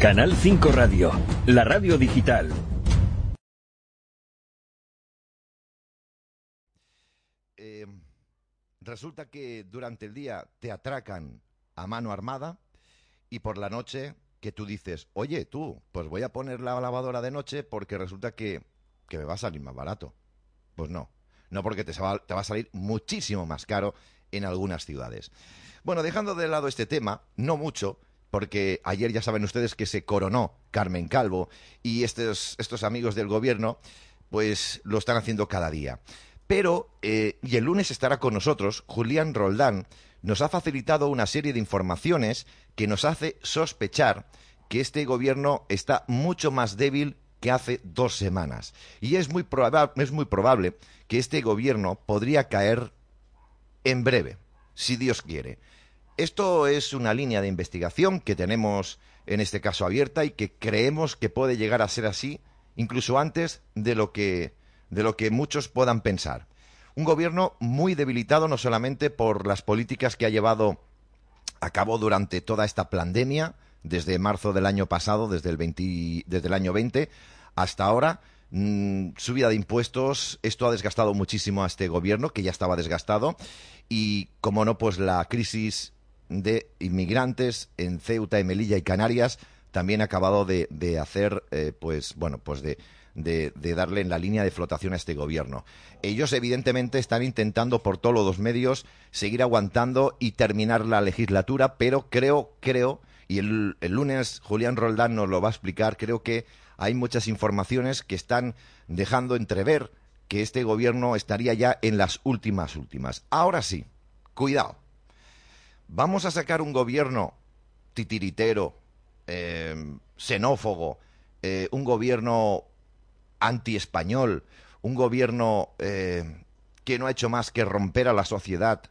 Canal 5 Radio, la radio digital. Eh, resulta que durante el día te atracan a mano armada y por la noche que tú dices, oye, tú, pues voy a poner la lavadora de noche porque resulta que, que me va a salir más barato. Pues no, no porque te va, te va a salir muchísimo más caro en algunas ciudades. Bueno, dejando de lado este tema, no mucho, porque ayer ya saben ustedes que se coronó Carmen Calvo y estos, estos amigos del gobierno pues lo están haciendo cada día. Pero, eh, y el lunes estará con nosotros, Julián Roldán nos ha facilitado una serie de informaciones que nos hace sospechar que este gobierno está mucho más débil que hace dos semanas. Y es muy, es muy probable que este gobierno podría caer en breve, si Dios quiere. Esto es una línea de investigación que tenemos en este caso abierta y que creemos que puede llegar a ser así incluso antes de lo que de lo que muchos puedan pensar. Un gobierno muy debilitado no solamente por las políticas que ha llevado a cabo durante toda esta pandemia, desde marzo del año pasado, desde el, año 20 hasta ahora, mm, subida de impuestos, esto ha desgastado muchísimo a este gobierno, que ya estaba desgastado, y como no, pues la crisis de inmigrantes en Ceuta, y Melilla y Canarias también ha acabado de, hacer, eh, pues, bueno, pues de, de, darle en la línea de flotación a este gobierno. Ellos, evidentemente, están intentando por todos los medios seguir aguantando y terminar la legislatura, pero creo, creo, y el, el lunes Julián Roldán nos lo va a explicar, creo que hay muchas informaciones que están dejando entrever que este gobierno estaría ya en las últimas últimas. Ahora sí, cuidado ¿Vamos a sacar un gobierno titiritero, eh, xenófobo, eh, un gobierno anti-español, un gobierno eh, que no ha hecho más que romper a la sociedad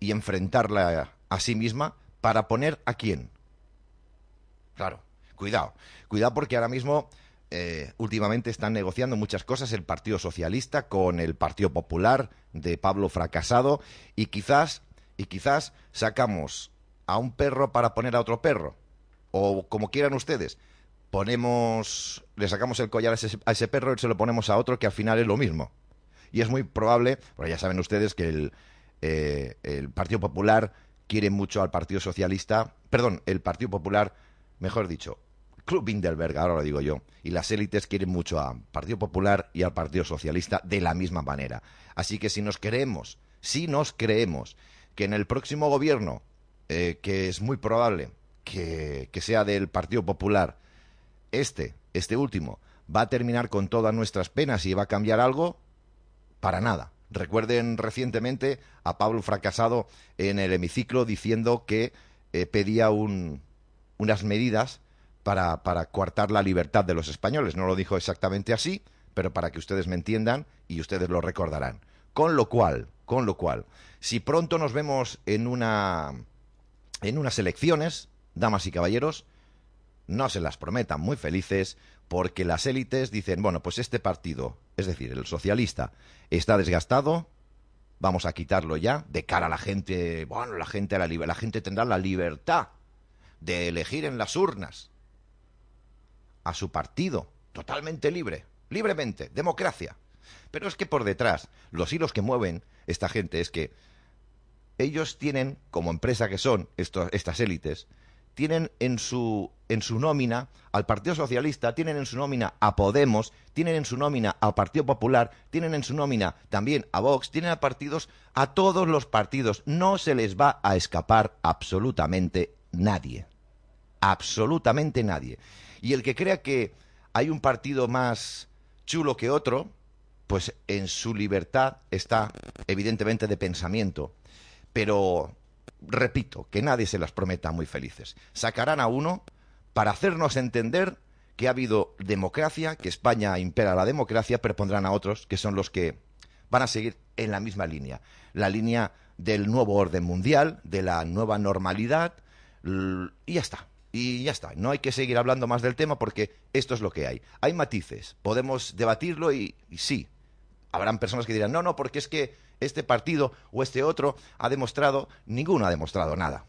y enfrentarla a sí misma para poner a quién? Claro, cuidado, cuidado porque ahora mismo últimamente están negociando muchas cosas el Partido Socialista con el Partido Popular de Pablo Fracasado y quizás y quizás sacamos a un perro para poner a otro perro, o como quieran ustedes, ponemos, le sacamos el collar a ese, perro y se lo ponemos a otro que al final es lo mismo. Y es muy probable, porque ya saben ustedes que el, eh, el Partido Popular quiere mucho al Partido Socialista, perdón, el Partido Popular, mejor dicho, Club Bindelberg, ahora lo digo yo, y las élites quieren mucho al Partido Popular y al Partido Socialista de la misma manera. Así que si nos creemos, si nos creemos que en el próximo gobierno, eh, que es muy probable que, que sea del Partido Popular, este, este último, va a terminar con todas nuestras penas y va a cambiar algo, para nada. Recuerden recientemente a Pablo Fracasado en el hemiciclo diciendo que eh, pedía un, unas medidas para, para coartar la libertad de los españoles. No lo dijo exactamente así, pero para que ustedes me entiendan y ustedes lo recordarán. Con lo cual, con lo cual, si pronto nos vemos en una en unas elecciones, damas y caballeros, no se las prometan muy felices porque las élites dicen, bueno, pues este partido, es decir, el socialista, está desgastado, vamos a quitarlo ya, de cara a la gente, bueno, la gente, la, la gente tendrá la libertad de elegir en las urnas a su partido, totalmente libre, libremente, democracia. Pero es que por detrás, los hilos que mueven esta gente es que ellos tienen, como empresa que son estas élites, tienen en su, en su nómina al Partido Socialista, tienen en su nómina a Podemos, tienen en su nómina al Partido Popular, tienen en su nómina también a Vox, tienen a partidos, a todos los partidos. No se les va a escapar absolutamente nadie. Absolutamente nadie. Y el que crea que hay un partido más chulo que otro, pues en su libertad está, evidentemente, de pensamiento. Pero, repito, que nadie se las prometa muy felices. Sacarán a uno para hacernos entender que ha habido democracia, que España impera la democracia, pero pondrán a otros que son los que van a seguir en la misma línea. La línea del nuevo orden mundial, de la nueva normalidad, y ya está. Y ya está, no hay que seguir hablando más del tema porque esto es lo que hay. Hay matices, podemos debatirlo y sí, Habrán personas que dirán, no, no, porque es que este partido o este otro ha demostrado, ninguno ha demostrado nada.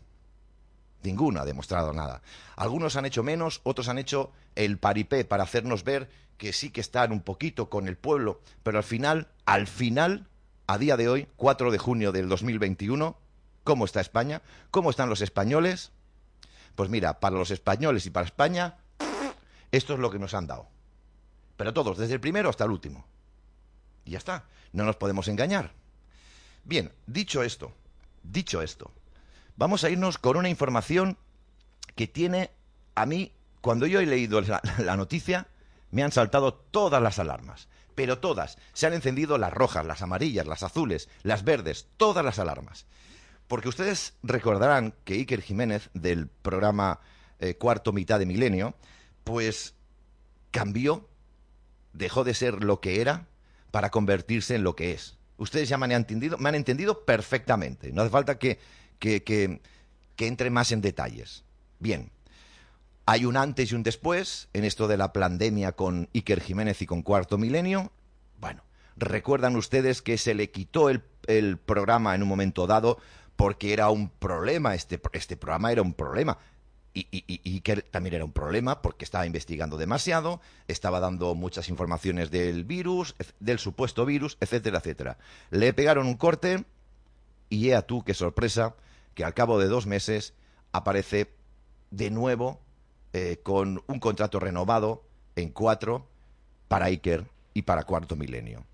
Ninguno ha demostrado nada. Algunos han hecho menos, otros han hecho el paripé para hacernos ver que sí que están un poquito con el pueblo, pero al final, al final, a día de hoy, 4 de junio del 2021, ¿cómo está España? ¿Cómo están los españoles? Pues mira, para los españoles y para España, esto es lo que nos han dado. Pero todos, desde el primero hasta el último. Y ya está, no nos podemos engañar. Bien, dicho esto, dicho esto, vamos a irnos con una información que tiene a mí, cuando yo he leído la, noticia, me han saltado todas las alarmas. Pero todas. Se han encendido las rojas, las amarillas, las azules, las verdes, todas las alarmas. Porque ustedes recordarán que Iker Jiménez, del programa eh, Cuarto Mitad de Milenio, pues cambió, dejó de ser lo que era para convertirse en lo que es. Ustedes ya me han entendido, me han entendido perfectamente. No hace falta que, entre más en detalles. Bien, hay un antes y un después en esto de la pandemia con Iker Jiménez y con Cuarto Milenio. Bueno, recuerdan ustedes que se le quitó el, el programa en un momento dado porque era un problema, este, este programa era un problema. Y, y, Iker también era un problema porque estaba investigando demasiado, estaba dando muchas informaciones del virus, del supuesto virus, etcétera, etcétera. Le pegaron un corte y a tú, qué sorpresa, que al cabo de dos meses aparece de nuevo eh, con un contrato renovado en cuatro para Iker y para Cuarto Milenio.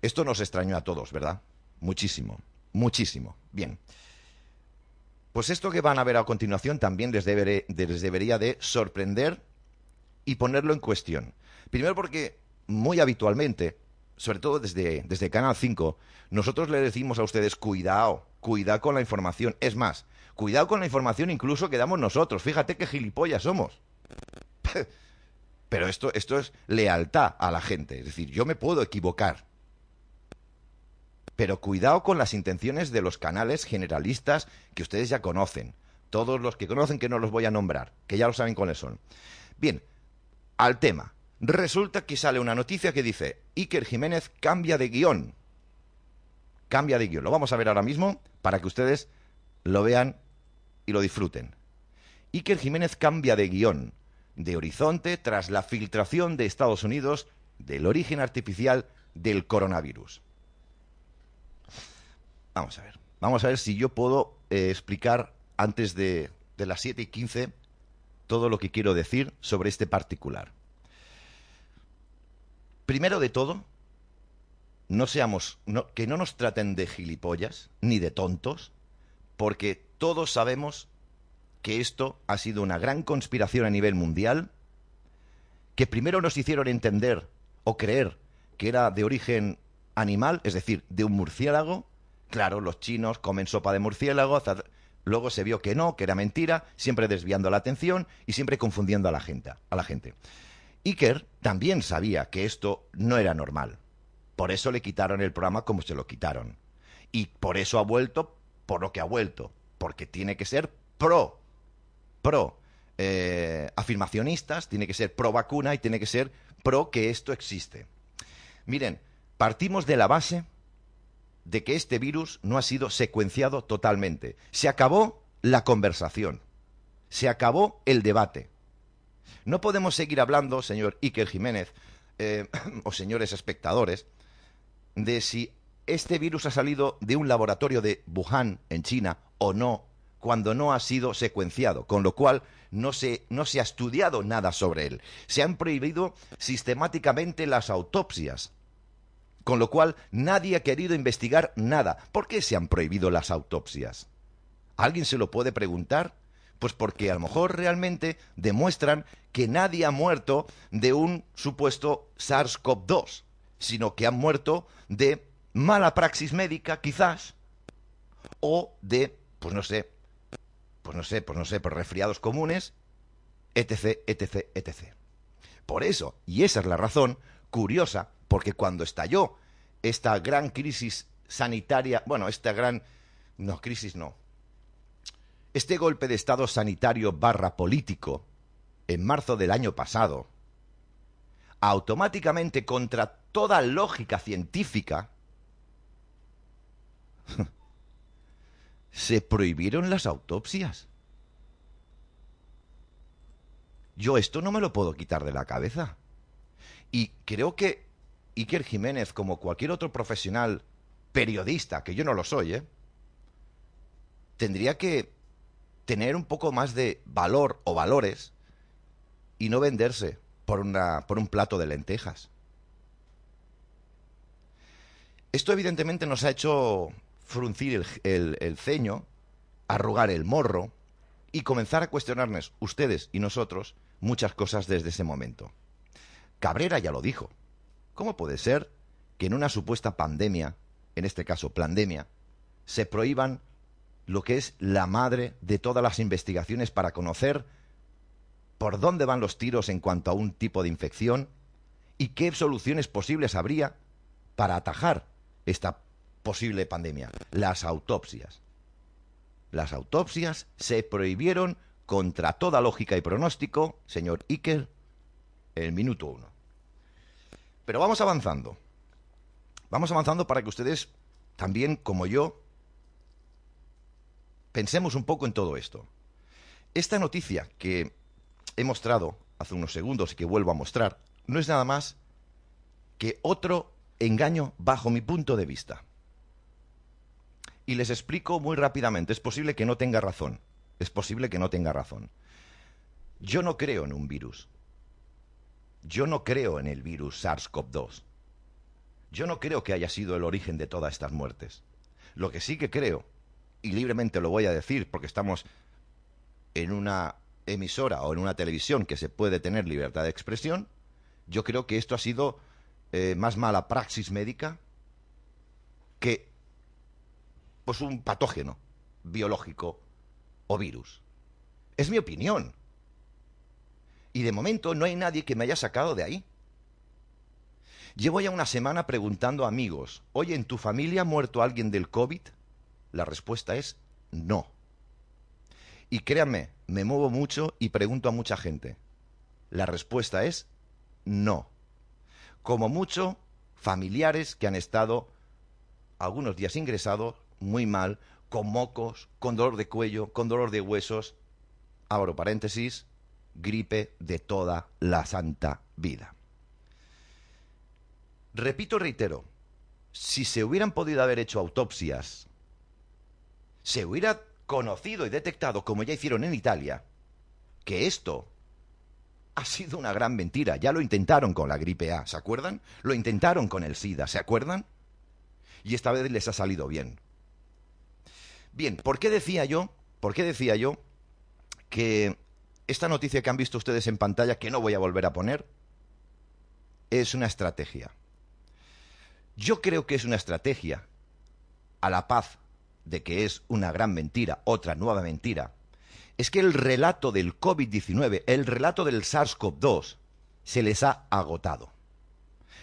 Esto nos extrañó a todos, ¿verdad? Muchísimo, muchísimo. Bien. Pues esto que van a ver a continuación también les, debería de sorprender y ponerlo en cuestión. Primero porque muy habitualmente, sobre todo desde, desde Canal 5, nosotros le decimos a ustedes, cuidado, cuidado con la información. Es más, cuidado con la información incluso que damos nosotros. Fíjate qué gilipollas somos. Pero esto, esto es lealtad a la gente. Es decir, yo me puedo equivocar. Pero cuidado con las intenciones de los canales generalistas que ustedes ya conocen. Todos los que conocen que no los voy a nombrar, que ya lo saben cuáles son. Bien, al tema. Resulta que sale una noticia que dice, Iker Jiménez cambia de guion. Cambia de guion. Lo vamos a ver ahora mismo para que ustedes lo vean y lo disfruten. Iker Jiménez cambia de guion, de horizonte, tras la filtración de Estados Unidos del origen artificial del coronavirus. Vamos a ver. Vamos a ver si yo puedo eh, explicar antes de, de las 7 y 15 todo lo que quiero decir sobre este particular. Primero de todo, no seamos, no, que no nos traten de gilipollas ni de tontos, porque todos sabemos que esto ha sido una gran conspiración a nivel mundial, que primero nos hicieron entender o creer que era de origen animal, es decir, de un murciélago, Claro, los chinos comen sopa de murciélago, luego se vio que no, que era mentira, siempre desviando la atención y siempre confundiendo a la gente. A la gente. Iker también sabía que esto no era normal. Por eso le quitaron el programa como se lo quitaron. Y por eso ha vuelto por lo que ha vuelto. Porque tiene que ser pro. Pro. Eh, afirmacionistas, tiene que ser pro vacuna y tiene que ser pro que esto existe. Miren, partimos de la base de que este virus no ha sido secuenciado totalmente. Se acabó la conversación. Se acabó el debate. No podemos seguir hablando, señor Iker Jiménez, eh, o señores espectadores, de si este virus ha salido de un laboratorio de Wuhan, en China, o no, cuando no ha sido secuenciado, con lo cual no se, no se ha estudiado nada sobre él. Se han prohibido sistemáticamente las autopsias con lo cual nadie ha querido investigar nada. ¿Por qué se han prohibido las autopsias? ¿Alguien se lo puede preguntar? Pues porque a lo mejor realmente demuestran que nadie ha muerto de un supuesto SARS-CoV-2, sino que han muerto de mala praxis médica, quizás, o de, pues no sé, pues no sé, pues no sé, por resfriados comunes, etc, etc, etc. Por eso, y esa es la razón curiosa porque cuando estalló esta gran crisis sanitaria, bueno, esta gran, no, crisis no, este golpe de Estado sanitario barra político en marzo del año pasado, automáticamente contra toda lógica científica, se prohibieron las autopsias. Yo esto no me lo puedo quitar de la cabeza. Y creo que Iker Jiménez, como cualquier otro profesional periodista, que yo no lo soy, ¿eh? tendría que tener un poco más de valor o valores y no venderse por, una, por un plato de lentejas. Esto evidentemente nos ha hecho fruncir el, el ceño, arrugar el morro y comenzar a cuestionarnos, ustedes y nosotros, muchas cosas desde ese momento. Cabrera ya lo dijo. ¿Cómo puede ser que en una supuesta pandemia, en este caso pandemia, se prohíban lo que es la madre de todas las investigaciones para conocer por dónde van los tiros en cuanto a un tipo de infección y qué soluciones posibles habría para atajar esta posible pandemia. Las autopsias. Las autopsias se prohibieron contra toda lógica y pronóstico, señor Iker, el minuto uno. Pero vamos avanzando. Vamos avanzando para que ustedes, también como yo, pensemos un poco en todo esto. Esta noticia que he mostrado hace unos segundos y que vuelvo a mostrar, no es nada más que otro engaño bajo mi punto de vista. Y les explico muy rápidamente, es posible que no tenga razón, es posible que no tenga razón. Yo no creo en un virus. Yo no creo en el virus SARS-CoV-2. Yo no creo que haya sido el origen de todas estas muertes. Lo que sí que creo, y libremente lo voy a decir porque estamos en una emisora o en una televisión que se puede tener libertad de expresión, yo creo que esto ha sido eh, más mala praxis médica que pues un patógeno biológico o virus. Es mi opinión. Y de momento no hay nadie que me haya sacado de ahí. Llevo ya una semana preguntando a amigos, oye, ¿en tu familia ha muerto alguien del COVID? La respuesta es no. Y créanme, me muevo mucho y pregunto a mucha gente. La respuesta es no. Como mucho, familiares que han estado algunos días ingresados muy mal, con mocos, con dolor de cuello, con dolor de huesos. Abro paréntesis, gripe de toda la santa vida. Repito, reitero, si se hubieran podido haber hecho autopsias, se hubiera conocido y detectado, como ya hicieron en Italia, que esto ha sido una gran mentira. Ya lo intentaron con la gripe A, ¿se acuerdan? Lo intentaron con el SIDA, ¿se acuerdan? Y esta vez les ha salido bien. Bien, ¿por qué decía yo? ¿Por qué decía yo que esta noticia que han visto ustedes en pantalla, que no voy a volver a poner, es una estrategia? Yo creo que es una estrategia a la paz de que es una gran mentira, otra nueva mentira, es que el relato del COVID-19, el relato del SARS-CoV-2, se les ha agotado.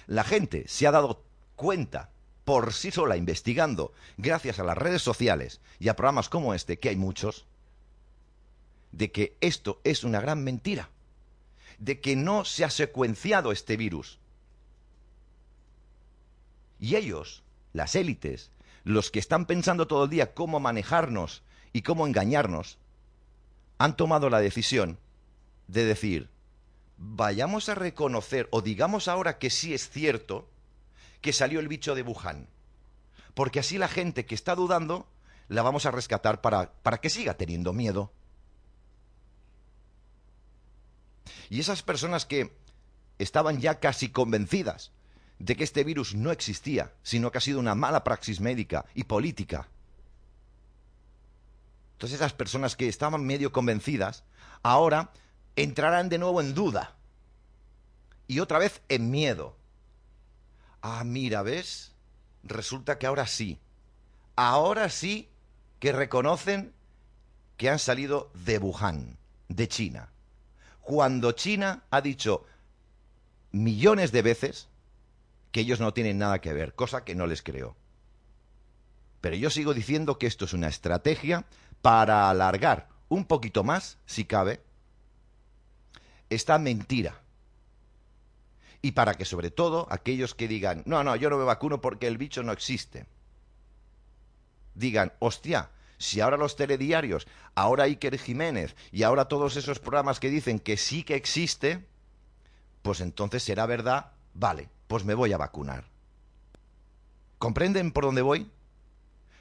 La gente se ha dado cuenta por sí sola investigando, gracias a las redes sociales y a programas como este, que hay muchos, de que esto es una gran mentira, de que no se ha secuenciado este virus. Y ellos, las élites, los que están pensando todo el día cómo manejarnos y cómo engañarnos, han tomado la decisión de decir, vayamos a reconocer o digamos ahora que sí es cierto que salió el bicho de Wuhan. Porque así la gente que está dudando la vamos a rescatar para, para que siga teniendo miedo. Y esas personas que estaban ya casi convencidas de que este virus no existía, sino que ha sido una mala praxis médica y política. Entonces esas personas que estaban medio convencidas, ahora entrarán de nuevo en duda. Y otra vez en miedo. Ah, mira, ¿ves? Resulta que ahora sí. Ahora sí que reconocen que han salido de Wuhan, de China. Cuando China ha dicho millones de veces que ellos no tienen nada que ver, cosa que no les creo. Pero yo sigo diciendo que esto es una estrategia para alargar un poquito más, si cabe, esta mentira y para que sobre todo aquellos que digan, no, no, yo no me vacuno porque el bicho no existe, digan, hostia, Si ahora los telediarios, ahora Iker Jiménez y ahora todos esos programas que dicen que sí que existe, pues entonces será verdad, vale, pues me voy a vacunar. ¿Comprenden por dónde voy?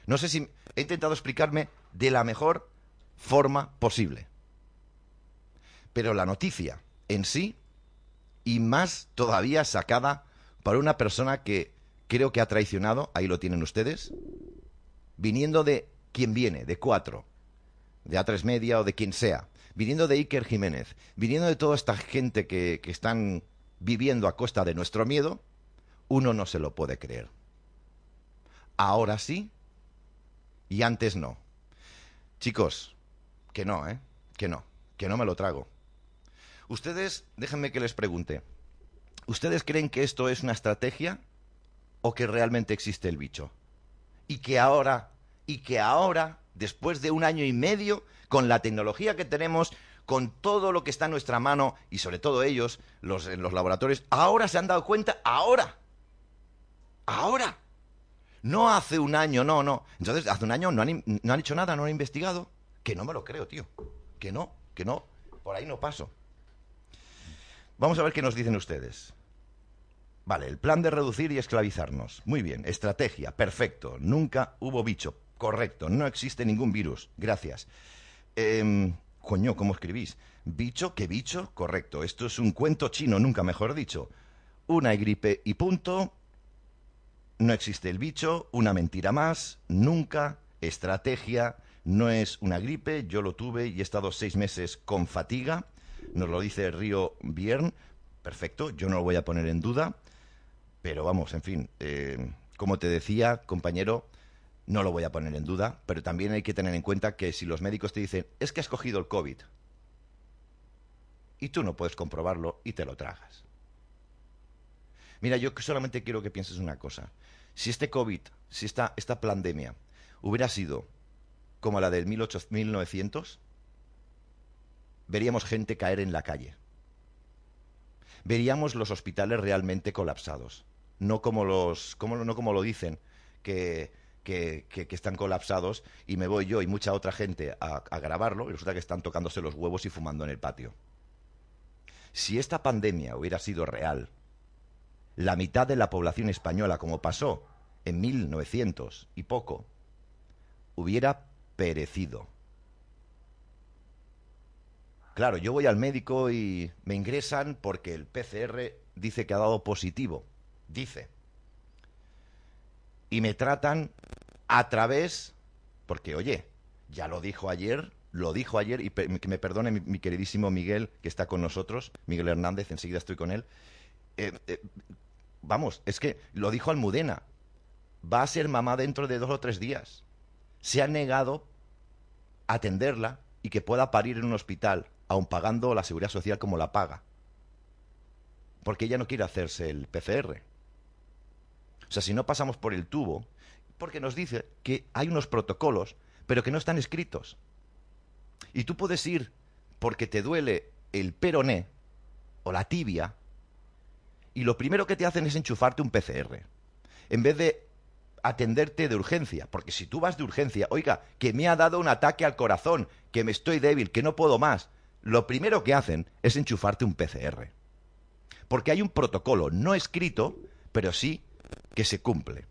No sé si he intentado explicarme de la mejor forma posible. Pero la noticia en sí, y más todavía sacada por una persona que creo que ha traicionado, ahí lo tienen ustedes, viniendo de quien viene, de cuatro, de A3 Media o de quien sea, viniendo de Iker Jiménez, viniendo de toda esta gente que, que están viviendo a costa de nuestro miedo, uno no se lo puede creer. Ahora sí y antes no. Chicos, que no, ¿eh? Que no, que no me lo trago. Ustedes, déjenme que les pregunte, ¿ustedes creen que esto es una estrategia o que realmente existe el bicho? Y que ahora, y que ahora, después de un año y medio, con la tecnología que tenemos, con todo lo que está en nuestra mano, y sobre todo ellos, los, los laboratorios, ahora se han dado cuenta, ahora, ahora. No hace un año, no, no. Entonces, hace un año no han, no han hecho nada, no han investigado. Que no me lo creo, tío. Que no, que no. Por ahí no paso. Vamos a ver qué nos dicen ustedes. Vale, el plan de reducir y esclavizarnos. Muy bien, estrategia, perfecto. Nunca hubo bicho. Correcto, no existe ningún virus. Gracias. Eh, coño, ¿cómo escribís? Bicho, ¿qué bicho? Correcto, esto es un cuento chino, nunca mejor dicho. Una gripe y punto. No existe el bicho, una mentira más, nunca, estrategia, no es una gripe, yo lo tuve y he estado seis meses con fatiga nos lo dice Río Biern, perfecto, yo no lo voy a poner en duda, pero vamos, en fin, eh, como te decía, compañero, no lo voy a poner en duda, pero también hay que tener en cuenta que si los médicos te dicen, es que has cogido el COVID, y tú no puedes comprobarlo y te lo tragas. Mira, yo solamente quiero que pienses una cosa. Si este COVID, si esta, esta pandemia hubiera sido como la del 1900, veríamos gente caer en la calle. Veríamos los hospitales realmente colapsados. No como, los, como, no como lo dicen, que, que, están colapsados y me voy yo y mucha otra gente a, a grabarlo y resulta que están tocándose los huevos y fumando en el patio. Si esta pandemia hubiera sido real, la mitad de la población española, como pasó en 1900 y poco, hubiera perecido. Claro, yo voy al médico y me ingresan porque el PCR dice que ha dado positivo. Dice. Y me tratan a través, porque oye, ya lo dijo ayer, lo dijo ayer, y que me perdone mi, queridísimo Miguel, que está con nosotros, Miguel Hernández, enseguida estoy con él. Eh, eh, vamos, es que lo dijo Almudena, va a ser mamá dentro de dos o tres días. Se ha negado a atenderla y que pueda parir en un hospital aun pagando la seguridad social como la paga. Porque ella no quiere hacerse el PCR. O sea, si no pasamos por el tubo, porque nos dice que hay unos protocolos, pero que no están escritos. Y tú puedes ir porque te duele el peroné o la tibia, y lo primero que te hacen es enchufarte un PCR. En vez de atenderte de urgencia, porque si tú vas de urgencia, oiga, que me ha dado un ataque al corazón, que me estoy débil, que no puedo más, lo primero que hacen es enchufarte un PCR. Porque hay un protocolo no escrito, pero sí que se cumple.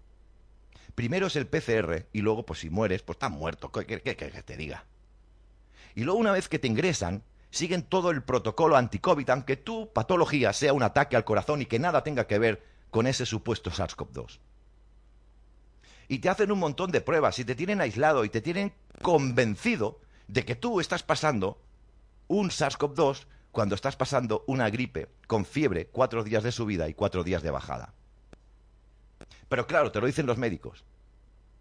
Primero es el PCR y luego, pues si mueres, pues estás muerto, ¿qué, qué, qué, te diga? Y luego una vez que te ingresan, siguen todo el protocolo anti-COVID, aunque tu patología sea un ataque al corazón y que nada tenga que ver con ese supuesto SARS-CoV-2. Y te hacen un montón de pruebas y te tienen aislado y te tienen convencido de que tú estás pasando un SARS-CoV-2 cuando estás pasando una gripe con fiebre, cuatro días de subida y cuatro días de bajada. Pero claro, te lo dicen los médicos.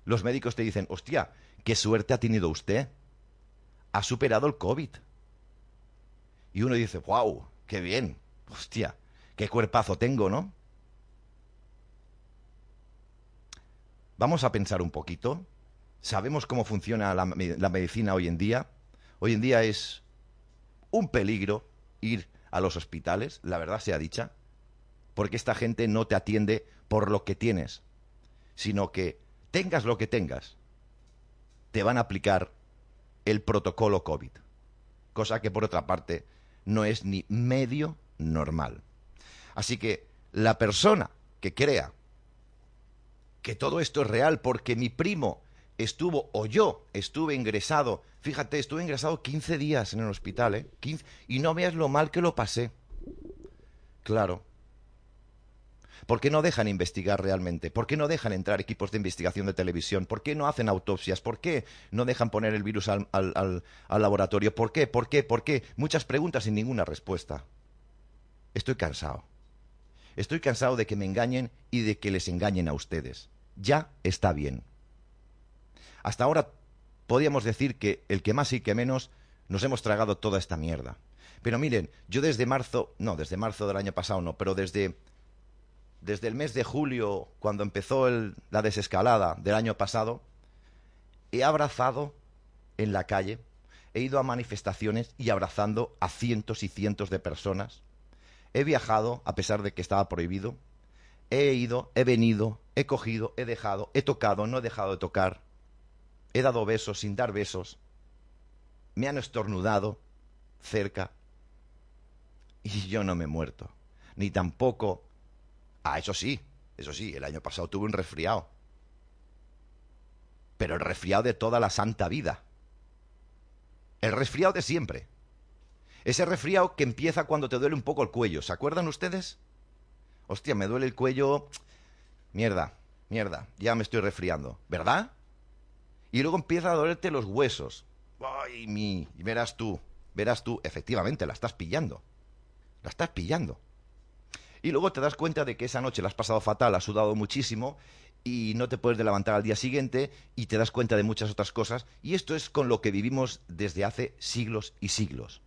Los médicos te dicen, hostia, qué suerte ha tenido usted. Ha superado el COVID. Y uno dice, wow, qué bien. Hostia, qué cuerpazo tengo, ¿no? Vamos a pensar un poquito. ¿Sabemos cómo funciona la, la medicina hoy en día? Hoy en día es un peligro ir a los hospitales, la verdad sea dicha, porque esta gente no te atiende por lo que tienes, sino que tengas lo que tengas. te van a aplicar el protocolo COVID. Cosa que por otra parte no es ni medio normal. Así que la persona que crea que todo esto es real porque mi primo estuvo o yo estuve ingresado, fíjate, estuve ingresado 15 días en el hospital, ¿eh? y no veas lo mal que lo pasé. Claro. ¿Por qué no dejan investigar realmente? ¿Por qué no dejan entrar equipos de investigación de televisión? ¿Por qué no hacen autopsias? ¿Por qué no dejan poner el virus al, laboratorio? ¿Por qué? ¿Por qué? ¿Por qué? Muchas preguntas sin ninguna respuesta. Estoy cansado. Estoy cansado de que me engañen y de que les engañen a ustedes. Ya está bien. Hasta ahora podíamos decir que el que más y que menos nos hemos tragado toda esta mierda. Pero miren, yo desde marzo, no, desde marzo del año pasado no, pero desde, desde el mes de julio, cuando empezó la desescalada del año pasado, he abrazado en la calle, he ido a manifestaciones y abrazando a cientos y cientos de personas He viajado, a pesar de que estaba prohibido. He ido, he venido, he cogido, he dejado, he tocado, no he dejado de tocar. He dado besos sin dar besos. Me han estornudado cerca. Y yo no me he muerto. Ni tampoco... Ah, eso sí, eso sí, el año pasado tuve un resfriado. Pero el resfriado de toda la santa vida. El resfriado de siempre. Ese resfriado que empieza cuando te duele un poco el cuello. ¿Se acuerdan ustedes? Hostia, me duele el cuello. Mierda, mierda, ya me estoy resfriando. ¿Verdad? Y luego empieza a dolerte los huesos. Ay, mi. Y verás tú, verás tú, efectivamente, la estás pillando. La estás pillando. Y luego te das cuenta de que esa noche la has pasado fatal, has sudado muchísimo y no te puedes levantar al día siguiente y te das cuenta de muchas otras cosas. Y esto es con lo que vivimos desde hace siglos y siglos.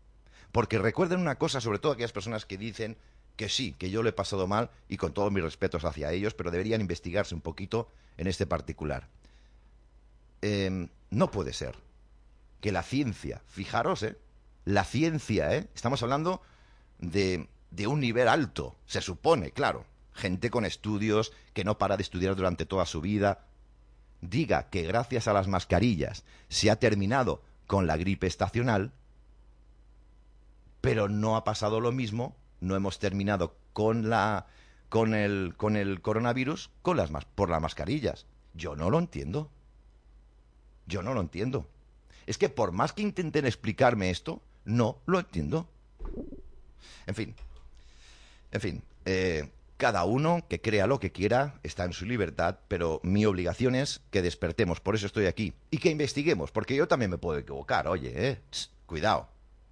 Porque recuerden una cosa, sobre todo aquellas personas que dicen que sí, que yo lo he pasado mal y con todos mis respetos hacia ellos, pero deberían investigarse un poquito en este particular. Em, no puede ser que la ciencia, fijaros, ¿eh? La ciencia, ¿eh? Estamos hablando de, de un nivel alto, se supone, claro. Gente con estudios, que no para de estudiar durante toda su vida, diga que gracias a las mascarillas se ha terminado con la gripe estacional, pero no ha pasado lo mismo, no hemos terminado con la con el con el coronavirus con las por las mascarillas. Yo no lo entiendo. Yo no lo entiendo. Es que por más que intenten explicarme esto, no lo entiendo. En fin. En fin. Eh, cada uno que crea lo que quiera está en su libertad, pero mi obligación es que despertemos, por eso estoy aquí, y que investiguemos, porque yo también me puedo equivocar, oye, eh, cuidado.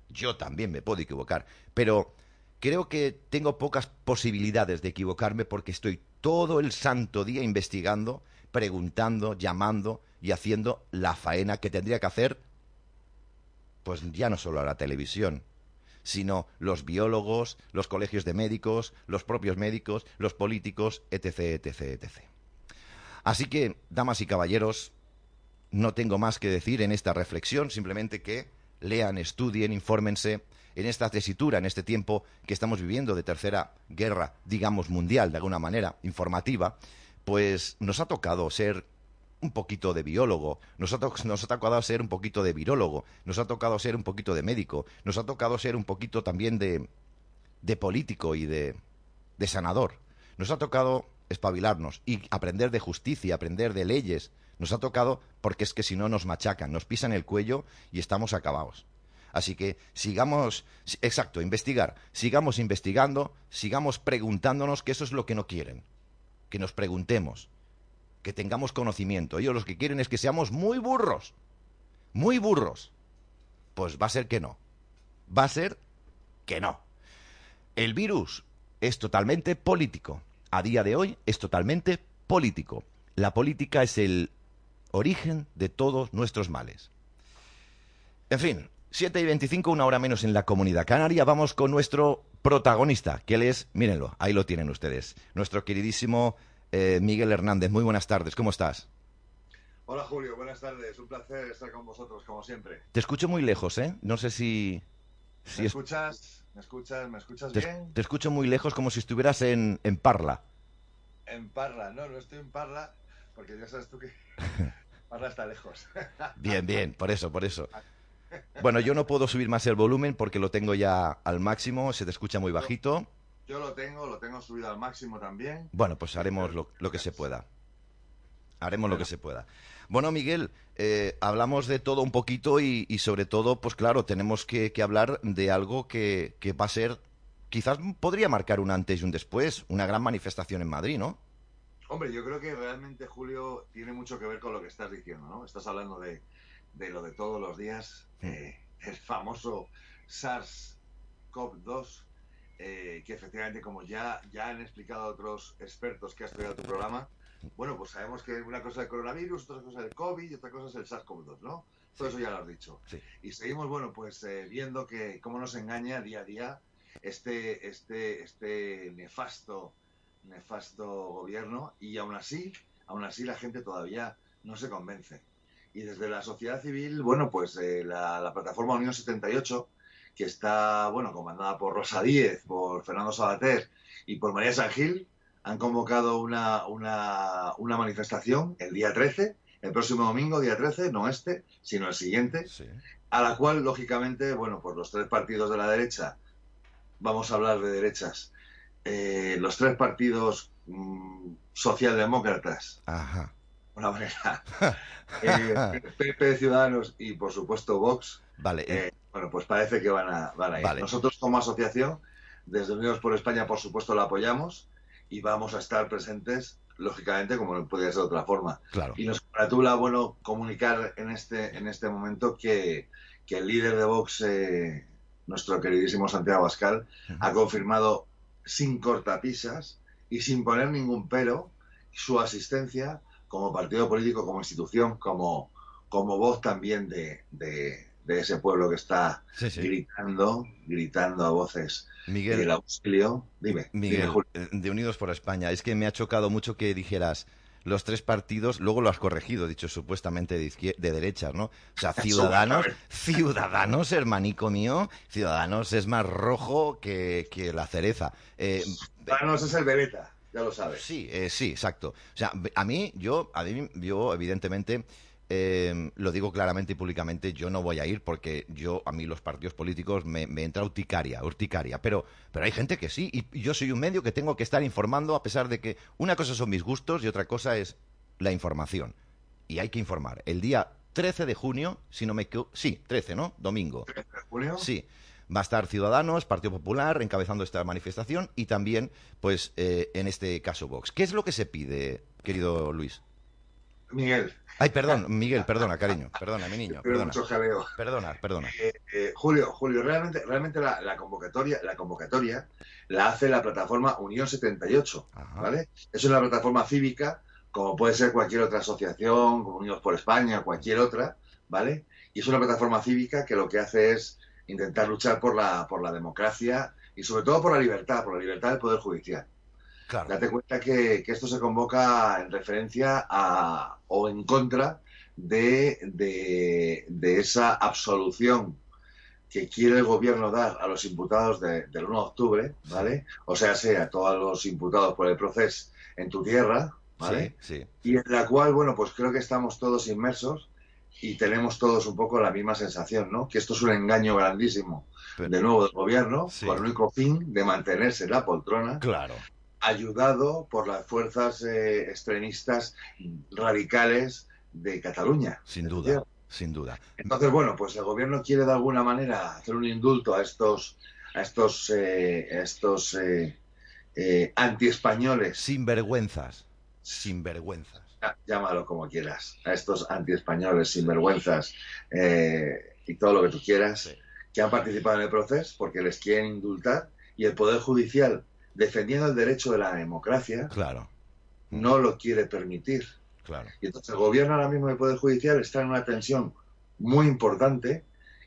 Yo también me puedo equivocar, pero creo que tengo pocas posibilidades de equivocarme porque estoy todo el santo día investigando, preguntando, llamando y haciendo la faena que tendría que hacer, pues ya no solo a la televisión, sino los biólogos, los colegios de médicos, los propios médicos, los políticos, etc., etc., etc. Así que, damas y caballeros, no tengo más que decir en esta reflexión, simplemente que lean, estudien, infórmense en esta tesitura, en este tiempo que estamos viviendo de tercera guerra, digamos, mundial, de alguna manera, informativa, pues nos ha tocado ser un poquito de biólogo, nos ha, nos ha tocado ser un poquito de virólogo, nos ha tocado ser un poquito de médico, nos ha tocado ser un poquito también de, de político y de, de sanador. Nos ha tocado espabilarnos y aprender de justicia, aprender de leyes, nos ha tocado porque es que si no nos machacan, nos pisan el cuello y estamos acabados. Así que sigamos, exacto, investigar, sigamos investigando, sigamos preguntándonos que eso es lo que no quieren, que nos preguntemos, que tengamos conocimiento. Ellos lo que quieren es que seamos muy burros, muy burros. Pues va a ser que no, va a ser que no. El virus es totalmente político. A día de hoy es totalmente político. La política es el origen de todos nuestros males. En fin, 7 y 25, una hora menos en la comunidad canaria. Vamos con nuestro protagonista, que él es, mírenlo, ahí lo tienen ustedes, nuestro queridísimo eh, Miguel Hernández. Muy buenas tardes, ¿cómo estás? Hola Julio, buenas tardes. Un placer estar con vosotros, como siempre. Te escucho muy lejos, ¿eh? No sé si... ¿Me escuchas? ¿Me escuchas? ¿Me escuchas bien? Te escucho muy lejos, como si estuvieras en, en Parla. En Parla, no, no estoy en Parla, porque ya sabes tú que Parla está lejos. Bien, bien, por eso, por eso. Bueno, yo no puedo subir más el volumen porque lo tengo ya al máximo, se te escucha muy bajito. Yo lo tengo, lo tengo subido al máximo también. Bueno, pues haremos lo, lo que se pueda. Haremos lo que se pueda. Bueno, Miguel, eh, hablamos de todo un poquito y, y sobre todo, pues claro, tenemos que, que hablar de algo que, que va a ser, quizás podría marcar un antes y un después, una gran manifestación en Madrid, ¿no? Hombre, yo creo que realmente, Julio, tiene mucho que ver con lo que estás diciendo, ¿no? Estás hablando de, de lo de todos los días, eh, el famoso SARS-CoV-2, eh, que efectivamente, como ya, ya han explicado otros expertos que has estudiado tu programa, bueno, pues sabemos que una cosa es el coronavirus, otra cosa es el COVID y otra cosa es el SARS-CoV-2, ¿no? Todo eso ya lo has dicho. Sí. Y seguimos, bueno, pues eh, viendo que cómo nos engaña día a día este, este, este nefasto, nefasto gobierno y aún así, aún así la gente todavía no se convence. Y desde la sociedad civil, bueno, pues eh, la, la plataforma Unión 78, que está, bueno, comandada por Rosa Díez, por Fernando Sabater y por María San Gil, han convocado una, una, una manifestación el día 13, el próximo domingo, día 13, no este, sino el siguiente, Sí. a la cual, lógicamente, bueno, pues los tres partidos de la derecha, vamos a hablar de derechas, eh, los tres partidos mm, socialdemócratas, Ajá. de una manera, eh, PP, Ciudadanos y, por supuesto, Vox, Vale, eh, bueno, pues parece que van a, van a ir. Vale. Nosotros como asociación, desde Unidos por España, por supuesto, la apoyamos y vamos a estar presentes, lógicamente, como no podía ser de otra forma. claro. Y nos congratula, bueno, comunicar en este, en este momento que, que el líder de Vox, eh, nuestro queridísimo Santiago Abascal, Ujú. ha confirmado sin cortapisas y sin poner ningún pero su asistencia como partido político, como institución, como, como voz también de, de- de ese pueblo que está Sí, sí. gritando, gritando a voces Miguel, el auxilio. Dime, Miguel, eh, de Unidos por España, es que me ha chocado mucho que dijeras los tres partidos, luego lo has corregido, dicho supuestamente de, de derechas, ¿no? O sea, Ciudadanos, Ciudadanos, hermanico mío, Ciudadanos es más rojo que, que la cereza. Eh, Ciudadanos es el Beretta, ya lo sabes. Sí, eh, sí, exacto. O sea, a mí, yo, a mí, yo evidentemente, eh, lo digo claramente y públicamente, yo no voy a ir porque yo, a mí los partidos políticos me, me entra urticaria, urticaria. Pero, pero hay gente que sí, y, yo soy un medio que tengo que estar informando a pesar de que una cosa son mis gustos y otra cosa es la información. Y hay que informar. El día 13 de junio, si no me equivoco, sí, 13, ¿no? Domingo. Julio. Sí. Va a estar Ciudadanos, Partido Popular, encabezando esta manifestación y también, pues, eh, en este caso, Vox. ¿Qué es lo que se pide, querido Luis? Miguel, Ay, perdón, Miguel, perdona, cariño. Perdona, mi niño, perdona. mucho jaleo. Perdona, perdona. Eh, eh, Julio, Julio, realmente, realmente la, la convocatoria, la convocatoria la hace la plataforma Unión 78, Ajá. ¿vale? Es una plataforma cívica, como puede ser cualquier otra asociación, como Unidos por España, cualquier otra, ¿vale? Y es una plataforma cívica que lo que hace es intentar luchar por la, por la democracia y sobre todo por la libertad, por la libertad del Poder Judicial. Claro. Date cuenta que, que esto se convoca en referencia a o en contra de, de- de esa absolución que quiere el gobierno dar a los imputados de- del 1 de octubre, ¿vale? O sea, sea a todos los imputados por el proceso en tu tierra, ¿vale? Sí, sí. Y en la cual, bueno, pues creo que estamos todos inmersos y tenemos todos un poco la misma sensación, ¿no? Que esto es un engaño grandísimo, Pero- de nuevo, del gobierno, Sí. con el único fin de mantenerse en la poltrona Claro. Ayudado por las fuerzas eh, extremistas radicales de Cataluña. Sin duda, sin duda. Entonces, bueno, pues el gobierno quiere de alguna manera hacer un indulto a estos, a estos, eh, a estos eh, eh, antiespañoles, Sin vergüenzas. Sin vergüenzas. Á- llámalo como quieras, a estos antiespañoles sinvergüenzas eh, y todo lo que tú quieras, Sí. que han participado en el proceso porque les quieren indultar y el Poder Judicial, defendiendo el derecho de la democracia, Claro, no lo quiere permitir. claro. Y entonces el gobierno ahora mismo del Poder Judicial está en una tensión muy importante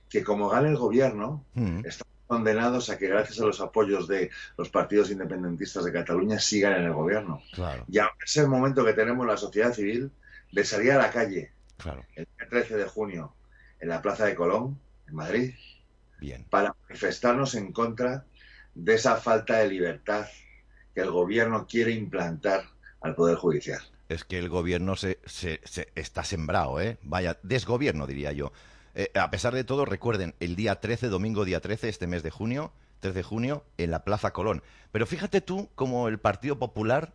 que como gane el gobierno, Mm, están condenados a que gracias a los apoyos de los partidos independentistas de Cataluña sigan en el gobierno. Claro, Y ahora es el momento que tenemos la sociedad civil de salir a la calle claro. el día 13 de junio en la Plaza de Colón, en Madrid, Bien. para manifestarnos en contra de esa falta de libertad que el gobierno quiere implantar al Poder Judicial. es que el gobierno se, se, se está sembrado, ¿eh? Vaya, desgobierno, diría yo. Eh, a pesar de todo, recuerden, el día 13, domingo día 13, este mes de junio, 3 de junio, en la Plaza Colón. Pero fíjate tú cómo el Partido Popular,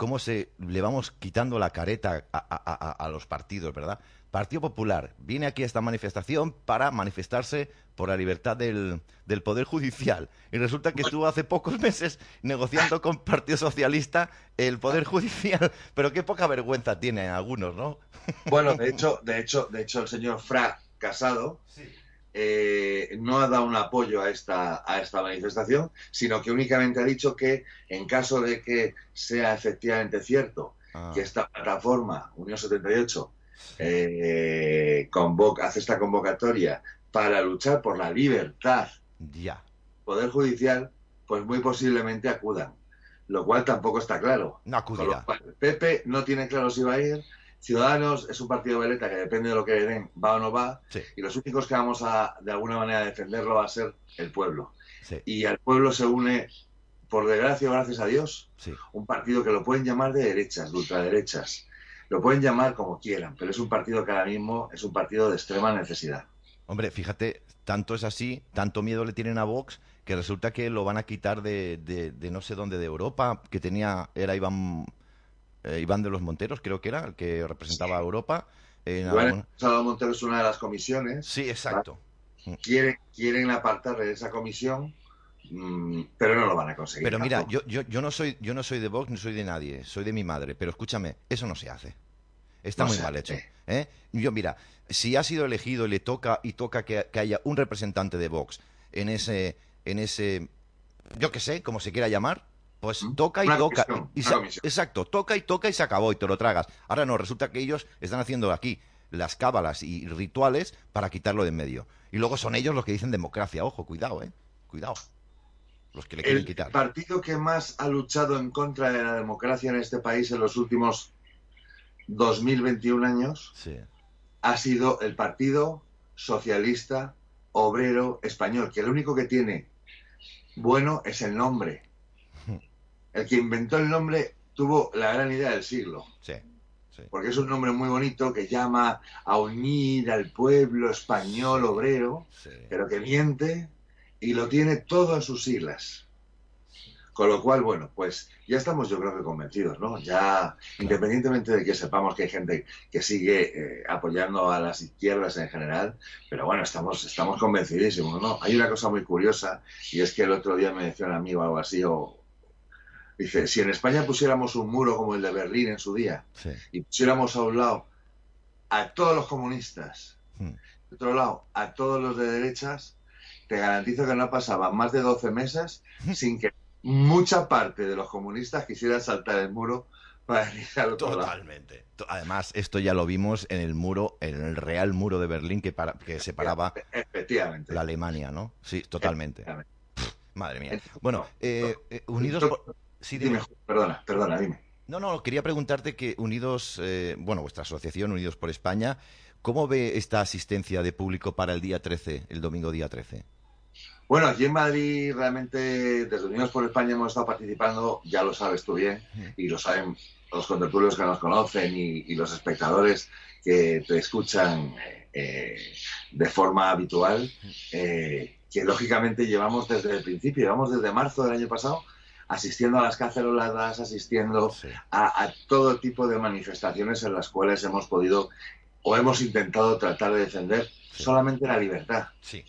cómo se le vamos quitando la careta a, a- a- a los partidos, ¿verdad? Partido Popular viene aquí a esta manifestación para manifestarse por la libertad del, del Poder Judicial. Y resulta que estuvo hace pocos meses negociando con Partido Socialista el Poder Judicial. Pero qué poca vergüenza tienen algunos, ¿no? Bueno, de hecho, de hecho, de hecho, el señor Fra Casado eh, no ha dado un apoyo a esta, a esta manifestación, sino que únicamente ha dicho que en caso de que sea efectivamente cierto Ah, que esta plataforma, Unión 78, eh, convoca, hace esta convocatoria para luchar por la libertad ya. Poder Judicial, pues muy posiblemente acudan, lo cual tampoco está claro. No acudirá. cual, Pepe no tiene claro si va a ir. Ciudadanos es un partido veleta que depende de lo que le den, va o no va. Sí, Y los únicos que vamos a, de alguna manera, defenderlo va a ser el pueblo. sí, Y al pueblo se une, por desgracia, gracias a Dios, sí. un partido que lo pueden llamar de derechas, de ultraderechas. Lo pueden llamar como quieran, pero es un partido que ahora mismo es un partido de extrema necesidad. Hombre, fíjate, tanto es así, tanto miedo le tienen a Vox, que resulta que lo van a quitar de, de- de no sé dónde de Europa, que tenía, era Iván, eh, Iván de los Monteros, creo que era, el que representaba a Europa. en algún- Salvador Montero es una de las comisiones. Sí, exacto. Quieren, quieren apartarle de esa comisión, mm, pero no lo van a conseguir. Pero mira, yo, yo, yo no soy yo no soy de Vox, no soy de nadie, soy de mi madre, pero escúchame, eso no se hace. Está No muy mal hecho. ¿eh? Yo, mira, si ha sido elegido y le toca y toca que, que haya un representante de Vox en ese, en ese, yo qué sé, como se quiera llamar, pues toca y toca. y exacto, toca y toca y se acabó y te lo tragas. Ahora no, resulta que ellos están haciendo aquí las cábalas y rituales para quitarlo de en medio. Y luego son ellos los que dicen democracia. Ojo, cuidado, ¿eh? Cuidado. Los que le quieren el quitar. partido que más ha luchado en contra de la democracia en este país en los últimos 2021 años Sí. ha sido el Partido Socialista Obrero Español, que lo único que tiene bueno es el nombre. El que inventó el nombre tuvo la gran idea del siglo, Sí, sí. porque es un nombre muy bonito que llama a unir al pueblo español obrero, sí. pero que miente y lo tiene todo en sus siglas. Con lo cual, bueno, pues ya estamos yo creo que convencidos, ¿no? Ya, independientemente de que sepamos que hay gente que sigue eh, apoyando a las izquierdas en general, pero bueno, estamos, estamos convencidísimos, ¿no? Hay una cosa muy curiosa y es que el otro día me decía un amigo algo así, o dice, si en España pusiéramos un muro como el de Berlín en su día sí. y pusiéramos a un lado a todos los comunistas, Hmm. de otro lado a todos los de derechas, te garantizo que no pasaban más de 12 meses sin que mucha parte de los comunistas quisieran saltar el muro para ir al otro lado. Totalmente. To- Además, esto ya lo vimos en el muro, en el real muro de Berlín que, para- que separaba Efectivamente. la Alemania, ¿no? Sí, totalmente. Madre mía. Bueno, eh, eh, unidos por... Sí, dime. Dime, perdona, perdona, dime. No, no, quería preguntarte que Unidos, eh, bueno, vuestra asociación Unidos por España, ¿cómo ve esta asistencia de público para el día 13, el domingo día 13? Bueno, aquí en Madrid realmente desde Unidos por España hemos estado participando, ya lo sabes tú bien, y lo saben los contertulios que nos conocen y, y los espectadores que te escuchan eh, de forma habitual, eh, que lógicamente llevamos desde el principio, llevamos desde marzo del año pasado asistiendo a las caceroladas, asistiendo Sí. a, a todo tipo de manifestaciones en las cuales hemos podido o hemos intentado tratar de defender Sí. solamente la libertad Sí.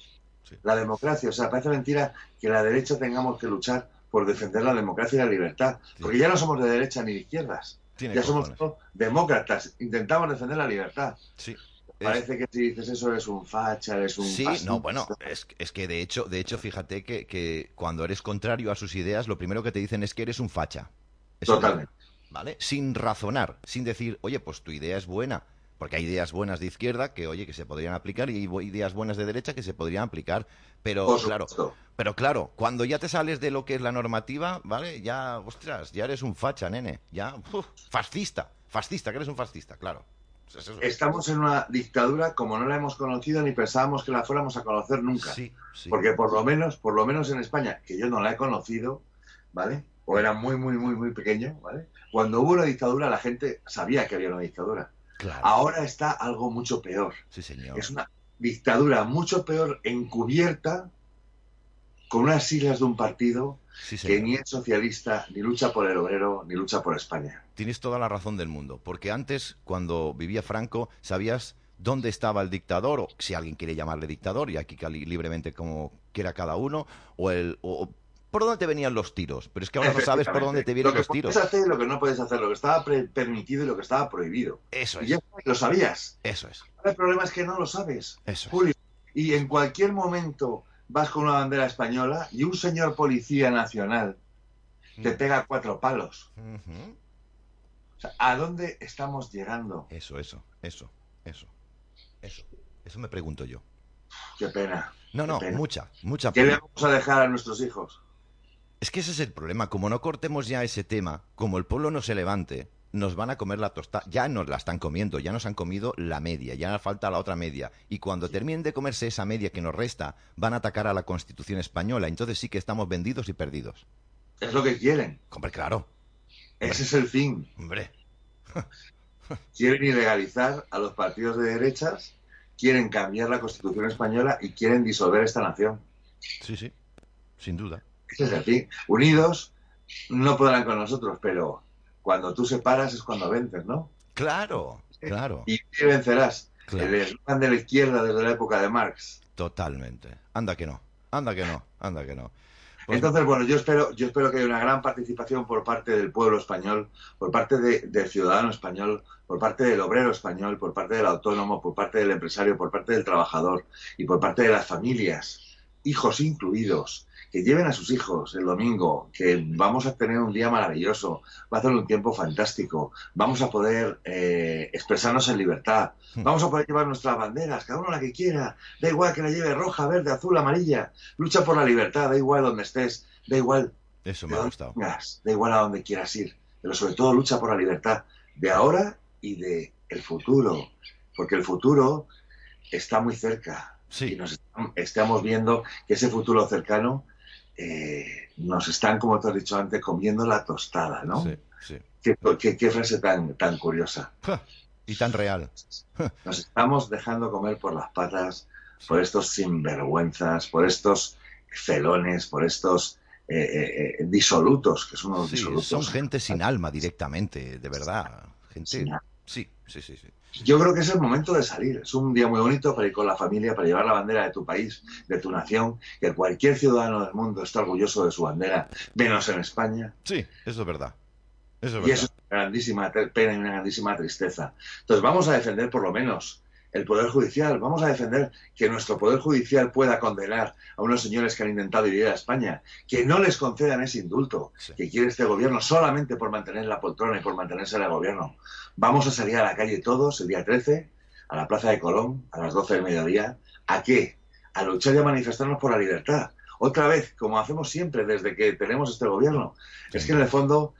la democracia. O sea, parece mentira que la derecha tengamos que luchar por defender la democracia y la libertad. Sí. Porque ya no somos de derecha ni de izquierdas. Tiene Ya somos cojones. demócratas. Intentamos defender la libertad. Sí. Parece que si dices eso eres un facha, eres un... Sí, fascista. no, bueno, es, es que de hecho, de hecho, fíjate que, que cuando eres contrario a sus ideas, lo primero que te dicen es que eres un facha. Eso Totalmente. ¿Vale? Sin razonar, sin decir, oye, pues tu idea es buena. Porque hay ideas buenas de izquierda que, oye, que se podrían aplicar y hay ideas buenas de derecha que se podrían aplicar. Pero, claro, pero claro, cuando ya te sales de lo que es la normativa, ¿vale? Ya, ostras, ya eres un facha, nene. Ya, uf, fascista. Fascista, que eres un fascista, claro. Pues Estamos en una dictadura como no la hemos conocido ni pensábamos que la fuéramos a conocer nunca. Sí, sí. Porque por lo menos, por lo menos en España, que yo no la he conocido, ¿vale? o era muy, muy, muy, muy pequeño, ¿vale? Cuando hubo una dictadura, la gente sabía que había una dictadura. Claro. Ahora está algo mucho peor. Sí, señor. Es una dictadura mucho peor encubierta con unas siglas de un partido Sí, que ni es socialista, ni lucha por el obrero, ni lucha por España. Tienes toda la razón del mundo, porque antes, cuando vivía Franco, sabías dónde estaba el dictador, o si alguien quiere llamarle dictador, y aquí libremente como quiera cada uno, o el o- por dónde te venían los tiros. Pero es que ahora no sabes por dónde te vienen Lo que los tiros. puedes hacer y lo que no puedes hacer, lo que estaba permitido y lo que estaba prohibido. Eso Y es, ya lo sabías. eso es, Ahora el problema es que no lo sabes. eso es. Julio, y en cualquier momento vas con una bandera española y un señor policía nacional te Mm. pega cuatro palos. Ujú. O sea, ¿a dónde estamos llegando? Eso, eso, eso, eso, eso. Eso me pregunto yo. Qué pena. No, no, pena. mucha, mucha ¿Qué le pena. vamos a dejar a nuestros hijos? Es que ese es el problema. Como no cortemos ya ese tema, como el pueblo no se levante, nos van a comer la tostada. Ya nos la están comiendo, ya nos han comido la media, ya nos falta la otra media. Y cuando terminen de comerse esa media que nos resta, van a atacar a la Constitución española. Entonces sí que estamos vendidos y perdidos. Es lo que quieren. Hombre, claro. Ese es el fin. Hombre. Quieren ilegalizar a los partidos de derechas, quieren cambiar la Constitución española y quieren disolver esta nación. Sí, sí. Sin duda. Ese es el fin. Unidos no podrán con nosotros, pero cuando tú separas es cuando vences, ¿no? Claro, claro. Y vencerás. Claro. El eslogan de la izquierda desde la época de Marx. Totalmente. Anda que no. Anda que no. Anda que no. Pues- Entonces, bueno, yo espero, yo espero que haya una gran participación por parte del pueblo español, por parte de- del ciudadano español, por parte del obrero español, por parte del autónomo, por parte del empresario, por parte del trabajador y por parte de las familias, hijos incluidos, que lleven a sus hijos el domingo, que vamos a tener un día maravilloso, va a ser un tiempo fantástico, vamos a poder eh, expresarnos en libertad, Hmm. vamos a poder llevar nuestras banderas, cada uno la que quiera, da igual que la lleve roja, verde, azul, amarilla, lucha por la libertad, da igual donde estés, da igual Eso me ha gustado. da igual a donde quieras ir, pero sobre todo lucha por la libertad de ahora y de el futuro, porque el futuro está muy cerca y nos estam- estamos viendo que ese futuro cercano eh, nos están, como te has dicho antes, comiendo la tostada, ¿no? Sí, sí. Qué, qué- qué frase tan, tan curiosa. Y tan real. Nos estamos dejando comer por las patas por estos sinvergüenzas, por estos felones, por estos eh, eh, eh, disolutos, que son unos Sí, disolutos. son gente sin alma directamente, de verdad. Gente. Sí, sí, sí, sí. Yo creo que es el momento de salir. Es un día muy bonito para ir con la familia, para llevar la bandera de tu país, de tu nación, que cualquier ciudadano del mundo está orgulloso de su bandera, menos en España. Sí, eso es verdad. Eso es Y eso verdad. es una grandísima pena y una grandísima tristeza. Entonces vamos a defender por lo menos el Poder Judicial, vamos a defender que nuestro Poder Judicial pueda condenar a unos señores que han intentado dividir a España, que no les concedan ese indulto Sí. que quiere este gobierno solamente por mantener la poltrona y por mantenerse en el gobierno. Vamos a salir a la calle todos el día 13, a la Plaza de Colón, a las 12 del mediodía. ¿A qué? A luchar y a manifestarnos por la libertad. Otra vez, como hacemos siempre desde que tenemos este gobierno. Es que en el fondo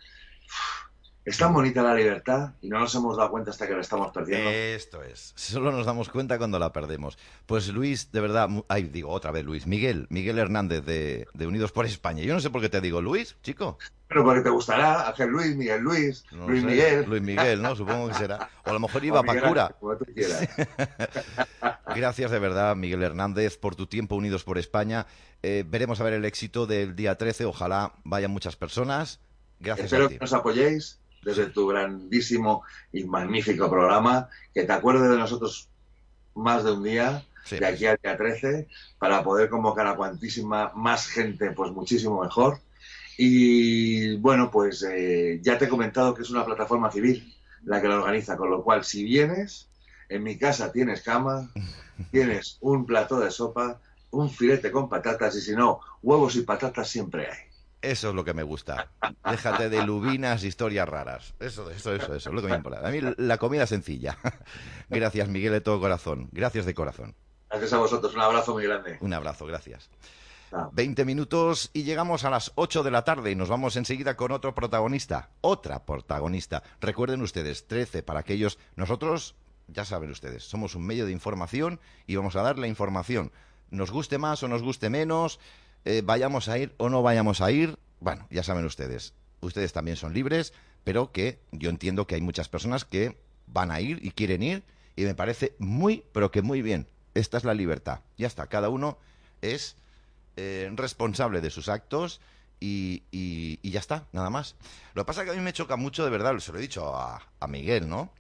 es tan bonita la libertad y no nos hemos dado cuenta hasta que la estamos perdiendo. Esto es. Solo nos damos cuenta cuando la perdemos. Pues Luis, de verdad, ay, digo otra vez Luis, Miguel, Miguel Hernández de, de Unidos por España. Yo no sé por qué te digo Luis, chico. Pero porque te gustará Ángel Luis, Miguel Luis, No Luis sé. Miguel. Luis Miguel, ¿no? Supongo que será. O a lo mejor iba para cura. Gracias de verdad, Miguel Hernández, por tu tiempo Unidos por España. Eh, veremos a ver el éxito del día 13. Ojalá vayan muchas personas. Gracias Espero a ti. que nos apoyéis desde tu grandísimo y magnífico programa, que te acuerdes de nosotros más de un día, Sí, de aquí al día 13, para poder convocar a cuantísima más gente, pues muchísimo mejor. Y bueno, pues eh, ya te he comentado que es una plataforma civil la que la organiza, con lo cual si vienes, en mi casa tienes cama, tienes un plato de sopa, un filete con patatas y si no, huevos y patatas siempre hay. Eso es lo que me gusta. Déjate de lubinas, historias raras. Eso, eso, eso, eso es lo que me importa. A mí la comida sencilla. Gracias, Miguel, de todo corazón. Gracias de corazón. Gracias a vosotros, un abrazo muy grande. Un abrazo, gracias. Chao. 20 minutos y llegamos a las 8 de la tarde y nos vamos enseguida con otro protagonista, otra protagonista. Recuerden ustedes, 13 para aquellos, nosotros, ya saben ustedes, somos un medio de información y vamos a dar la información. Nos guste más o nos guste menos, eh, vayamos a ir o no vayamos a ir, bueno, ya saben ustedes, ustedes también son libres, pero que yo entiendo que hay muchas personas que van a ir y quieren ir y me parece muy, pero que muy bien. Esta es la libertad. Ya está, cada uno es eh, responsable de sus actos y, y- ya está, nada más. Lo que pasa es que a mí me choca mucho, de verdad, se lo he dicho a, a Miguel, ¿no?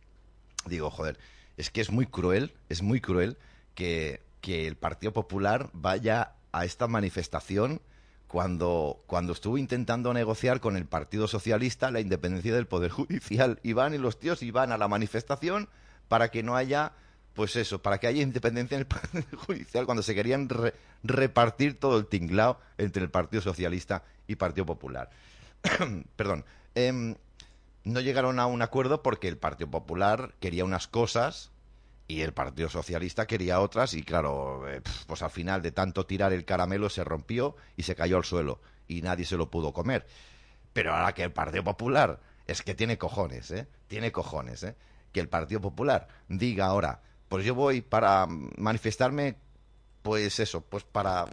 Digo, joder, es que es muy cruel, es muy cruel que, que el Partido Popular vaya a esta manifestación cuando, cuando estuvo intentando negociar con el Partido Socialista la independencia del Poder Judicial. Y van y los tíos y van a la manifestación para que no haya, pues eso, para que haya independencia en el Poder Judicial cuando se querían re- repartir todo el tinglao entre el Partido Socialista y Partido Popular. Perdón. Em, no llegaron a un acuerdo porque el Partido Popular quería unas cosas y el Partido Socialista quería otras y claro, eh, pues al final de tanto tirar el caramelo se rompió y se cayó al suelo y nadie se lo pudo comer. Pero ahora que el Partido Popular es que tiene cojones, ¿eh? Tiene cojones, ¿eh? Que el Partido Popular diga ahora, pues yo voy para manifestarme, pues eso, pues para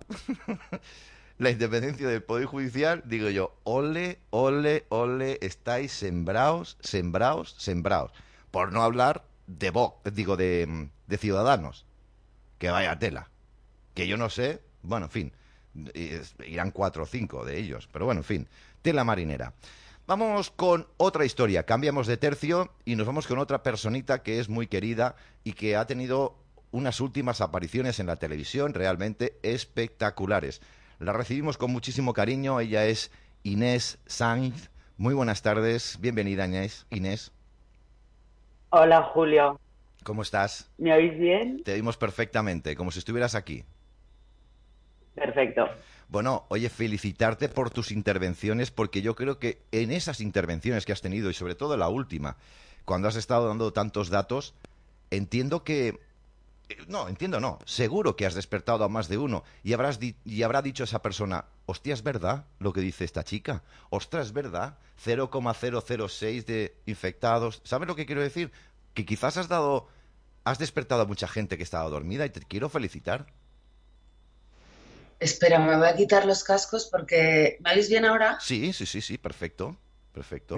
la independencia del Poder Judicial, digo yo, ole, ole, ole, estáis sembraos, sembraos, sembraos. Por no hablar de Vox, digo, de, de Ciudadanos. Que vaya tela. Que yo no sé, bueno, en fin, irán cuatro o cinco de ellos, pero bueno, en fin, tela marinera. Vamos con otra historia, cambiamos de tercio y nos vamos con otra personita que es muy querida y que ha tenido unas últimas apariciones en la televisión realmente espectaculares. La recibimos con muchísimo cariño, ella es Inés Sainz. Muy buenas tardes, bienvenida Inés. Inés, Hola Julio, ¿cómo estás? ¿me oís bien? Te oímos perfectamente, como si estuvieras aquí. Perfecto. Bueno, oye, felicitarte por tus intervenciones, porque yo creo que en esas intervenciones que has tenido, y sobre todo la última, cuando has estado dando tantos datos, entiendo que... No, entiendo no. Seguro que has despertado a más de uno y, habrás di- y habrá dicho esa persona, hostia, es verdad lo que dice esta chica. Ostras, es verdad. 0,006 de infectados. ¿Sabes lo que quiero decir? Que quizás has dado... Has despertado a mucha gente que estaba dormida y te quiero felicitar. Espera, me voy a quitar los cascos porque... ¿Me oís bien ahora? Sí, sí, sí, sí, perfecto. Perfecto.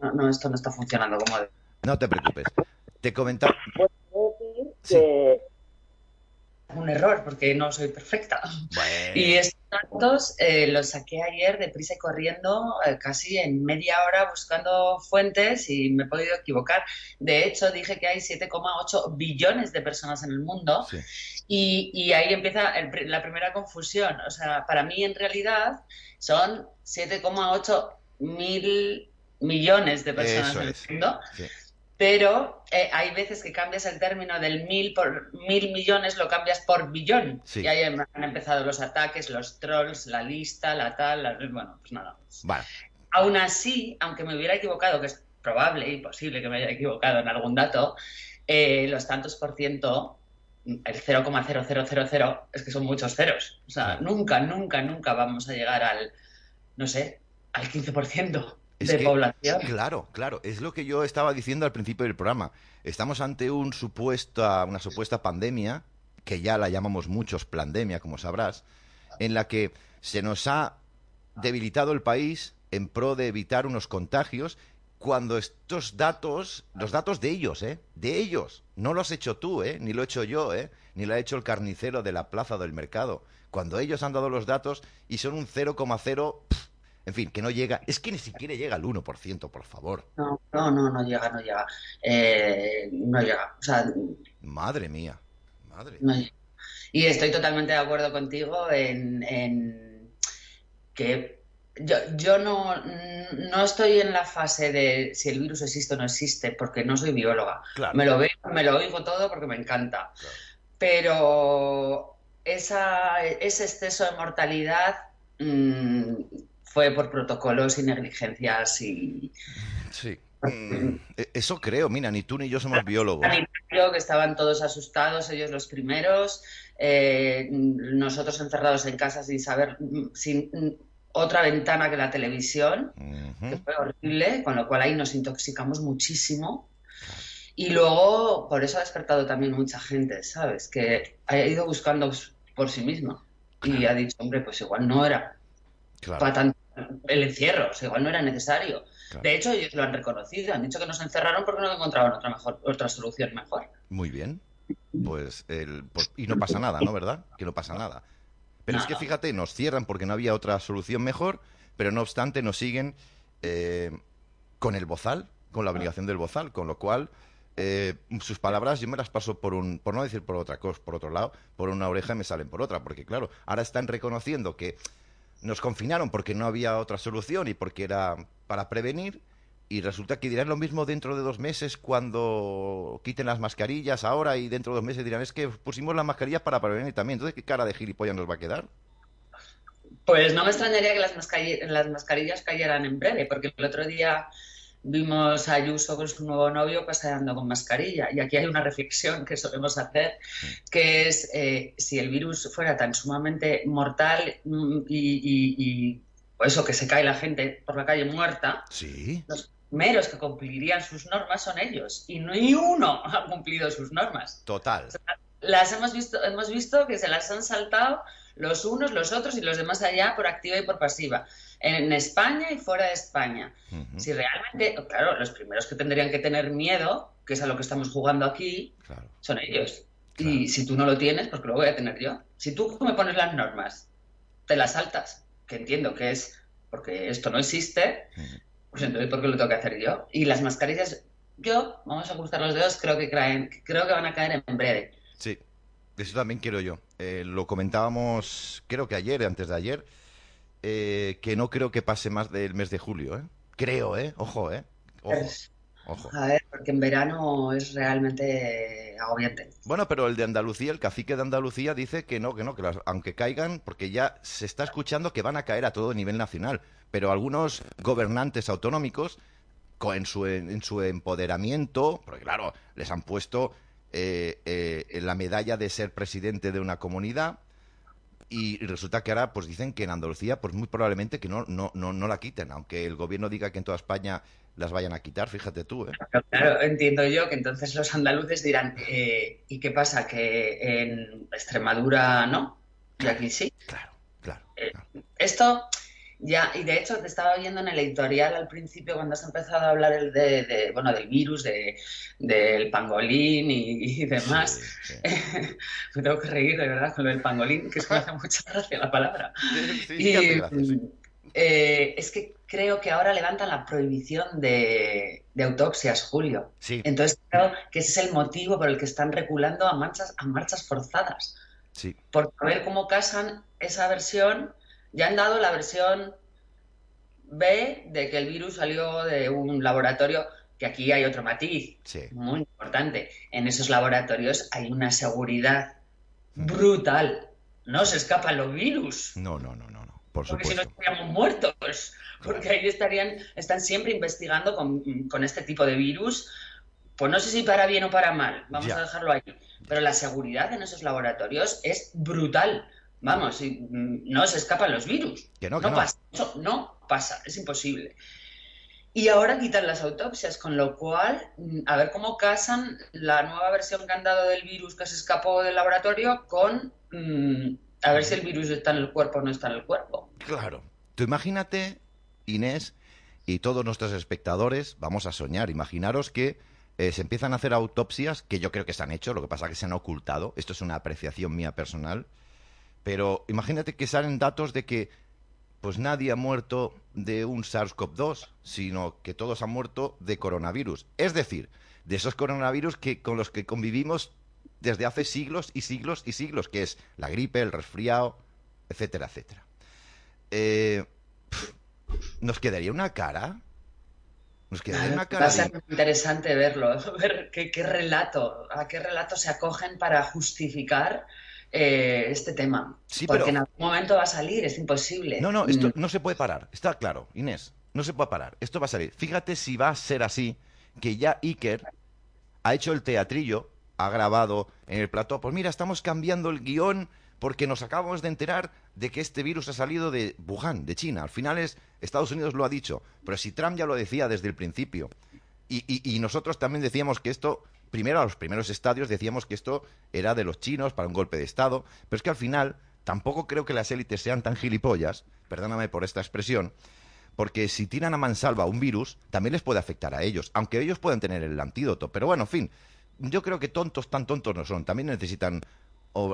No, no, esto no está funcionando como debe. No te preocupes. Te comentaba. Sí. que un error porque no soy perfecta. Bueno, Y estos datos eh, los saqué ayer deprisa y corriendo, eh, casi en media hora buscando fuentes y me he podido equivocar. De hecho, dije que hay 7,8 billones de personas en el mundo sí, y, y ahí empieza el la primera confusión. O sea, para mí en realidad son 7,8 mil millones de personas Eso en el es. mundo. sí. Pero eh, hay veces que cambias el término del mil por mil millones, lo cambias por billón. Sí. Y ahí han empezado los ataques, los trolls, la lista, la tal, la- bueno, pues nada. Vale, Aún así, aunque me hubiera equivocado, que es probable y posible que me haya equivocado en algún dato, eh, los tantos por ciento, el 0,0000, es que son muchos ceros. O sea, nunca, nunca, nunca vamos a llegar al, no sé, al 15% Es de que- población. claro, claro. Es lo que yo estaba diciendo al principio del programa. Estamos ante un supuesta, una supuesta pandemia, que ya la llamamos muchos pandemia, como sabrás, en la que se nos ha debilitado el país en pro de evitar unos contagios cuando estos datos, los datos de ellos, ¿eh? De ellos. No lo has hecho tú, ¿eh? Ni lo he hecho yo, ¿eh? Ni lo ha hecho el carnicero de la plaza del mercado. Cuando ellos han dado los datos y son un 0,0... En fin, que no llega... Es que ni siquiera llega al 1%, por favor. No, no, no, no llega, no llega. Eh, no llega. O sea, Madre mía. Madre. no llega. Y estoy totalmente de acuerdo contigo en, en que yo, yo no, no estoy en la fase de si el virus existe o no existe, porque no soy bióloga. Claro. Me lo veo, me lo oigo todo porque me encanta. Claro. Pero esa, ese exceso de mortalidad mm, fue por protocolos y negligencias y Sí. Mm, e- Eso creo. Mira, ni tú ni yo somos biólogos. sanitario, que estaban todos asustados, ellos los primeros, eh, nosotros encerrados en casa sin saber, sin otra ventana que la televisión, que fue horrible, con lo cual ahí nos intoxicamos muchísimo. Y luego, por eso ha despertado también mucha gente, ¿sabes? Que ha ido buscando por sí misma y ha dicho, hombre, pues igual no era Claro. para tanta el encierro, o sea, igual no era necesario. De hecho, ellos lo han reconocido, han dicho que nos encerraron porque no encontraban otra, mejor, otra solución mejor. Muy bien. Pues, el, pues, y no pasa nada, ¿no? ¿Verdad? Que no pasa nada. Pero es que fíjate, nos cierran porque no había otra solución mejor, pero no obstante nos siguen eh, con el bozal, con la obligación del bozal, con lo cual eh, sus palabras yo me las paso por un, por no decir por otra cosa, por otro lado, por una oreja y me salen por otra, porque claro, ahora están reconociendo que nos confinaron porque no había otra solución y porque era para prevenir y resulta que dirán lo mismo dentro de dos meses cuando quiten las mascarillas ahora y dentro de dos meses dirán es que pusimos las mascarillas para prevenir también. Entonces, ¿qué cara de gilipollas nos va a quedar? Pues no me extrañaría que las, las mascarillas cayeran en breve, porque el otro día vimos a Ayuso con su nuevo novio paseando con mascarilla. Y aquí hay una reflexión que solemos hacer, que es eh, si el virus fuera tan sumamente mortal mm, y, pues eso, que se cae la gente por la calle muerta, ¿Sí? los primeros que cumplirían sus normas son ellos. Y ni uno ha cumplido sus normas. Total. las hemos visto, hemos visto que se las han saltado los unos, los otros y los demás allá por activa y por pasiva, en España y fuera de España. Si realmente, claro, los primeros que tendrían que tener miedo, que es a lo que estamos jugando aquí, son ellos. Y si tú no lo tienes, pues que lo voy a tener yo. Si tú me pones las normas, te las saltas, que entiendo que es porque esto no existe, pues entonces ¿por qué lo tengo que hacer yo? Y las mascarillas, yo, vamos a cruzar los dedos, creo que, creo que van a caer en breve. Sí, eso también quiero yo. Eh, lo comentábamos, creo que ayer, antes de ayer, eh, que no creo que pase más del mes de julio, ¿eh? Creo, ¿eh? Ojo, ¿eh? Ojo. A ver, porque en verano es realmente agobiante. Bueno, pero el de Andalucía, el cacique de Andalucía dice que no, que no, que aunque caigan, porque ya se está escuchando que van a caer a todo nivel nacional, pero algunos gobernantes autonómicos en su, en su empoderamiento, porque claro, les han puesto eh, eh, la medalla de ser presidente de una comunidad y resulta que ahora pues dicen que en Andalucía pues muy probablemente que no, no, no, no la quiten, aunque el gobierno diga que en toda España las vayan a quitar, fíjate tú. ¿eh? Claro, entiendo yo que entonces los andaluces dirán, ¿y qué pasa? ¿Que en Extremadura no? Y aquí sí. Claro, claro. Esto ya, y de hecho te estaba viendo en el editorial al principio cuando has empezado a hablar el de, bueno, del virus, de, del pangolín y, demás. me tengo que reír de verdad con lo del pangolín, que es que me hace mucha gracia la palabra. y, eh, es que creo que ahora levantan la prohibición de, autopsias, Julio. Entonces creo que ese es el motivo por el que están reculando a marchas, a marchas forzadas. Sí. Por ver cómo casan esa versión ya han dado la versión B de que el virus salió de un laboratorio, que aquí hay otro matiz muy importante. En esos laboratorios hay una seguridad brutal. No se escapan los virus. No, no, no, no, no. Por porque si no estaríamos muertos. Porque ahí estarían, están siempre investigando con, este tipo de virus. Pues no sé si para bien o para mal, vamos a dejarlo ahí. Pero la seguridad en esos laboratorios es brutal. Vamos, mm, no se escapan los virus. no, pasa. Eso no pasa, es imposible. Y ahora quitan las autopsias, con lo cual, mm, a ver cómo casan la nueva versión que han dado del virus que se escapó del laboratorio con mm, a ver si el virus está en el cuerpo o no está en el cuerpo. Claro. Tú imagínate, Inés, y todos nuestros espectadores, vamos a soñar. Imaginaros que eh, se empiezan a hacer autopsias, que yo creo que se han hecho, lo que pasa es que se han ocultado. Esto es una apreciación mía personal pero imagínate que salen datos de que pues nadie ha muerto de un SARS-CoV-2, sino que todos han muerto de coronavirus. Es decir, de esos coronavirus que, con los que convivimos desde hace siglos y siglos y siglos, que es la gripe, el resfriado, etcétera, etcétera. Eh, ¿Nos quedaría una cara? Nos quedaría una cara. Va a ser interesante verlo, ver qué, qué relato, a qué relato se acogen para justificar eh, este tema. porque en algún momento va a salir, es imposible. No, no, esto mm. no se puede parar, está claro, Inés, no se puede parar, esto va a salir. Fíjate si va a ser así, que ya Iker ha hecho el teatrillo, ha grabado en el plató, pues mira, estamos cambiando el guion porque nos acabamos de enterar de que este virus ha salido de Wuhan, de China. Al final es, Estados Unidos lo ha dicho, pero si Trump ya lo decía desde el principio, y nosotros también decíamos que esto primero, a los primeros estadios decíamos que esto era de los chinos para un golpe de Estado, pero es que al final tampoco creo que las élites sean tan gilipollas, perdóname por esta expresión, porque si tiran a mansalva un virus, también les puede afectar a ellos, aunque ellos puedan tener el antídoto. Pero bueno, en fin, yo creo que tontos tan tontos no son, también necesitan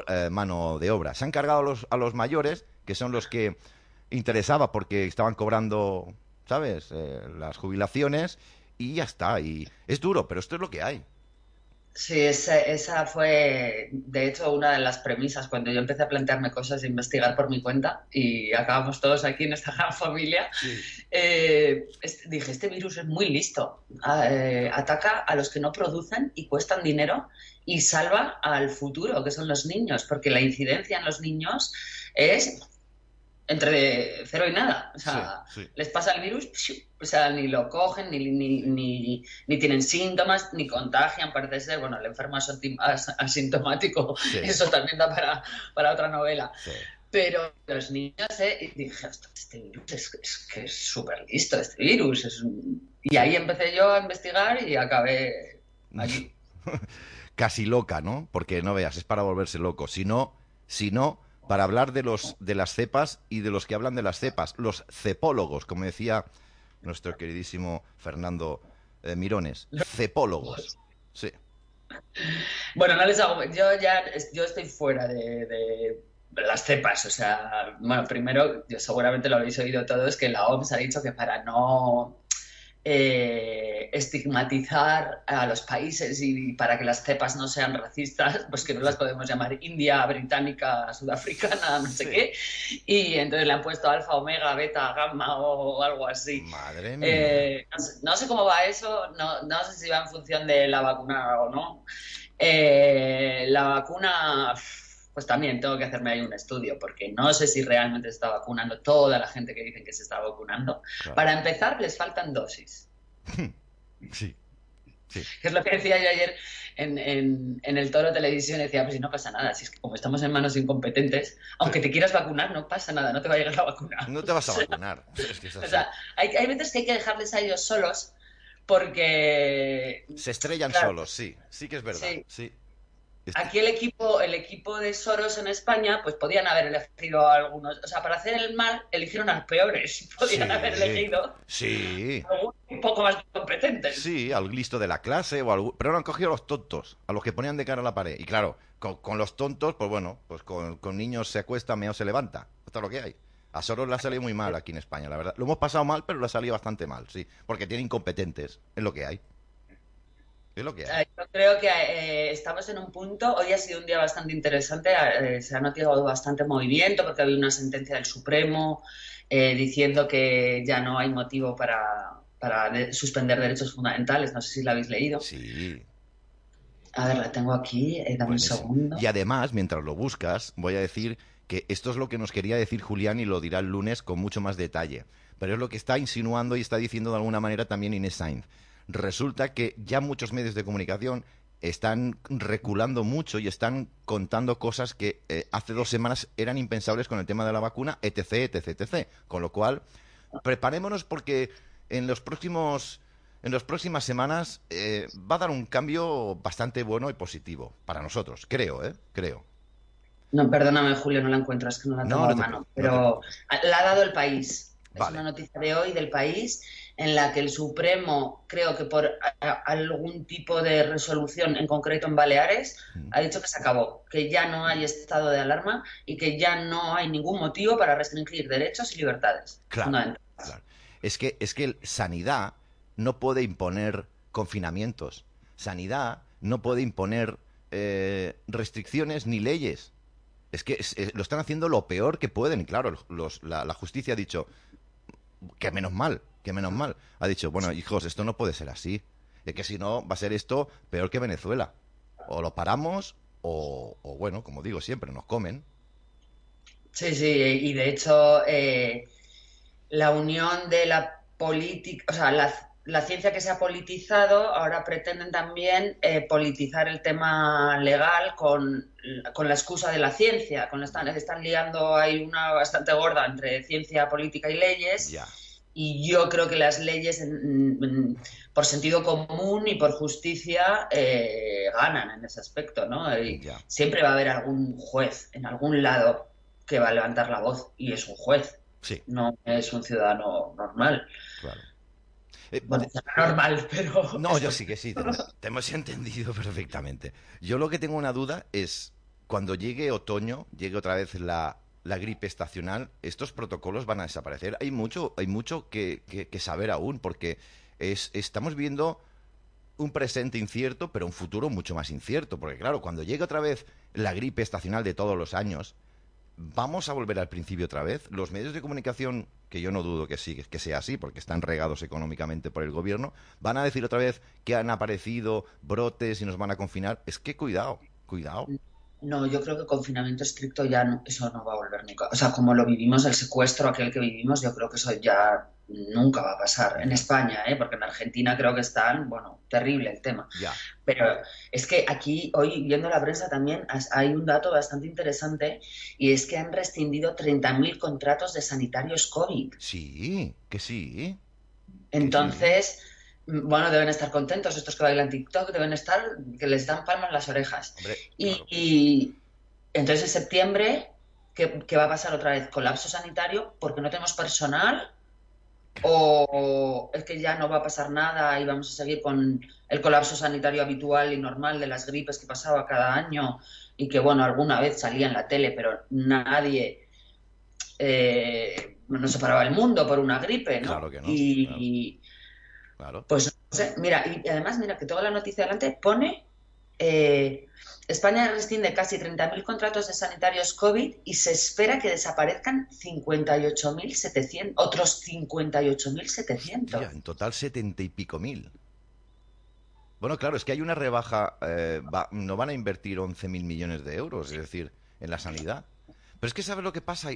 eh, mano de obra. Se han cargado a los, a los mayores, que son los que interesaba porque estaban cobrando, ¿sabes?, eh, las jubilaciones y ya está. Y es duro, pero esto es lo que hay. Sí, esa, esa, fue, de hecho, una de las premisas cuando yo empecé a plantearme cosas de investigar por mi cuenta y acabamos todos aquí en esta gran familia. Eh, dije, este virus es muy listo. Eh, ataca a los que no producen y cuestan dinero y salva al futuro, que son los niños, porque la incidencia en los niños es entre cero y nada. O sea, les pasa el virus, o sea, ni lo cogen, ni, ni, ni, tienen síntomas, ni contagian, parece ser. Bueno, el enfermo asintomático, eso también da para, para otra novela. Pero los niños, eh, dije, este virus es, que es súper listo, este virus. Es Y ahí empecé yo a investigar y acabé. Casi loca, ¿no? Porque no veas, es para volverse loco. Si no, si no para hablar de, los, de las cepas y de los que hablan de las cepas, los cepólogos, como decía nuestro queridísimo Fernando eh, Mirones. Cepólogos. Sí. Bueno, no les hago. Yo ya yo estoy fuera de, las cepas. O sea, bueno, primero, yo seguramente lo habéis oído todos, que la OMS ha dicho que para no eh, estigmatizar a los países y para que las cepas no sean racistas, pues que no las podemos llamar India, británica, sudafricana, no sé qué. Y entonces le han puesto alfa, omega, beta, gamma o algo así. Madre eh, mía. no, sé, cómo va eso, no, no, sé si va en función de la vacuna o no. Eh, la vacuna pues también tengo que hacerme ahí un estudio, porque no sé si realmente se está vacunando toda la gente que dicen que se está vacunando. Para empezar, les faltan dosis. Sí. Sí. Que es lo que decía yo ayer en, en, el Toro Televisión, decía, pues si no pasa nada, si es que como estamos en manos incompetentes, aunque te quieras vacunar, no pasa nada, no te va a llegar la vacuna. No te vas a vacunar. o sea, hay, hay veces que hay que dejarles a ellos solos porque... Se estrellan solos, sí, sí que es verdad, sí. Aquí el equipo, el equipo de Soros en España, pues podían haber elegido a algunos, o sea, para hacer el mal eligieron a los peores, podían haber elegido sí. un poco más competentes. Sí, al listo de la clase, o pero no han cogido a los tontos, a los que ponían de cara a la pared. Y claro, con, los tontos, pues bueno, pues con, niños se acuesta, meo se levanta. Esto es lo que hay. A Soros le ha salido muy mal aquí en España, la verdad. Lo hemos pasado mal, pero le ha salido bastante mal, sí. Porque tiene incompetentes, es lo que hay. Yo creo que eh, estamos en un punto, hoy ha sido un día bastante interesante, eh, se ha notado bastante movimiento porque ha habido una sentencia del Supremo eh, diciendo que ya no hay motivo para, suspender derechos fundamentales, no sé si la habéis leído. Sí. A ver, la tengo aquí, dame un segundo. Y además, mientras lo buscas, voy a decir que esto es lo que nos quería decir Julián y lo dirá el lunes con mucho más detalle. Pero es lo que está insinuando y está diciendo de alguna manera también Inés Sainz resulta que ya muchos medios de comunicación están reculando mucho y están contando cosas que eh, hace dos semanas eran impensables con el tema de la vacuna, etc, etc, etc. Con lo cual, preparémonos porque en los próximos en las próximas semanas eh, va a dar un cambio bastante bueno y positivo para nosotros, creo, ¿eh? Creo. No, perdóname, Julio, no la encuentras, que no la tengo a mano, pero la ha dado el país. Es una noticia de hoy del país en la que el Supremo, creo que por algún tipo de resolución, en concreto en Baleares, mm. ha dicho que se acabó, que ya no hay estado de alarma y que ya no hay ningún motivo para restringir derechos y libertades. Claro. Es que es que sanidad no puede imponer confinamientos. Sanidad no puede imponer eh, restricciones ni leyes. Es que lo están haciendo lo peor que pueden. Y claro, la, la justicia ha dicho que menos mal, que menos mal. Ha dicho, bueno, hijos, esto no puede ser así. Es que si no, va a ser esto peor que Venezuela. O lo paramos, o, bueno, como digo siempre, nos comen. Sí, sí, y de hecho, eh, la unión de la política, o sea, la, ciencia que se ha politizado, ahora pretenden también eh, politizar el tema legal con, la excusa de la ciencia. Con están, están liando, hay una bastante gorda entre ciencia, política y leyes. Ya y yo creo que las leyes, por sentido común y por justicia, eh, ganan en ese aspecto, ¿no? siempre va a haber algún juez en algún lado que va a levantar la voz y es un juez, Sí, no es un ciudadano normal. claro. Eh, Bueno, normal, pero... No, yo sí que sí, te, te hemos entendido perfectamente. Yo lo que tengo una duda es, cuando llegue otoño, llegue otra vez la, la gripe estacional, estos protocolos van a desaparecer. Hay mucho, hay mucho que, saber aún, porque es, estamos viendo un presente incierto, pero un futuro mucho más incierto. Porque claro, cuando llegue otra vez la gripe estacional de todos los años, vamos a volver al principio otra vez. Los medios de comunicación, que yo no dudo que sí, que sea así, porque están regados económicamente por el gobierno, van a decir otra vez que han aparecido brotes y nos van a confinar. Es que cuidado, cuidado. No, yo creo que confinamiento estricto ya no- eso no va a volver nunca. O sea, como lo vivimos, el secuestro aquel que vivimos, yo creo que eso ya nunca va a pasar en España, ¿eh? Porque en Argentina creo que están, bueno, terrible el tema. Ya. Pero es que aquí, hoy viendo la prensa también, hay un dato bastante interesante y es que han rescindido 30.000 contratos de sanitarios COVID. Sí, que sí. Entonces, bueno, deben estar contentos estos que bailan TikTok, deben estar que les dan palmas en las orejas. Hombre, Y, claro. y entonces en septiembre, ¿qué, qué va a pasar otra vez? ¿Colapso sanitario porque no tenemos personal? ¿O es que ya no va a pasar nada y vamos a seguir con el colapso sanitario habitual y normal de las gripes que pasaba cada año y que, bueno, alguna vez salía en la tele, pero nadie eh, no se paraba el mundo por una gripe, ¿no? Claro que no, Y, claro. Claro. pues no sé, mira, y además, mira que toda la noticia adelante pone eh, España rescinde casi 30.000 contratos de sanitarios COVID y se espera que desaparezcan 58.700, otros 58.700. Hostia, en total setenta y pico mil. Bueno, claro, es que hay una rebaja, eh, va- no van a invertir 11.000 millones de euros, es decir, en la sanidad. Pero es que ¿sabes lo que pasa?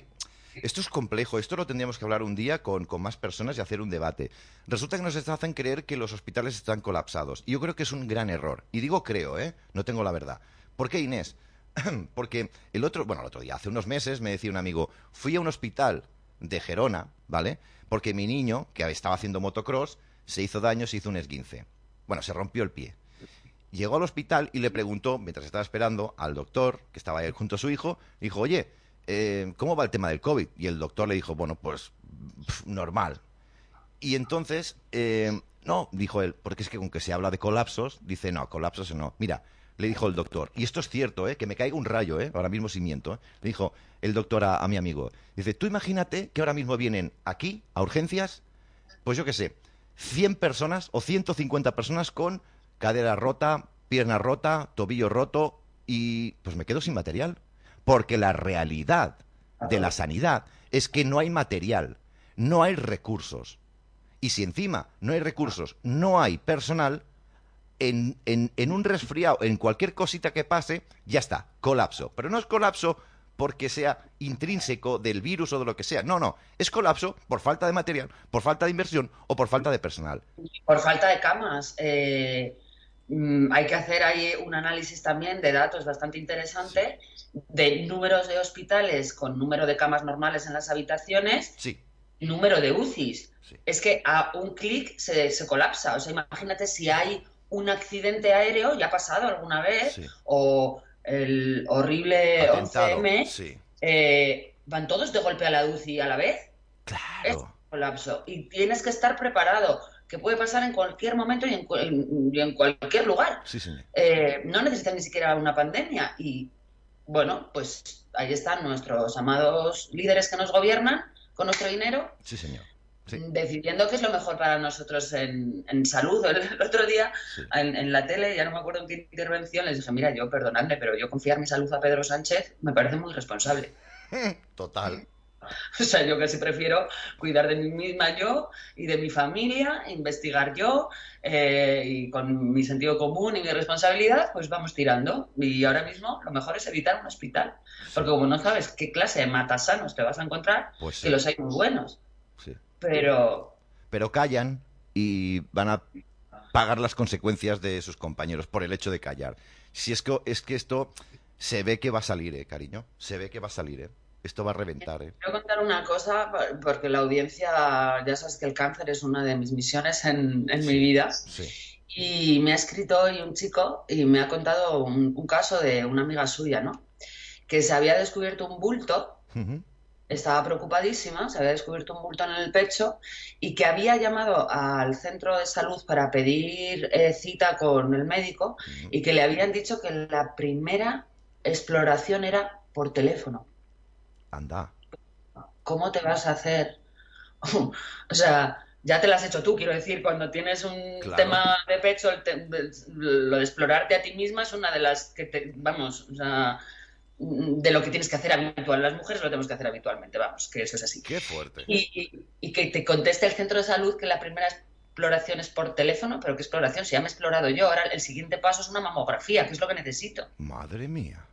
Esto es complejo, esto lo tendríamos que hablar un día con, con más personas y hacer un debate. Resulta que nos hacen creer que los hospitales están colapsados. Y yo creo que es un gran error. Y digo creo, ¿eh? No tengo la verdad. ¿Por qué, Inés? Porque el otro, bueno, el otro día, hace unos meses, me decía un amigo, fui a un hospital de Gerona, ¿vale? Porque mi niño, que estaba haciendo motocross, se hizo daño, se hizo un esguince. Bueno, se rompió el pie. Llegó al hospital y le preguntó, mientras estaba esperando, al doctor, que estaba ahí junto a su hijo, dijo, oye, eh, ¿cómo va el tema del COVID? Y el doctor le dijo, bueno, pues normal. Y entonces, eh, no, dijo él, porque es que con que se habla de colapsos, dice, no, colapsos no. Mira, le dijo el doctor, y esto es cierto, ¿eh? que me caiga un rayo, ¿eh? ahora mismo sin miento, ¿eh? le dijo el doctor a, a mi amigo, dice, tú imagínate que ahora mismo vienen aquí, a urgencias, pues yo qué sé, 100 personas o 150 personas con cadera rota, pierna rota, tobillo roto, y pues me quedo sin material. Porque la realidad de la sanidad es que no hay material, no hay recursos. Y si encima no hay recursos, no hay personal, en, en- en un resfriado, en cualquier cosita que pase, ya está, colapso. Pero no es colapso porque sea intrínseco del virus o de lo que sea. No, no. Es colapso por falta de material, por falta de inversión o por falta de personal. Por falta de camas. eh, hay que hacer ahí un análisis también de datos bastante interesante de números de hospitales con número de camas normales en las habitaciones Sí, número de UCIs. sí. Es que a un clic se, se colapsa. O sea, imagínate si hay un accidente aéreo, ya ha pasado alguna vez, o el horrible Atentado. 11M, Sí. eh, van todos de golpe a la UCI a la vez. Es Claro. colapso. Y tienes que estar preparado, que puede pasar en cualquier momento y en, y en cualquier lugar. Sí, señor. Eh, no necesitan ni siquiera una pandemia. Y bueno, pues ahí están nuestros amados líderes que nos gobiernan con nuestro dinero, Sí, señor. Sí. decidiendo qué es lo mejor para nosotros en, en salud. El, el otro día Sí. en, en la tele, ya no me acuerdo en qué intervención, les dije, mira, yo perdonadme, pero yo confiar mi salud a Pedro Sánchez me parece muy responsable. Total. O sea, yo casi prefiero cuidar de mí misma yo y de mi familia, investigar yo eh, y con mi sentido común y mi responsabilidad, pues vamos tirando. Y ahora mismo lo mejor es evitar un hospital, porque como no sabes qué clase de matasanos te vas a encontrar, Pues sí. que los hay muy buenos, sí. pero Pero callan y van a pagar las consecuencias de sus compañeros por el hecho de callar. Si es que, es que esto se ve que va a salir, eh, cariño. Se ve que va a salir, eh. Esto va a reventar, eh. quiero contar una cosa, porque la audiencia, ya sabes que el cáncer es una de mis misiones en, en mi vida. Sí. Y me ha escrito hoy un chico y me ha contado un, un caso de una amiga suya, ¿no? Que se había descubierto un bulto estaba preocupadísima, se había descubierto un bulto en el pecho y que había llamado al centro de salud para pedir eh, cita con el médico y que le habían dicho que la primera exploración era por teléfono. Anda. ¿Cómo te vas a hacer? o sea, ya te lo has hecho tú, quiero decir, cuando tienes un Claro. tema de pecho, el te- de- lo de explorarte a ti misma es una de las que te, vamos, o sea, de lo que tienes que hacer habitual. Las mujeres lo tenemos que hacer habitualmente, vamos, que eso es así. Qué fuerte. Y, y- y que te conteste el centro de salud que la primera exploración es por teléfono, pero ¿qué exploración? Si ya me he explorado yo, ahora el siguiente paso es una mamografía, que es lo que necesito. Madre mía.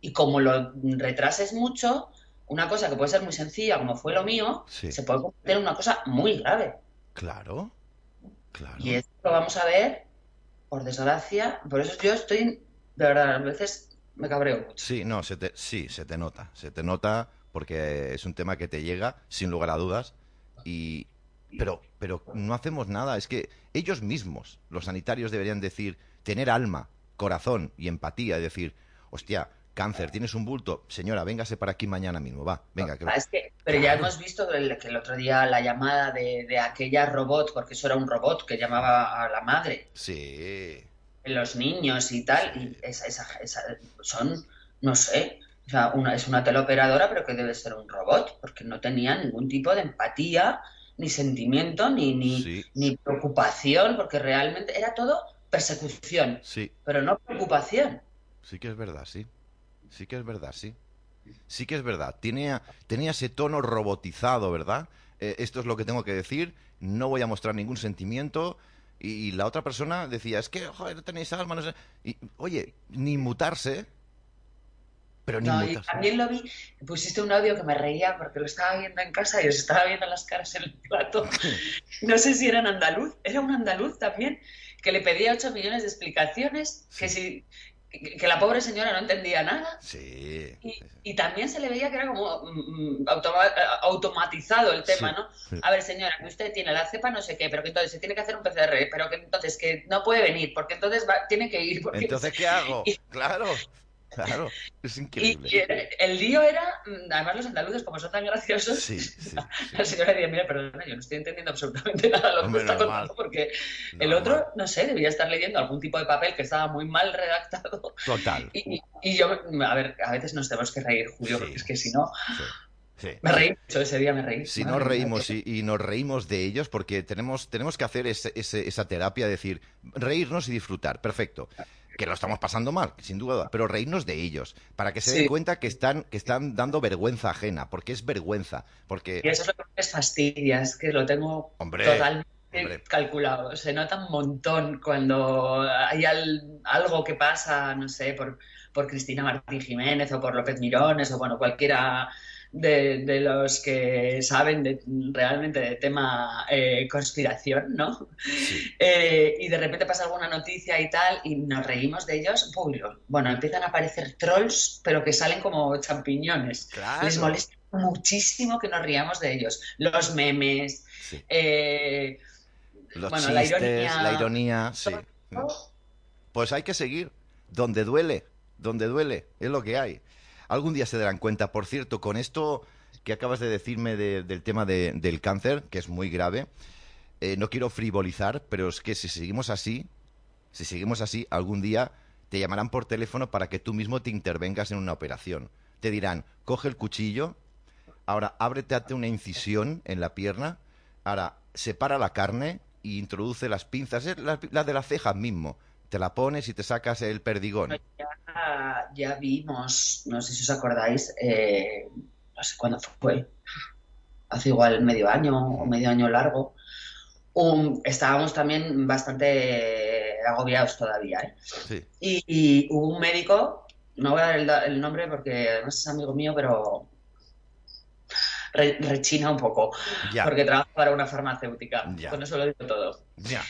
Y como lo retrases mucho, una cosa que puede ser muy sencilla, como fue lo mío, Sí. se puede convertir en una cosa muy grave. Claro. Claro. Y esto lo vamos a ver, por desgracia. Por eso yo estoy, de verdad, a veces me cabreo mucho. Sí, no, se te, sí, se te nota. Se te nota porque es un tema que te llega, sin lugar a dudas. Y, pero, pero no hacemos nada. Es que ellos mismos, los sanitarios, deberían decir, tener alma, corazón y empatía. Y decir, hostia, cáncer, tienes un bulto. Señora, véngase para aquí mañana mismo, va. Venga, que... Ah, es que- pero ya hemos visto el- que el otro día la llamada de, de aquella robot, porque eso era un robot que llamaba a la madre, Sí. los niños y tal, y esa, esa- esa- son, no sé, o sea, una, es una teleoperadora, pero que debe ser un robot, porque no tenía ningún tipo de empatía, ni sentimiento, ni, ni, Sí. ni preocupación, porque realmente era todo persecución, Sí, pero no preocupación. sí que es verdad, sí. Sí que es verdad, sí. Sí que es verdad. Tenía, tenía ese tono robotizado, ¿verdad? Eh, esto es lo que tengo que decir. No voy a mostrar ningún sentimiento. Y, y la otra persona decía, es que, joder, tenéis alma, no sé. Y, oye, ni mutarse. Pero ni No, y mutarse. también lo vi, pusiste un audio que me reía porque lo estaba viendo en casa y os estaba viendo las caras en el plato. No sé si era en andaluz, era un andaluz también, que le pedía 8 millones de explicaciones, que, si, que, que la pobre señora no entendía nada. Sí. Y, y también se le veía que era como mm, automa- automatizado el tema, Sí, ¿no? A ver, señora, que usted tiene la cepa no sé qué, pero que entonces se tiene que hacer un PCR, pero que entonces que no puede venir, porque entonces va- tiene que ir. Porque Entonces, ¿qué hago? Y- Claro, claro. Es Y, increíble. y era- el lío era, mm, además los andaluces como son tan graciosos, Sí, sí, sí. la señora decía, mira, perdona, yo no estoy entendiendo absolutamente nada de lo que Hombre, está normal. contando, porque el otro, no sé, debía estar leyendo algún tipo de papel que estaba muy mal redactado. Total. Y, yo, a ver, a veces nos tenemos que reír, Julio, porque es que si no, Sí. me reí mucho ese día, me reí. Si nos mía, reímos y, y nos reímos de ellos, porque tenemos, tenemos que hacer ese- ese- esa terapia, decir, reírnos y disfrutar, perfecto. Que lo estamos pasando mal, sin duda, pero reírnos de ellos, para que se den cuenta que están, que están dando vergüenza ajena, porque es vergüenza, Y porque, eso es lo que me fastidia, es que lo tengo Hombre, totalmente hombre. calculado. Se nota un montón cuando hay al- algo que pasa, no sé, por, por Cristina Martín Jiménez o por López Mirones o bueno, cualquiera de, de los que saben de, realmente de tema eh, conspiración, ¿no? sí, Eh, y de repente pasa alguna noticia y tal, y nos reímos de ellos. Lo- bueno, empiezan a aparecer trolls, pero que salen como champiñones. claro. Les molesta muchísimo que nos riamos de ellos. Los memes, Sí. eh, Los bueno, la chistes, ironía- la ironía, sí. Pues hay que seguir donde duele, donde duele, es lo que hay. Algún día se darán cuenta, por cierto, con esto que acabas de decirme de- del tema de- del cáncer, que es muy grave, eh, no quiero frivolizar, pero es que si seguimos así, si seguimos así, algún día te llamarán por teléfono para que tú mismo te intervengas en una operación. Te dirán, coge el cuchillo, ahora ábrete una incisión en la pierna, ahora separa la carne y introduce las pinzas, es la, la de las cejas mismo. Te la pones y te sacas el perdigón. ya, ya vimos, no sé si os acordáis, eh, no sé cuándo fue, hace igual medio año o medio año largo, un- estábamos también bastante agobiados todavía, ¿eh? Sí, Y, y hubo un médico, no voy a dar el, el nombre porque además es amigo mío, pero re- rechina un poco, ya, porque trabaja para una farmacéutica. Ya. Con eso lo digo todo. ya.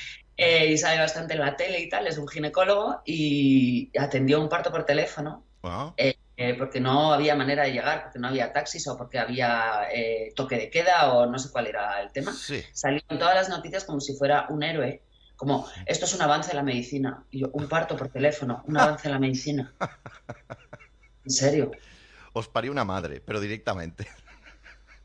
Eh, y sale bastante en la tele y tal, es un ginecólogo y atendió un parto por teléfono Ah, eh, porque no había manera de llegar, porque no había taxis o porque había eh, toque de queda o no sé cuál era el tema. sí. Salió en todas las noticias como si fuera un héroe, como esto es un avance en la medicina. Y yo, un parto por teléfono, un avance en la medicina. En serio. os parió una madre, pero directamente.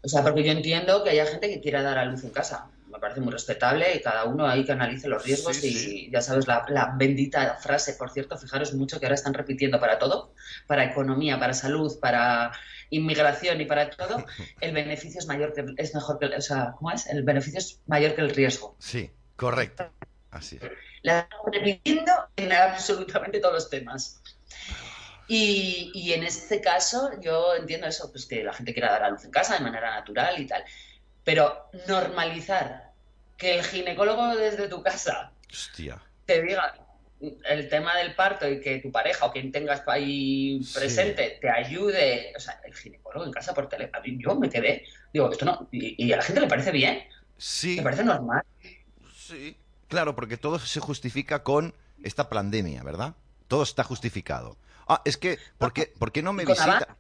O sea, porque yo entiendo que haya gente que quiera dar a luz en casa. Me parece muy respetable y cada uno ahí que analice los riesgos Sí, y sí. ya sabes, la, la bendita frase, por cierto, fijaros mucho que ahora están repitiendo para todo, para economía, para salud, para inmigración y para todo, el beneficio es mayor que es mejor que, el- o sea, ¿cómo es? El beneficio es mayor que el riesgo. Sí, correcto. Así es. La estamos repitiendo en absolutamente todos los temas. Y, y en este caso yo entiendo eso, pues que la gente quiera dar a luz en casa de manera natural y tal. Pero normalizar que el ginecólogo desde tu casa Hostia. te diga el tema del parto y que tu pareja o quien tengas ahí Sí. presente te ayude, o sea, el ginecólogo en casa por teléfono. Yo me quedé, digo, esto no, y, y a la gente le parece bien, Sí, le parece normal. sí. Claro, porque todo se justifica con esta pandemia, ¿verdad? Todo está justificado. Ah, es que, ¿por qué, ¿por qué no me visita?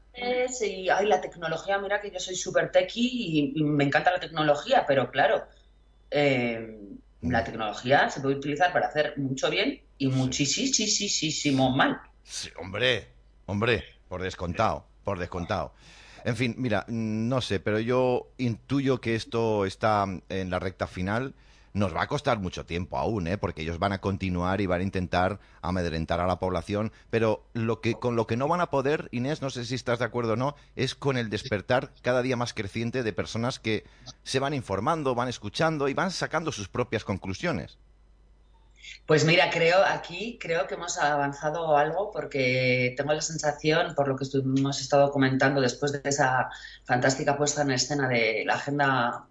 y ay, la tecnología, mira que yo soy súper techie y, y me encanta la tecnología, pero claro, eh, la tecnología se puede utilizar para hacer mucho bien y muchísimo mal. Sí, hombre, hombre, por descontado, por descontado. En fin, mira, mm, no sé, pero yo intuyo que esto está en la recta final. Nos va a costar mucho tiempo aún, ¿eh? Porque ellos van a continuar y van a intentar amedrentar a la población, pero lo que con lo que no van a poder, Inés, no sé si estás de acuerdo o no, es con el despertar cada día más creciente de personas que se van informando, van escuchando y van sacando sus propias conclusiones. Pues mira, creo aquí, creo que hemos avanzado algo porque tengo la sensación, por lo que hemos estado comentando después de esa fantástica puesta en escena de la Agenda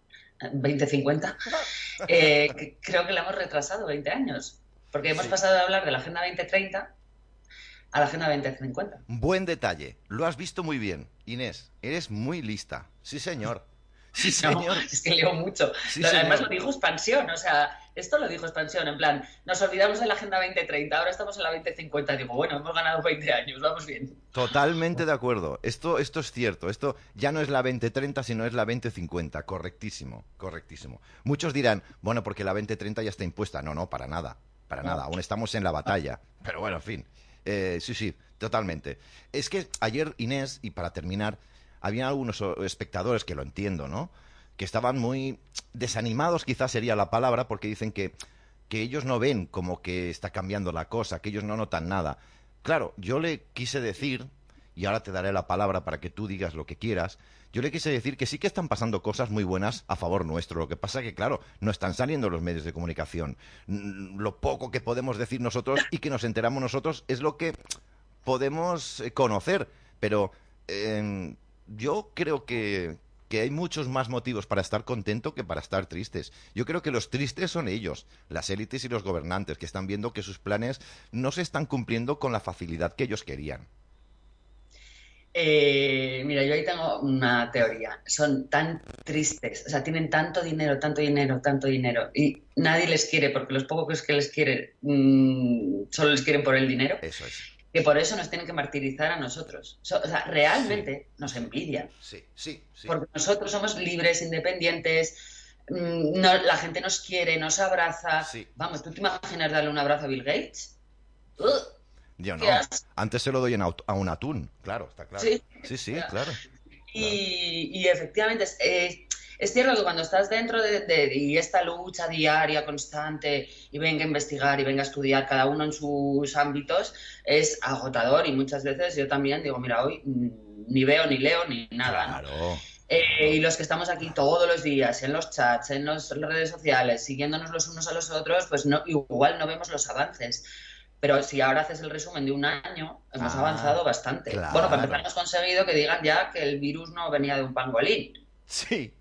2050, eh, que creo que la hemos retrasado 20 años, porque hemos Sí. pasado de hablar de la Agenda 2030 a la Agenda 2050. Buen detalle. Lo has visto muy bien. Inés, eres muy lista. Sí, señor. Sí, No, señor. es que leo mucho. Sí, Además señor. lo dijo Expansión, o sea, esto lo dijo Expansión, en plan, nos olvidamos de la Agenda 2030, ahora estamos en la 2050. Digo, bueno, hemos ganado 20 años, vamos bien. Totalmente de acuerdo. Esto, esto es cierto. Esto ya no es la 2030, sino es la 2050. Correctísimo, correctísimo. Muchos dirán, bueno, porque la 2030 ya está impuesta. No, no, para nada. Para nada. Aún estamos en la batalla. Pero bueno, en fin. Eh, sí, sí, totalmente. Es que ayer, Inés, y para terminar, había algunos o- espectadores que lo entiendo, ¿no? Que estaban muy desanimados, quizás sería la palabra, porque dicen que, que ellos no ven como que está cambiando la cosa, que ellos no notan nada. Claro, yo le quise decir, y ahora te daré la palabra para que tú digas lo que quieras, yo le quise decir que sí que están pasando cosas muy buenas a favor nuestro. Lo que pasa que, claro, no están saliendo los medios de comunicación. Lo poco que podemos decir nosotros y que nos enteramos nosotros es lo que podemos eh, conocer. Pero eh, yo creo que, que hay muchos más motivos para estar contento que para estar tristes. Yo creo que los tristes son ellos, las élites y los gobernantes, que están viendo que sus planes no se están cumpliendo con la facilidad que ellos querían. Eh, mira, yo ahí tengo una teoría. Son tan tristes, o sea, tienen tanto dinero, tanto dinero, tanto dinero, y nadie les quiere porque los pocos que les quieren mm, solo les quieren por el dinero, Eso es. Que por eso nos tienen que martirizar a nosotros. So- o sea, realmente nos envidian. Sí, sí, sí. Porque nosotros somos libres, independientes, mm, no- la gente nos quiere, nos abraza. Sí. Vamos, ¿tú te imaginas darle un abrazo a Bill Gates? ¡Ugh! Yo no. Antes se lo doy en a un atún, claro, está claro. Sí. sí, sí, Claro. claro. Y, y efectivamente, eh, es cierto que cuando estás dentro de, de- y esta lucha diaria, constante, y venga a investigar y venga a estudiar cada uno en sus ámbitos, es agotador y muchas veces yo también digo, mira, hoy mm, ni veo, ni leo, ni nada. ¿no? Claro. Eh, y los que estamos aquí todos los días, en los chats, en las redes sociales, siguiéndonos los unos a los otros, pues no, igual no vemos los avances. Pero si ahora haces el resumen de un año, hemos Ah, avanzado bastante. claro. Bueno, para empezar, hemos conseguido que digan ya que el virus no venía de un pangolín. Sí.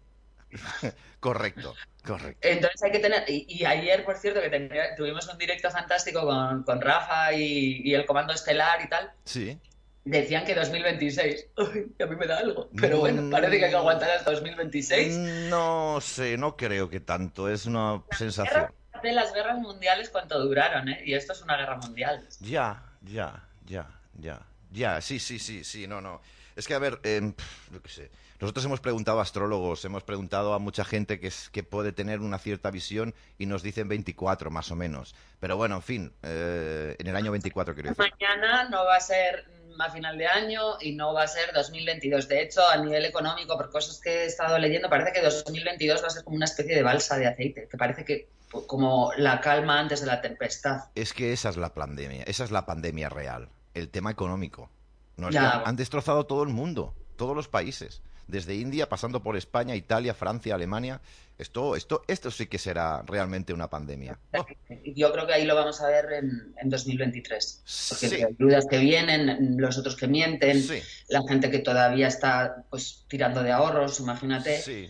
correcto, correcto. Entonces hay que tener. Y, y ayer, por cierto, que tenía- tuvimos un directo fantástico con, con Rafa y, y el Comando Estelar y tal. Sí. Decían que 2026. Uy, a mí me da algo. Pero bueno, Mm. parece que hay que aguantar hasta 2026. No sé, no creo que tanto. Es una sensación. de las guerras mundiales cuánto duraron, ¿eh? Y esto es una guerra mundial. Ya, ya, ya, ya, ya. Sí, sí, sí, sí, no, no. Es que, a ver, pf, yo qué sé. Nosotros hemos preguntado a astrólogos, hemos preguntado a mucha gente que, es, que puede tener una cierta visión y nos dicen 24 más o menos. Pero bueno, en fin, eh, en el año 24 quiero decir. Mañana no va a ser a final de año y no va a ser 2022. De hecho, a nivel económico, por cosas que he estado leyendo, parece que 2022 va a ser como una especie de balsa de aceite, que parece que como la calma antes de la tempestad. Es que esa es la pandemia, esa es la pandemia real, el tema económico. Nos han destrozado todo el mundo, todos los países, desde India pasando por España, Italia, Francia, Alemania. Esto, esto, esto sí que será realmente una pandemia. Yo creo que ahí lo vamos a ver en, en 2023. Porque sí. hay dudas que vienen, los otros que mienten, la gente que todavía está pues tirando de ahorros, imagínate. Sí.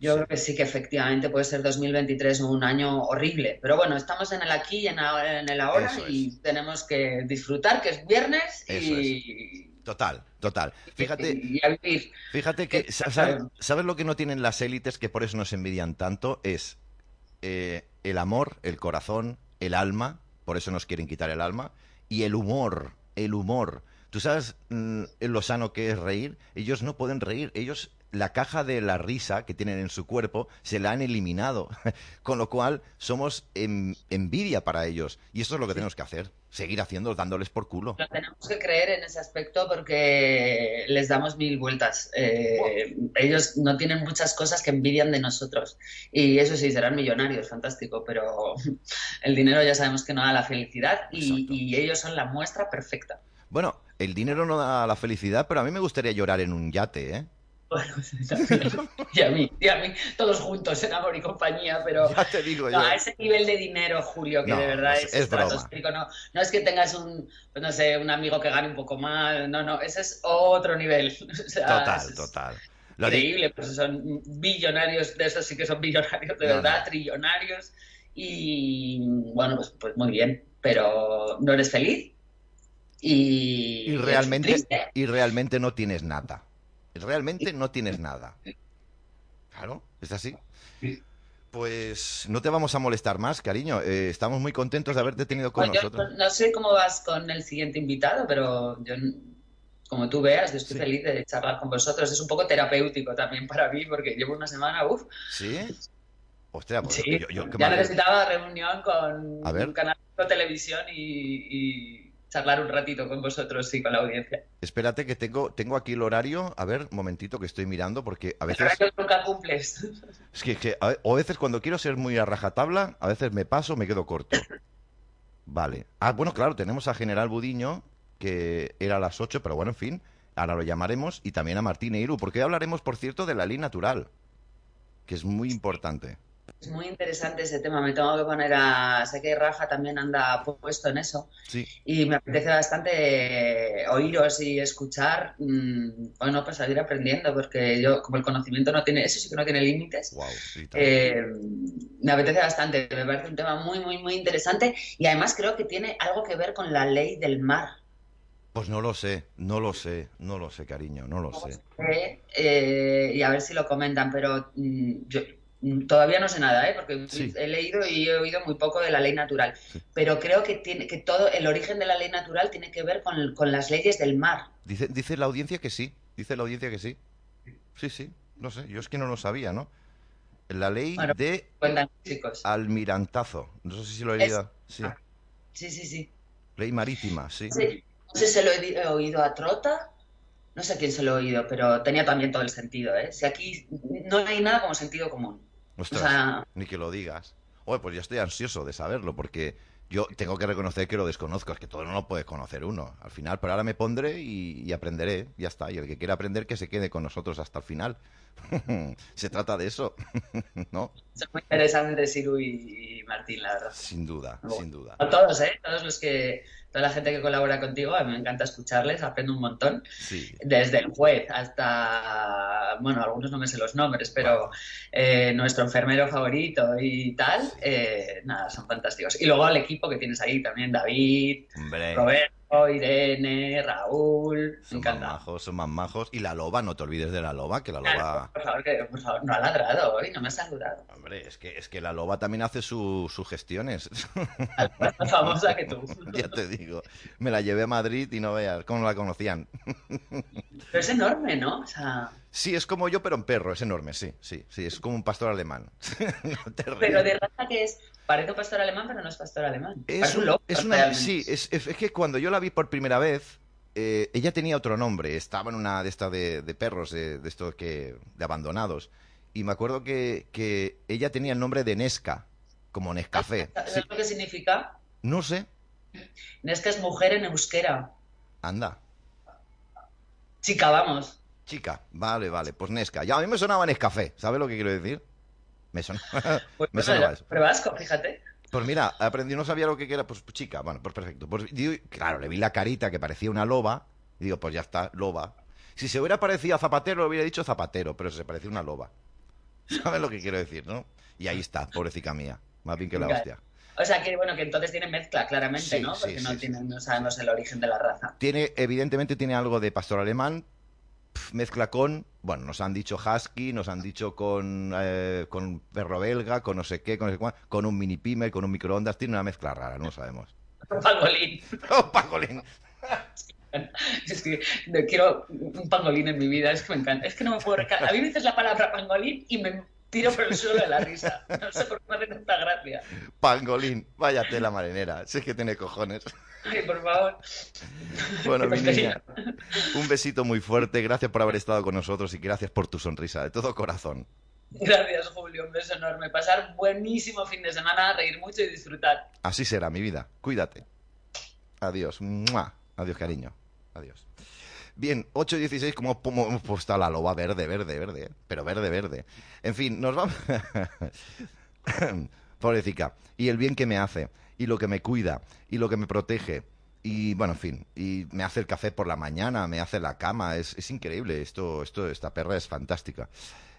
Yo creo que sí que efectivamente puede ser 2023 un año horrible, pero bueno, estamos en el aquí y en, el ahora y tenemos que disfrutar que es viernes y... Total, total. Fíjate, fíjate que, ¿sabes, lo que no tienen las élites que por eso nos envidian tanto? Es eh, el amor, el corazón, el alma, por eso nos quieren quitar el alma, y el humor, el humor. ¿Tú sabes mm, lo sano que es reír? Ellos no pueden reír, ellos la caja de la risa que tienen en su cuerpo se la han eliminado, con lo cual somos envidia para ellos. Y eso es lo que tenemos que hacer, seguir haciendo, dándoles por culo. Lo tenemos que creer en ese aspecto porque les damos mil vueltas. Eh, ellos no tienen muchas cosas que envidian de nosotros. Y eso sí, serán millonarios, fantástico, pero el dinero ya sabemos que no da la felicidad y, y ellos son la muestra perfecta. Bueno, el dinero no da la felicidad, pero a mí me gustaría llorar en un yate, ¿eh? Bueno, y a mí, y a mí, todos juntos en amor y compañía, pero ya te digo no, a ese nivel de dinero, Julio, que de verdad es, es no, no, es que tengas un, pues no sé, un amigo que gane un poco mal, no, no, ese es otro nivel. total, total. increíble, pues son billonarios, de esos sí que son billonarios de verdad, trillonarios, y bueno, pues, pues, muy bien, pero no eres feliz. Y, y realmente, y realmente no tienes nada realmente no tienes nada. Claro, es así. Pues no te vamos a molestar más, cariño. Eh, estamos muy contentos de haberte tenido con pues nosotros. no sé cómo vas con el siguiente invitado, pero yo, como tú veas, estoy feliz de charlar con vosotros. Es un poco terapéutico también para mí, porque llevo una semana, uff. ¿Sí? Hostia, pues yo, ya necesitaba reunión con un canal de televisión y charlar un ratito con vosotros y con la audiencia. Espérate que tengo, tengo aquí el horario. A ver, un momentito que estoy mirando porque a veces... nunca cumples. Es que, a, o a veces cuando quiero ser muy a rajatabla, a veces me paso, me quedo corto. Vale. Ah, bueno, claro, tenemos a General Budiño, que era a las 8, pero bueno, en fin, ahora lo llamaremos, y también a Martín Eiru, porque hoy hablaremos, por cierto, de la ley natural, que es muy importante. Es muy interesante ese tema. Me tengo que poner a. Sé que Rafa también anda puesto en eso. Sí. Y me apetece bastante oíros y escuchar. Mm, bueno, pues seguir aprendiendo, porque yo, como el conocimiento no tiene. Eso sí que no tiene límites. Wow, eh, me apetece bastante. Me parece un tema muy, muy, muy interesante. Y además creo que tiene algo que ver con la ley del mar. Pues no lo sé, no lo sé, no lo sé, cariño, no lo sé. Eh, y a ver si lo comentan, pero mm, yo, todavía no sé nada, ¿eh? porque he leído y he oído muy poco de la ley natural, pero creo que tiene que todo el origen de la ley natural tiene que ver con, con, las leyes del mar. Dice, dice la audiencia que sí, dice la audiencia que sí. Sí, sí, no sé, yo es que no lo sabía, ¿no? La ley de almirantazo, no sé si lo he leído. Sí. Ah, sí, sí, sí. Ley marítima, sí. sí. No sé si lo he oído a Trota no sé a quién se lo he oído, pero tenía también todo el sentido, ¿eh? Si aquí no hay nada como sentido común. Ostras, ni que lo digas. Oye, pues ya estoy ansioso de saberlo, porque yo tengo que reconocer que lo desconozco, es que todo no lo puede conocer uno. Al final, pero ahora me pondré y, aprenderé, ya está. Y el que quiera aprender, que se quede con nosotros hasta el final. se trata de eso, ¿no? Es muy interesante, Siru y Martín, la verdad. Sin duda, sin duda. A todos, ¿eh? Todos los que toda la gente que colabora contigo, a mí me encanta escucharles, aprendo un montón. Desde el juez hasta, bueno, algunos no me sé los nombres, pero eh, nuestro enfermero favorito y tal, eh, nada, son fantásticos. Y luego al equipo que tienes ahí también, David, Roberto Irene, Raúl, me Son más majos, son más majos. Y la loba, no te olvides de la loba, que la Claro, loba... por favor, que, por favor, no ha ladrado hoy, no me ha saludado. Hombre, es que, es que la loba también hace su- sus gestiones. Más famosa que tú. ya te digo. Me la llevé a Madrid y no veas cómo la conocían. Pero es enorme, ¿no? O sea, Sí, es como yo, pero en perro, es enorme, sí, sí, sí, es como un pastor alemán. No pero de raza que es, parece pastor alemán, pero no es pastor alemán. Es, un un- lobo, es una, sí, es, es- que cuando yo la vi por primera vez, eh, ella tenía otro nombre, estaba en una de estas de, de perros, de, de estos que, de abandonados, y me acuerdo que, que ella tenía el nombre de Nesca, como Nescafé. ¿Sabes Sí, lo que significa? no sé, Es que es mujer en euskera. anda, Chica, vamos. chica, vale, vale, pues Nesca. Ya a mí me sonaba Nescafé, ¿sabes lo que quiero decir? Me sonaba, Pues, me sonaba eso. vasco, fíjate. Pues mira, aprendí, no sabía lo que era, pues chica, bueno, pues perfecto. Pues digo, claro, le vi la carita que parecía una loba, y digo, pues ya está, loba. Si se hubiera parecido a Zapatero, lo hubiera dicho Zapatero, pero se parecía una loba. ¿Sabes lo que quiero decir, no? Y ahí está, pobrecita mía, más bien que la Claro. hostia. O sea que bueno, que entonces tiene mezcla, claramente, Sí, ¿no? Porque sí, no, sí, tienen- sí. no sabemos el origen de la raza. Tiene, evidentemente tiene algo de pastor alemán, mezcla con, bueno, nos han dicho husky, nos han dicho con, eh, con perro belga, con no sé qué, con no sé cuál, con un mini pimer, con un microondas, tiene una mezcla rara, no lo sabemos. Pangolín. ¡Oh, Pacolín! Es que no quiero un pangolín en mi vida, es que me encanta. Es que no me puedo recargar. A mí me dices la palabra pangolín y me tiro por el suelo de la risa. No sé por qué me hace tanta gracia. Pangolín, vaya tela marinera, sé que tiene cojones. Ay, por favor. Bueno, mi niña, un besito muy fuerte, gracias por haber estado con nosotros y gracias por tu sonrisa, de todo corazón. Gracias, Julio. Un beso enorme. Pasar buenísimo fin de semana, reír mucho y disfrutar. Así será mi vida, cuídate. Adiós, ¡Mua! adiós cariño, adiós. Bien, 8 y 16, como hemos puesto a la loba verde, verde, verde, ¿eh? pero verde, verde. En fin, nos vamos... Pobrecita. Y el bien que me hace, y lo que me cuida, y lo que me protege, y bueno, en fin, y me hace el café por la mañana, me hace la cama, es, es increíble, esto, esto, esta perra es fantástica.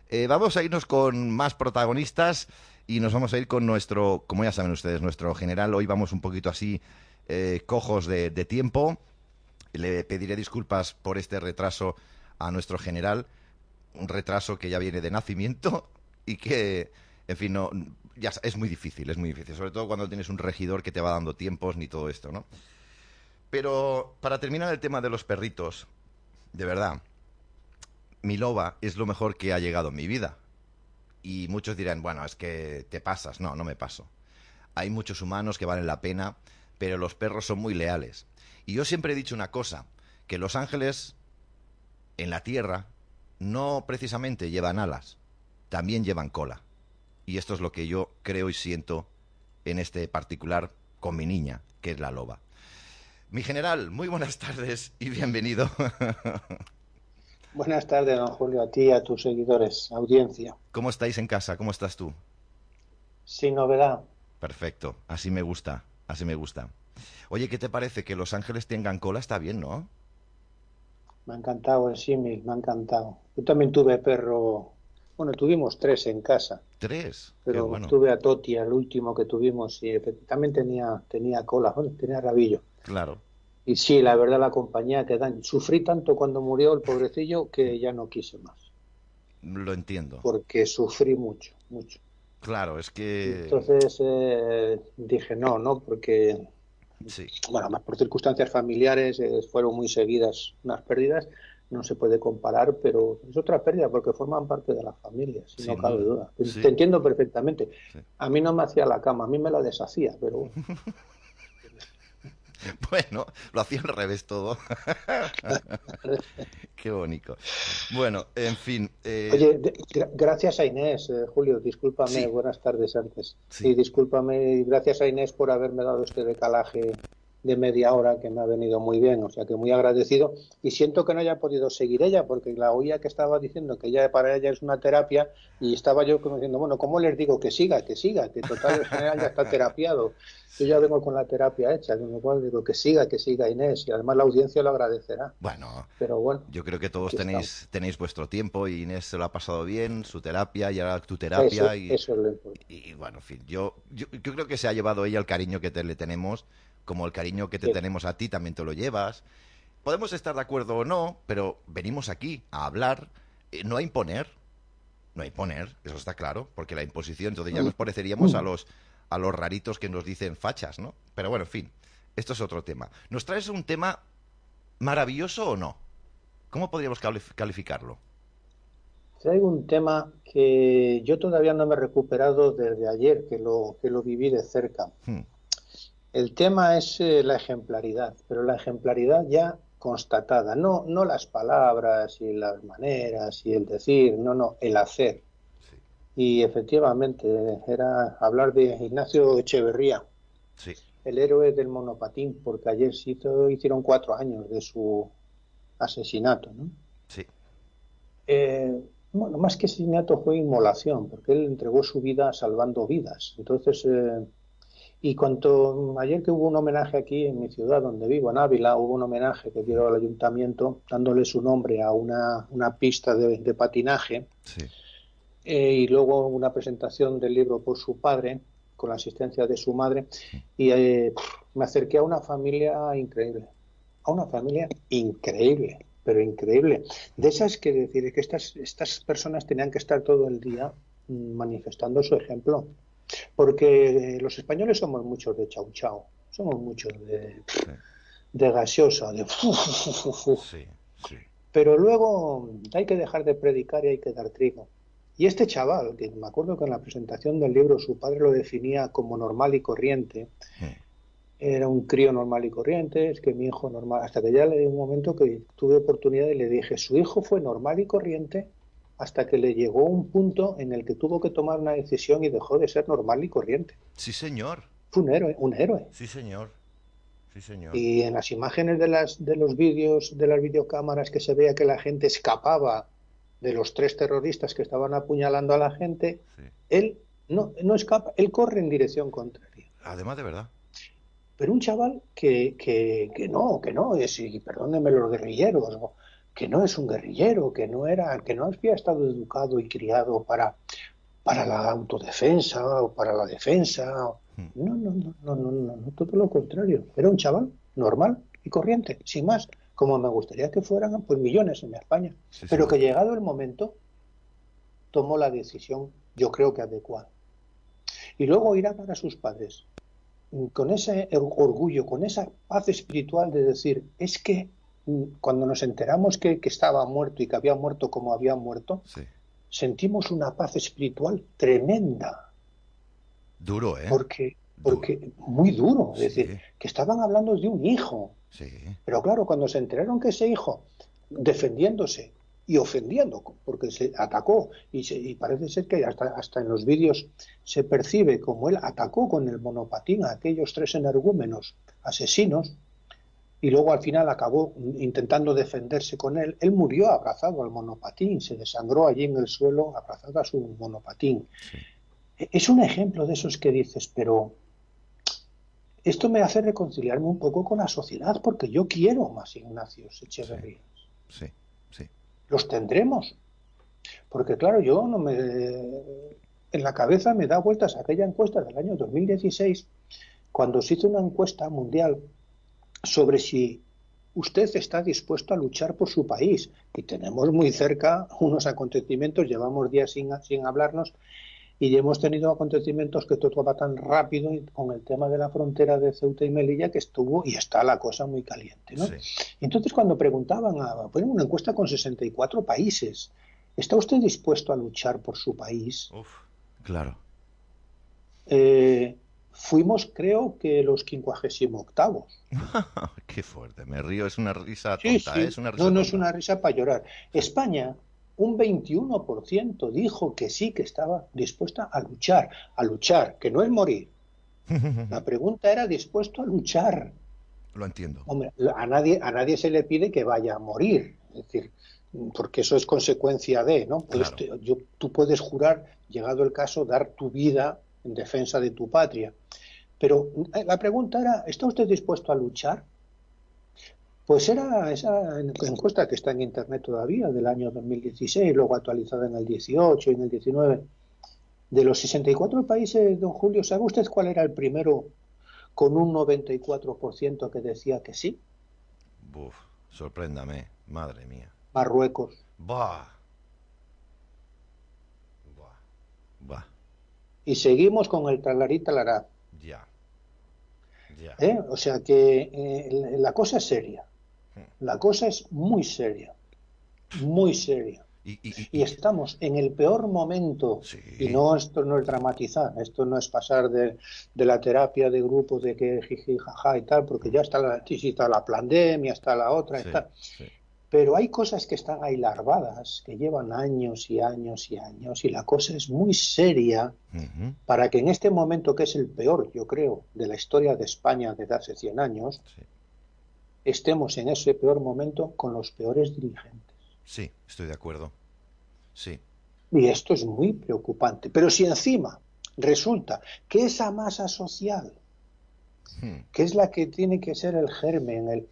Eh, vamos a irnos con más protagonistas y nos vamos a ir con nuestro, como ya saben ustedes, nuestro general. Hoy vamos un poquito así eh, cojos de tiempo. Le pediré disculpas por este retraso a nuestro general, un retraso que ya viene de nacimiento y que, en fin, no, ya es muy difícil, es muy difícil, sobre todo cuando tienes un regidor que te va dando tiempos ni todo esto, ¿no? Pero para terminar el tema de los perritos, de verdad, mi loba es lo mejor que ha llegado en mi vida. Y muchos dirán, bueno, es que te pasas. No, no me paso. Hay muchos humanos que valen la pena, pero los perros son muy leales. Y yo siempre he dicho una cosa, que los ángeles en la tierra no precisamente llevan alas, también llevan cola. Y esto es lo que yo creo y siento en este particular con mi niña, que es la loba. Mi general, muy buenas tardes y bienvenido. Buenas tardes, don Julio, a ti y a tus seguidores, audiencia. ¿Cómo estáis en casa? ¿Cómo estás tú? Sin novedad, Perfecto, así me gusta, así me gusta. Oye, ¿qué te parece que los ángeles tengan cola? Está bien, ¿no? me ha encantado el símil, me ha encantado. Yo también tuve perro, bueno, tuvimos tres en casa, Tres. Pero bueno. tuve a Toti, el último que tuvimos, y también tenía, tenía cola, bueno, tenía rabillo. Claro. Y sí, la verdad, la compañía que dan. Sufrí tanto cuando murió el pobrecillo que ya no quise más, Lo entiendo. porque sufrí mucho, mucho. Claro, es que... Entonces eh, dije no, no, porque Sí, bueno, más por circunstancias familiares, eh, fueron muy seguidas unas pérdidas, no se puede comparar, pero es otra pérdida porque forman parte de la familia, si Sin no cabe duda. Sí. Te entiendo perfectamente. Sí. A mí no me hacía la cama, a mí me la deshacía, pero bueno. lo hacía al revés todo. Qué bonito. Bueno, en fin. eh, Oye, gracias a Inés, eh, Julio, discúlpame, Sí. buenas tardes antes. Sí. Y discúlpame, gracias a Inés por haberme dado este decalaje de media hora que me ha venido muy bien, o sea que muy agradecido. Y siento que no haya podido seguir ella, porque la oía que estaba diciendo que ella para ella es una terapia, y estaba yo como diciendo, bueno, ¿cómo les digo que siga, que siga? Que total, el general ya está terapiado. Yo ya vengo con la terapia hecha, con lo cual digo que siga, que siga Inés, y además la audiencia lo agradecerá. bueno, Pero bueno, yo creo que todos tenéis, tenéis vuestro tiempo y Inés se lo ha pasado bien, su terapia y ahora tu terapia. eso, y, eso es lo importante. y, bueno, en fin, yo, yo, yo creo que se ha llevado ella el cariño que te- le tenemos como el cariño que te tenemos a ti también te lo llevas. Podemos estar de acuerdo o no, pero venimos aquí a hablar, eh, no a imponer, no a imponer, eso está claro, porque la imposición, entonces ya nos pareceríamos a los, a los raritos que nos dicen fachas, ¿no? Pero bueno, en fin, esto es otro tema. ¿Nos traes un tema maravilloso o no? ¿Cómo podríamos calificarlo? Traigo un tema que yo todavía no me he recuperado desde ayer, que lo, que lo viví de cerca. Hmm. El tema es eh, la ejemplaridad, pero la ejemplaridad ya constatada, no, no las palabras y las maneras y el decir, no, no, el hacer. Y efectivamente era hablar de Ignacio Echeverría, el héroe del monopatín, porque ayer se hicieron cuatro años de su asesinato. ¿no? Sí. Eh, bueno, más que asesinato fue inmolación, porque él entregó su vida salvando vidas. Entonces, eh, y cuanto ayer que hubo un homenaje aquí en mi ciudad donde vivo, en Ávila, hubo un homenaje que dio al ayuntamiento dándole su nombre a una, una pista de, patinaje. Eh, y luego una presentación del libro por su padre, con la asistencia de su madre. Y eh, me acerqué a una familia increíble. A una familia increíble pero increíble. De esas que decir que estas, estas personas tenían que estar todo el día mm, manifestando su ejemplo. Porque los españoles somos muchos de chau chau, somos muchos de, de gaseosa, de... Pero luego hay que dejar de predicar y hay que dar trigo. Y este chaval, que me acuerdo que en la presentación del libro su padre lo definía como normal y corriente, era un crío normal y corriente, es que mi hijo normal, hasta que ya le di un momento que tuve oportunidad y le dije, su hijo fue normal y corriente hasta que le llegó un punto en el que tuvo que tomar una decisión y dejó de ser normal y corriente. Sí, señor. Fue un héroe, un héroe. Sí, señor. Sí, señor. Y en las imágenes de las de los vídeos de las videocámaras que se veía que la gente escapaba de los tres terroristas que estaban apuñalando a la gente, él no, no escapa, él corre en dirección contraria. Además de verdad pero un chaval que, que, que no, que no, es, y perdónenme los guerrilleros, que no es un guerrillero, que no era, que no había estado educado y criado para, para la autodefensa o para la defensa. Hmm. No, no, no, no, no, no, no, todo lo contrario. Era un chaval normal y corriente, sin más, como me gustaría que fueran pues millones en España. Pero que llegado el momento tomó la decisión, yo creo que adecuada. Y luego irá para sus padres con ese orgullo, con esa paz espiritual de decir, es que cuando nos enteramos que, estaba muerto y que había muerto como había muerto, sentimos una paz espiritual tremenda. Duro, ¿eh? Porque, porque muy duro, es decir, que estaban hablando de un hijo. Pero claro, cuando se enteraron que ese hijo, defendiéndose, y ofendiendo, porque se atacó y, parece ser que hasta, hasta en los vídeos se percibe como él atacó con el monopatín a aquellos tres energúmenos asesinos y luego al final acabó intentando defenderse con él. Él murió abrazado al monopatín, se desangró allí en el suelo abrazado a su monopatín. Es un ejemplo de esos que dices, pero esto me hace reconciliarme un poco con la sociedad porque yo quiero más Ignacios Echeverría. Sí, sí los tendremos. Porque claro, yo no me... En la cabeza me da vueltas aquella encuesta del año 2016, cuando se hizo una encuesta mundial sobre si usted está dispuesto a luchar por su país. Y tenemos muy cerca unos acontecimientos, llevamos días sin, sin hablarnos, y hemos tenido acontecimientos que todo va tan rápido con el tema de la frontera de Ceuta y Melilla que estuvo y está la cosa muy caliente. ¿no? entonces cuando preguntaban, a, ponen una encuesta con 64 países, ¿está usted dispuesto a luchar por su país? Uf, claro. Eh, fuimos creo que los 58. Qué fuerte, me río, es una risa tonta, ¿eh? es una risa No, no es una risa para llorar. España un 21% dijo que sí, que estaba dispuesta a luchar, a luchar, que no es morir. La pregunta era dispuesto a luchar. Lo entiendo. Hombre, a nadie, a nadie se le pide que vaya a morir, es decir, porque eso es consecuencia de, ¿no? Pues yo, tú puedes jurar, llegado el caso, dar tu vida en defensa de tu patria. Pero eh, la pregunta era, ¿está usted dispuesto a luchar? Pues era esa encuesta que está en Internet todavía, del año 2016, luego actualizada en el 18 y en el 19. De los 64 países, don Julio, ¿sabe usted cuál era el primero con un 94% que decía que sí. Buf, sorpréndame, madre mía. Marruecos. Bah. Bah. Bah. Y seguimos con el talarí talará. Ya. ¿Eh? O sea que eh, la cosa es seria. Hmm. La cosa es muy seria. Muy seria. Y, y- y- Y estamos en el peor momento. Sí. Y no, esto no es dramatizar, esto no es pasar de, de la terapia de grupo de que jiji, jaja y tal, porque ya está la, está la pandemia, está la otra, Sí, está. sí. Pero hay cosas que están ahí larvadas, que llevan años y años y años, y la cosa es muy seria para que en este momento, que es el peor, yo creo, de la historia de España desde hace 100 años, sí. estemos en ese peor momento con los peores dirigentes. Sí, estoy de acuerdo. Sí. Y esto es muy preocupante. Pero si encima resulta que esa masa social, Hmm, que es la que tiene que ser el germen, el,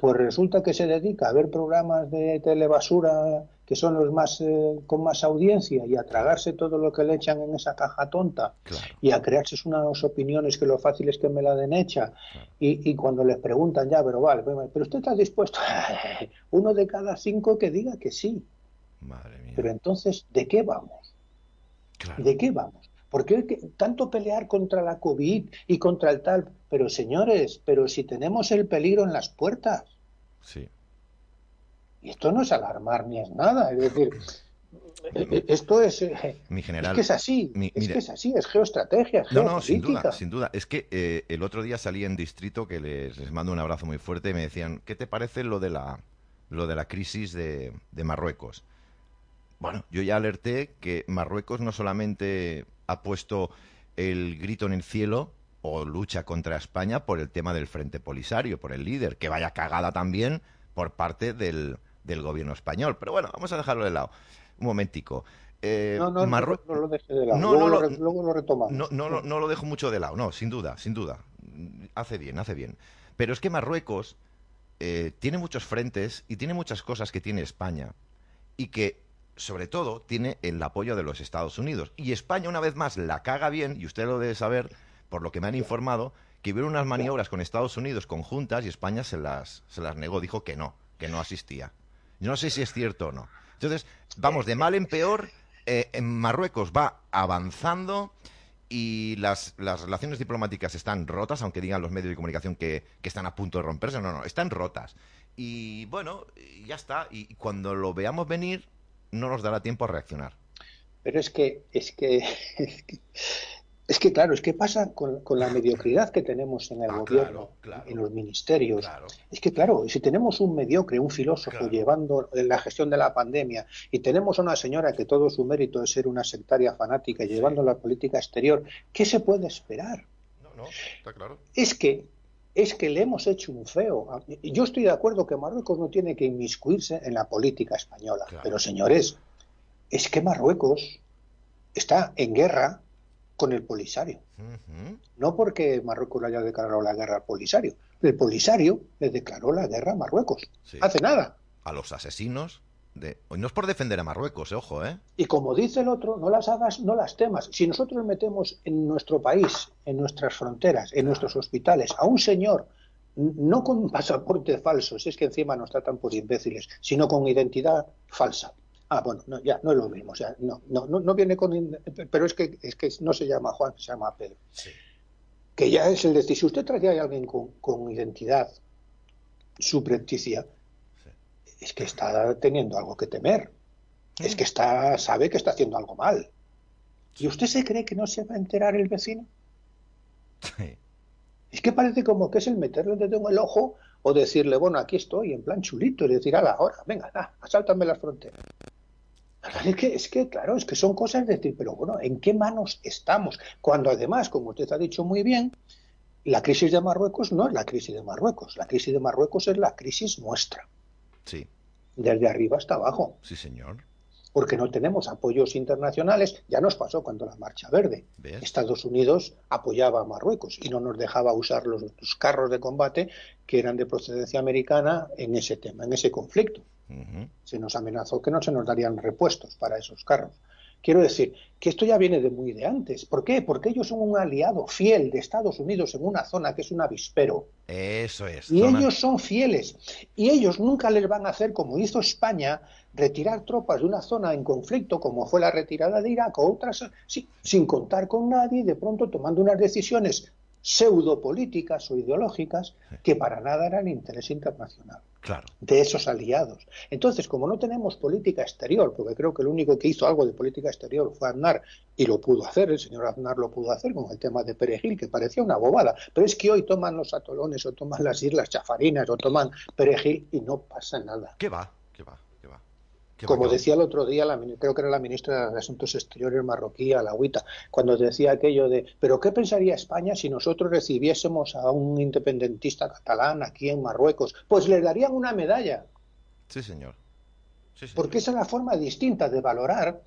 pues resulta que se dedica a ver programas de telebasura que son los más eh, con más audiencia y a tragarse todo lo que le echan en esa caja tonta Claro. y a crearse unas opiniones que lo fácil es que me la den hecha y, y cuando les preguntan ya, pero vale, pero usted está dispuesto, uno de cada cinco que diga que sí, Madre mía. pero entonces, ¿de qué vamos? Claro. ¿De qué vamos? ¿Por qué tanto pelear contra la COVID y contra el tal? Pero señores, pero si tenemos el peligro en las puertas, Sí. y esto no es alarmar ni es nada, es decir, eh, eh, esto es, eh, Mi es general. que es así, mi- es que es así, es geoestrategia, es No, no, sin duda, sin duda. Es que eh, el otro día salí en Distrito, que les, les mando un abrazo muy fuerte, y me decían, ¿qué te parece lo de la, lo de la crisis de, de Marruecos? Bueno, yo ya alerté que Marruecos no solamente ha puesto el grito en el cielo o lucha contra España por el tema del Frente Polisario, por el líder, que vaya cagada también por parte del, del gobierno español. Pero bueno, vamos a dejarlo de lado. Un momentico. Eh, No, no, no, lo deje de lado, No, luego, no, lo, luego retomamos. no, no, lo- no lo dejo mucho de lado, no, sin duda, sin duda. Hace bien, hace bien. Pero es que Marruecos eh, tiene muchos frentes y tiene muchas cosas que tiene España y que, sobre todo, tiene el apoyo de los Estados Unidos. Y España, una vez más, la caga bien, y usted lo debe saber, por lo que me han informado, que hubo unas maniobras con Estados Unidos conjuntas y España se las, se las negó, dijo que no, que no asistía. Yo no sé si es cierto o no. Entonces, vamos de mal en peor. eh, en Marruecos va avanzando y las, las relaciones diplomáticas están rotas, aunque digan los medios de comunicación que, que están a punto de romperse. No, no, están rotas. Y bueno, ya está. Y cuando lo veamos venir, no nos dará tiempo a reaccionar. Pero es que, es que, es que, es que, claro, es que pasa con, con la mediocridad que tenemos en el Ah, gobierno, claro, claro. en los ministerios. Claro. Es que, claro, si tenemos un mediocre, un filósofo llevando la gestión de la pandemia y tenemos a una señora que todo su mérito es ser una sectaria fanática y llevando la política exterior, ¿qué se puede esperar? No, no, está claro. Es que es que le hemos hecho un feo. Yo estoy de acuerdo que Marruecos no tiene que inmiscuirse en la política española, Claro. pero señores, es que Marruecos está en guerra con el Polisario. No porque Marruecos le haya declarado la guerra al Polisario. El Polisario le declaró la guerra a Marruecos. Sí. Hace nada. A los asesinos de... No es por defender a Marruecos, eh, ojo, ¿eh? Y como dice el otro, no las hagas, no las temas. Si nosotros metemos en nuestro país, en nuestras fronteras, en nuestros hospitales, a un señor, no con un pasaporte falso, si es que encima nos tratan por imbéciles, sino con identidad falsa. Ah, bueno, no, ya, no es lo mismo. O sea, no, no, no, viene con. Pero es que, es que no se llama Juan, se llama Pedro. Sí. Que ya es el decir, si usted trae a alguien con, con identidad subrepticia, Sí. Es que está teniendo algo que temer. Es que está, sabe que está haciendo algo mal. ¿Y usted se cree que no se va a enterar el vecino? Sí. Es que parece como que es el meterle el dedo en el ojo o decirle, bueno, aquí estoy, en plan chulito, y decir, a la hora, venga, ah, asáltame las fronteras. Es que, es que, claro, es que son cosas de decir, pero bueno, ¿en qué manos estamos? Cuando además, como usted ha dicho muy bien, la crisis de Marruecos no es la crisis de Marruecos, la crisis de Marruecos es la crisis nuestra, Sí, desde arriba hasta abajo. sí, señor. porque no tenemos apoyos internacionales. Ya nos pasó cuando la Marcha Verde. ¿Ves? Estados Unidos apoyaba a Marruecos y no nos dejaba usar los, los carros de combate que eran de procedencia americana en ese tema, en ese conflicto. Se nos amenazó que no se nos darían repuestos para esos carros. Quiero decir que esto ya viene de muy de antes. ¿Por qué? Porque ellos son un aliado fiel de Estados Unidos en una zona que es un avispero. Eso es. Y ellos son fieles. Y ellos nunca les van a hacer, como hizo España, retirar tropas de una zona en conflicto, como fue la retirada de Irak o otras, sin contar con nadie, de pronto tomando unas decisiones pseudopolíticas o ideológicas que para nada eran interés internacional claro. de esos aliados. Entonces, como no tenemos política exterior, porque creo que el único que hizo algo de política exterior fue Aznar, y lo pudo hacer, el señor Aznar lo pudo hacer con el tema de Perejil, que parecía una bobada, pero es que hoy toman los atolones o toman las islas chafarinas o toman Perejil y no pasa nada. ¿Qué va? ¿Qué va? Como decía el otro día, la, creo que era la ministra de Asuntos Exteriores marroquí, Alagüita, cuando decía aquello de, pero ¿qué pensaría España si nosotros recibiésemos a un independentista catalán aquí en Marruecos? Pues le darían una medalla. Sí, señor. Porque esa es la forma distinta de valorar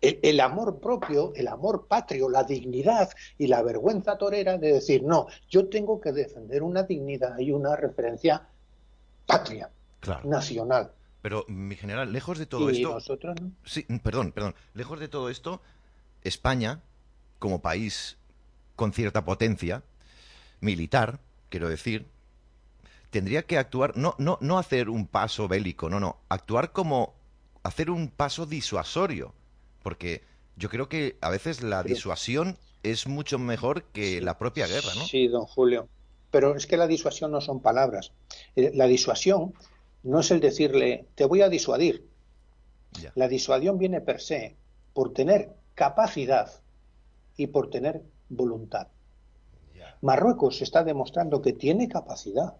el, amor propio, el amor patrio, la dignidad y la vergüenza torera de decir, no, yo tengo que defender una dignidad y una referencia patria, nacional. Pero, mi general, lejos de todo ¿Y esto. nosotros no? Sí, perdón, perdón. Lejos de todo esto, España, como país con cierta potencia militar, quiero decir, tendría que actuar, no, no, no hacer un paso bélico, no, no, actuar como hacer un paso disuasorio. Porque yo creo que a veces la disuasión es mucho mejor que la propia guerra, ¿no? Sí, don Julio. Pero es que la disuasión no son palabras. Eh, la disuasión no es el decirle, te voy a disuadir. La disuasión viene per se por tener capacidad y por tener voluntad. Marruecos está demostrando que tiene capacidad.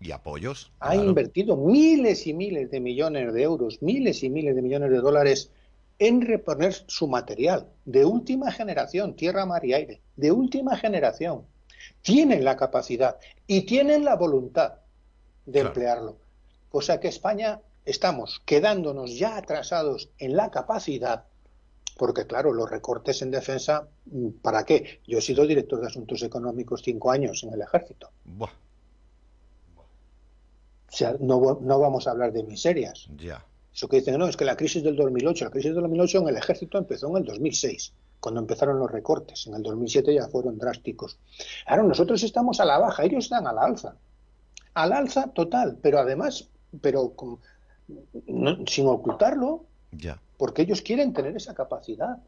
¿Y apoyos? Ha invertido miles y miles de millones de euros, miles y miles de millones de dólares en reponer su material de última generación, tierra, mar y aire, de última generación. Tienen la capacidad y tienen la voluntad de emplearlo cosa que España estamos quedándonos ya atrasados en la capacidad, porque claro, los recortes en defensa, ¿para qué? Yo he sido director de Asuntos Económicos cinco años en el ejército. O sea, no, no, vamos a hablar de miserias. Ya. Eso que dicen, no, es que la crisis del 2008, la crisis del 2008 en el ejército empezó en el 2006, cuando empezaron los recortes. En el 2007 ya fueron drásticos. Ahora, nosotros estamos a la baja, ellos están a la alza. Al alza total, pero además pero sin ocultarlo, ya. porque ellos quieren tener esa capacidad.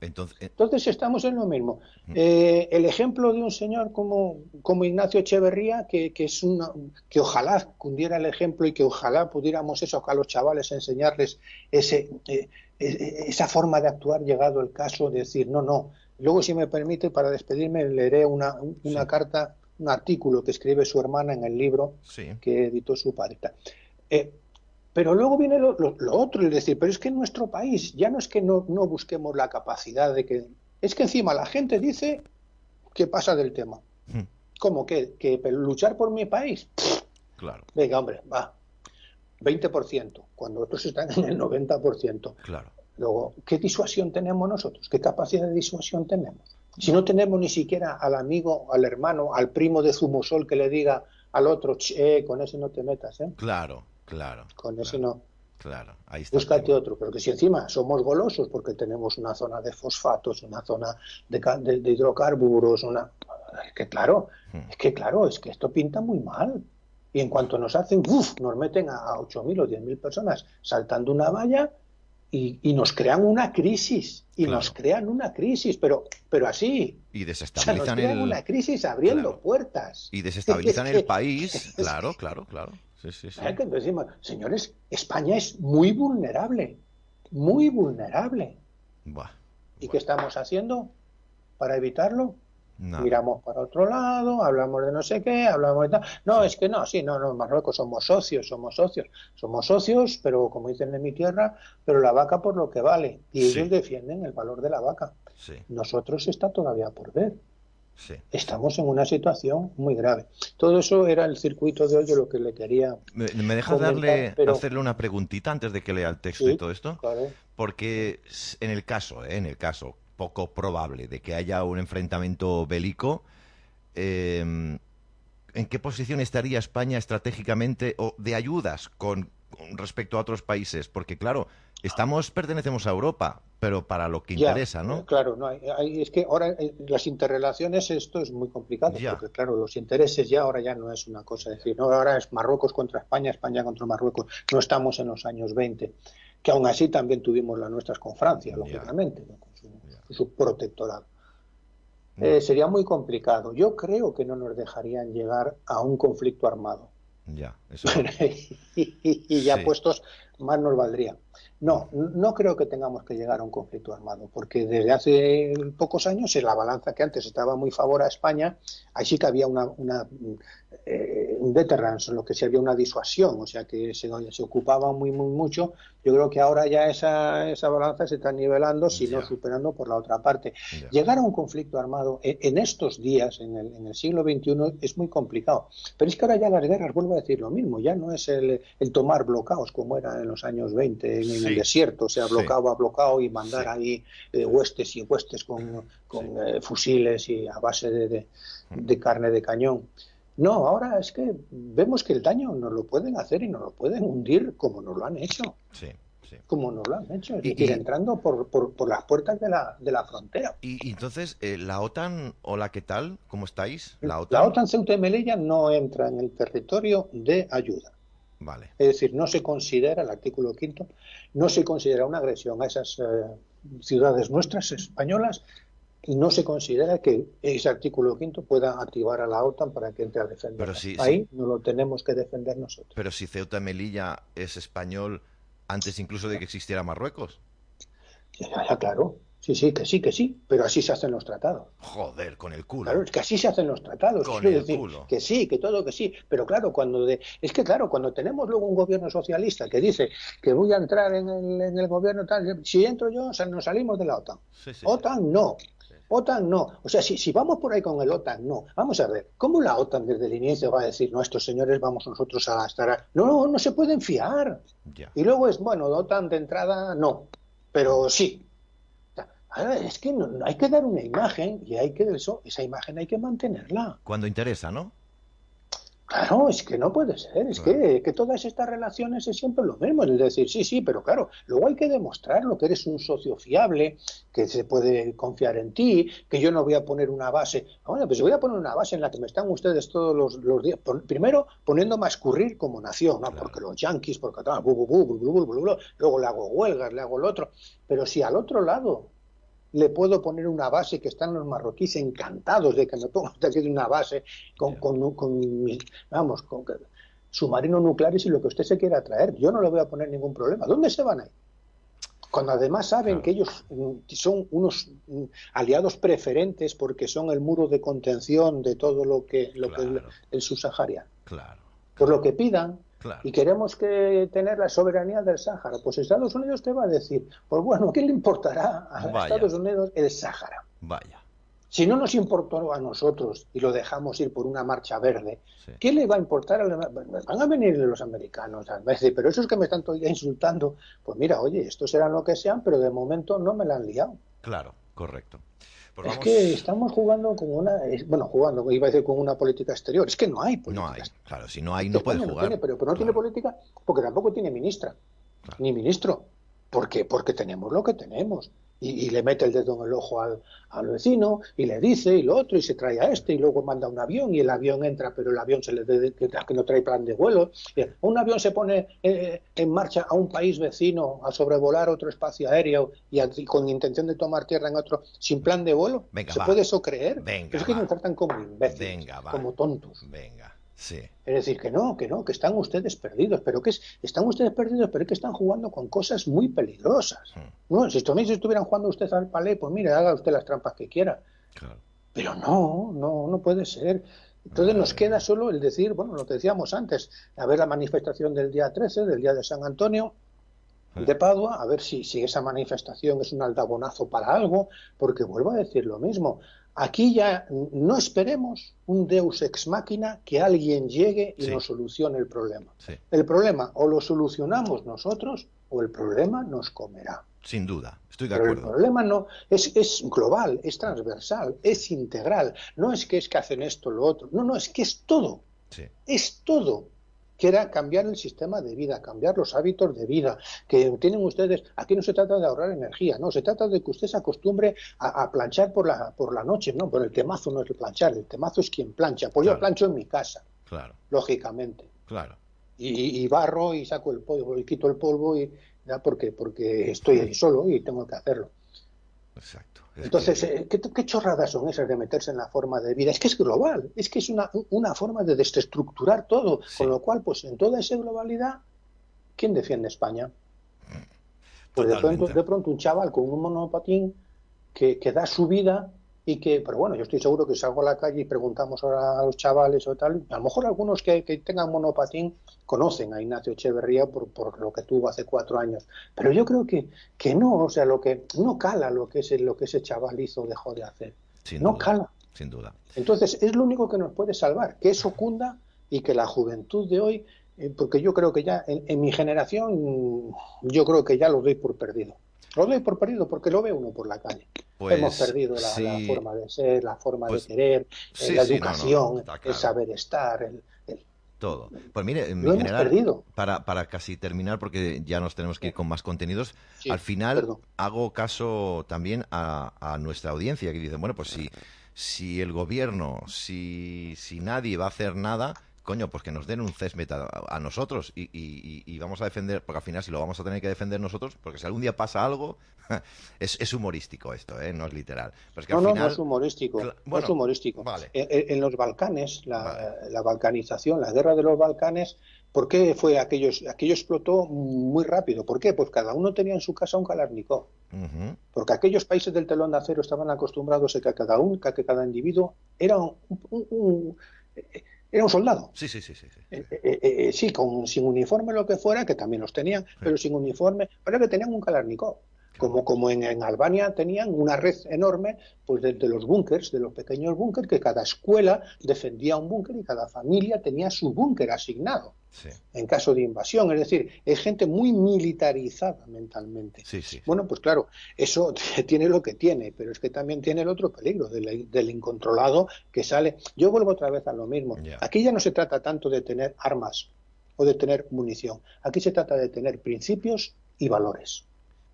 Entonces, eh, Entonces estamos en lo mismo. Eh, el ejemplo de un señor como, como Ignacio Echeverría, que, que, es una, que ojalá cundiera el ejemplo y que ojalá pudiéramos eso a los chavales enseñarles ese, eh, esa forma de actuar llegado el caso de decir, no, no. Luego, si me permite, para despedirme, leeré una, una carta, un artículo que escribe su hermana en el libro que editó su padre. Eh, pero luego viene lo, otro, es decir, pero es que en nuestro país ya no es que no, busquemos la capacidad de que... Es que encima la gente dice que pasa del tema. Hmm. ¿Cómo que, que luchar por mi país? Claro. Venga, hombre, va. 20%, cuando otros están en el 90%. Claro. Luego, ¿qué disuasión tenemos nosotros? ¿Qué capacidad de disuasión tenemos? Si no tenemos ni siquiera al amigo, al hermano, al primo de Zumosol que le diga al otro, che, con ese no te metas, ¿eh? Claro, Claro. Con ese no. Claro, ahí está. Búscate otro, pero que si encima somos golosos porque tenemos una zona de fosfatos, una zona de, hidrocarburos, una... Es que claro, hmm. es que claro, es que esto pinta muy mal. Y en cuanto nos hacen, uf, nos meten a, 8.000 o 10.000 personas saltando una valla y, nos crean una crisis. Y nos crean una crisis, pero, pero así. Y desestabilizan nos crean una crisis abriendo puertas. Y desestabilizan el país. Claro, claro, claro. Sí, sí, sí. Que decimos, señores, España es muy vulnerable, muy vulnerable. ¿Y qué estamos haciendo para evitarlo? Miramos para otro lado, hablamos de no sé qué, hablamos de tal. No, es que no, sí, no, no, Marruecos somos socios, somos socios, somos socios, pero como dicen en mi tierra, pero la vaca por lo que vale. Y ellos defienden el valor de la vaca. Nosotros está todavía por ver. Estamos en una situación muy grave. Todo eso era el circuito de hoy de lo que le quería. ¿Me, deja darle, hacerle una preguntita antes de que lea el texto y todo esto? Porque en el caso, eh, en el caso poco probable de que haya un enfrentamiento bélico, em, ¿en qué posición estaría España estratégicamente o de ayudas con respecto a otros países? Porque claro, estamos pertenecemos a Europa, pero para lo que interesa, ¿no? Claro, no, es que ahora eh, las interrelaciones esto es muy complicado, porque claro, los intereses ya ahora ya no es una cosa, decir, no, ahora es Marruecos contra España, España contra Marruecos, no estamos en los años 20, que aún así también tuvimos las nuestras con Francia, lógicamente, con su, protectorado. Eh, sería muy complicado. Yo creo que no nos dejarían llegar a un conflicto armado. Ya, eso. y, ya puestos, más nos valdría. No, no creo que tengamos que llegar a un conflicto armado, porque desde hace pocos años, en la balanza que antes estaba muy favor a España, ahí sí que había una, una eh, un deterrence, en lo que sí había una disuasión, o sea que se, se ocupaba muy, muy mucho. Yo creo que ahora ya esa, esa balanza se está nivelando, si no superando por la otra parte. Llegar a un conflicto armado en, estos días, en el, en el, siglo XXI, es muy complicado. Pero es que ahora ya las guerras, vuelvo a decir lo mismo, ya no es el, el tomar bloqueos como era en los años 20 en, el desierto, o sea, bloqueo a bloqueo y mandar ahí eh, huestes y huestes con, con eh, fusiles y a base de, de carne de cañón. No, ahora es que vemos que el daño nos lo pueden hacer y nos lo pueden hundir como nos lo han hecho. Sí, sí. Como nos lo han hecho, es decir, entrando por, por, las puertas de la, de la frontera. Y, entonces, eh, ¿la OTAN, hola, qué tal? ¿Cómo estáis? La OTAN, la OTAN Ceuta y Melilla no entra en el territorio de ayuda. Vale. Es decir, no se considera, el artículo quinto, no se considera una agresión a esas eh, ciudades nuestras españolas y no se considera que ese artículo quinto pueda activar a la OTAN para que entre a defender. Pero si, Ahí no lo tenemos que defender nosotros. Pero si Ceuta Melilla es español antes incluso de que existiera Marruecos. Ya, claro. Sí, sí, que sí, que sí, pero así se hacen los tratados. Joder, con el culo. Claro, es que así se hacen los tratados. Con el culo. Que sí, que todo que sí, pero claro, cuando de... es que claro, cuando tenemos luego un gobierno socialista que dice que voy a entrar en el, en el gobierno tal, si entro yo, nos salimos de la OTAN. OTAN no. OTAN no. O sea, si, si vamos por ahí con el OTAN, no. Vamos a ver, ¿cómo la OTAN desde el inicio va a decir, no, estos señores vamos nosotros a estar... No, no, se pueden fiar. Y luego es, bueno, OTAN de entrada, no. Pero sí. es que no, hay que dar una imagen y hay que eso, esa imagen hay que mantenerla. Cuando interesa, ¿no? Claro, es que no puede ser, es que, que, todas estas relaciones es siempre lo mismo, es decir, sí, sí, pero claro, luego hay que demostrarlo, que eres un socio fiable, que se puede confiar en ti, que yo no voy a poner una base, bueno, pues yo voy a poner una base en la que me están ustedes todos los, días, primero poniéndome a escurrir como nación, ¿no? porque los yanquis, porque tal, luego le hago huelgas, le hago el otro, pero si al otro lado le puedo poner una base que están los marroquíes encantados de que me ponga una base con, con, con, vamos, con submarinos nucleares y lo que usted se quiera traer. Yo no le voy a poner ningún problema. ¿Dónde se van a ir? Cuando además saben que ellos mm, son unos mm, aliados preferentes porque son el muro de contención de todo lo que, lo que es el subsahariano. Claro, Por lo que pidan, y queremos que tener la soberanía del Sáhara. Pues Estados Unidos te va a decir, pues bueno, ¿qué le importará a Estados Unidos el Sáhara? Vaya. Si no nos importó a nosotros y lo dejamos ir por una marcha verde, ¿qué le va a importar? A Van a venir los americanos a decir, pero esos que me están todavía insultando, pues mira, oye, estos serán lo que sean, pero de momento no me la han liado. Claro, correcto. Pues es que estamos jugando con una, bueno, jugando, iba a decir con una política exterior, es que no hay política. No hay, claro, si no hay no puede jugar. pero, no tiene política porque tampoco tiene ministra, ni ministro. ¿Por qué? Porque tenemos lo que tenemos y, le mete el dedo en el ojo al, vecino y le dice y lo otro y se trae a este y luego manda un avión y el avión entra pero el avión se le que, que no trae plan de vuelo. Un avión se pone eh, en marcha a un país vecino a sobrevolar otro espacio aéreo y, con intención de tomar tierra en otro sin plan de vuelo. Se puede eso creer Venga, es que nos tratan como imbéciles como tontos. Venga. Sí. Es decir, que no, que no, que están ustedes perdidos, pero que es, están ustedes perdidos, pero es que están jugando con cosas muy peligrosas. Hmm. No, si estuvieran jugando ustedes al palé, pues mire, haga usted las trampas que quiera. Pero no, no, no puede ser. Entonces nos queda solo el decir, bueno, lo que decíamos antes, a ver la manifestación del día 13, del día de San Antonio, hmm. de Padua, a ver si, si esa manifestación es un aldabonazo para algo, porque vuelvo a decir lo mismo, Aquí ya no esperemos un deus ex máquina que alguien llegue y nos solucione el problema. El problema o lo solucionamos nosotros o el problema nos comerá. Sin duda, estoy de Pero acuerdo. El problema no es, es global, es transversal, es integral. No es que es que hacen esto o lo otro. No, no, es que es todo. Es todo. Que era cambiar el sistema de vida, cambiar los hábitos de vida que tienen ustedes. Aquí no se trata de ahorrar energía, no, se trata de que usted se acostumbre a, planchar por la, por la noche, no, pero el temazo no es el planchar, el temazo es quien plancha. Pues yo plancho en mi casa, claro. lógicamente. Claro. Y, barro y saco el polvo y quito el polvo y ya porque porque estoy ahí solo y tengo que hacerlo. Exacto. Entonces, eh, ¿qué, chorradas son esas de meterse en la forma de vida? Es que es global, es que es una, una forma de desestructurar todo, con lo cual, pues en toda esa globalidad, ¿quién defiende España? Pues de pronto, de pronto, un chaval con un monopatín que, que da su vida y que, pero bueno, yo estoy seguro que salgo a la calle y preguntamos ahora a los chavales o tal, a lo mejor algunos que, tengan monopatín conocen a Ignacio Echeverría por, por, lo que tuvo hace cuatro años, pero yo creo que, que no, o sea, lo que no cala lo que, ese, lo que ese chaval hizo dejó de hacer, no cala. Sin duda. Entonces, es lo único que nos puede salvar, que eso cunda y que la juventud de hoy, eh, porque yo creo que ya en, en mi generación, yo creo que ya lo doy por perdido. Lo doy por perdido porque lo ve uno por la calle. Pues, Hemos perdido la, forma de ser, la forma de pues querer, eh, la educación, el saber estar, el, todo. Pues mire, en general, Para, para casi terminar, porque ya nos tenemos que ir con más contenidos, al final hago caso también a, a, nuestra audiencia que dicen, bueno, pues si, si el gobierno, si, si nadie va a hacer nada, coño, pues que nos den un césped a, nosotros y, vamos a defender, porque al final si lo vamos a tener que defender nosotros, porque si algún día pasa algo, es, humorístico esto, ¿eh? no es literal. no, no, no es humorístico. no es humorístico. En, los Balcanes, la, balcanización, la guerra de los Balcanes, ¿por qué fue aquello? Aquello explotó muy rápido. ¿Por qué? Pues cada uno tenía en su casa un Kalashnikov. Porque aquellos países del telón de acero estaban acostumbrados a que cada, uno, que cada individuo era un era un soldado. Sí, sí, sí. Sí, eh, eh, eh, sí con, sin uniforme lo que fuera, que también los tenían, pero sin uniforme, pero que tenían un Kalashnikov. Como, como en, Albania tenían una red enorme pues de, los búnkers, de los pequeños búnkers, que cada escuela defendía un búnker y cada familia tenía su búnker asignado en caso de invasión. Es decir, es gente muy militarizada mentalmente. Bueno, pues claro, eso tiene lo que tiene, pero es que también tiene el otro peligro del, incontrolado que sale. Yo vuelvo otra vez a lo mismo. Aquí ya no se trata tanto de tener armas o de tener munición. Aquí se trata de tener principios y valores.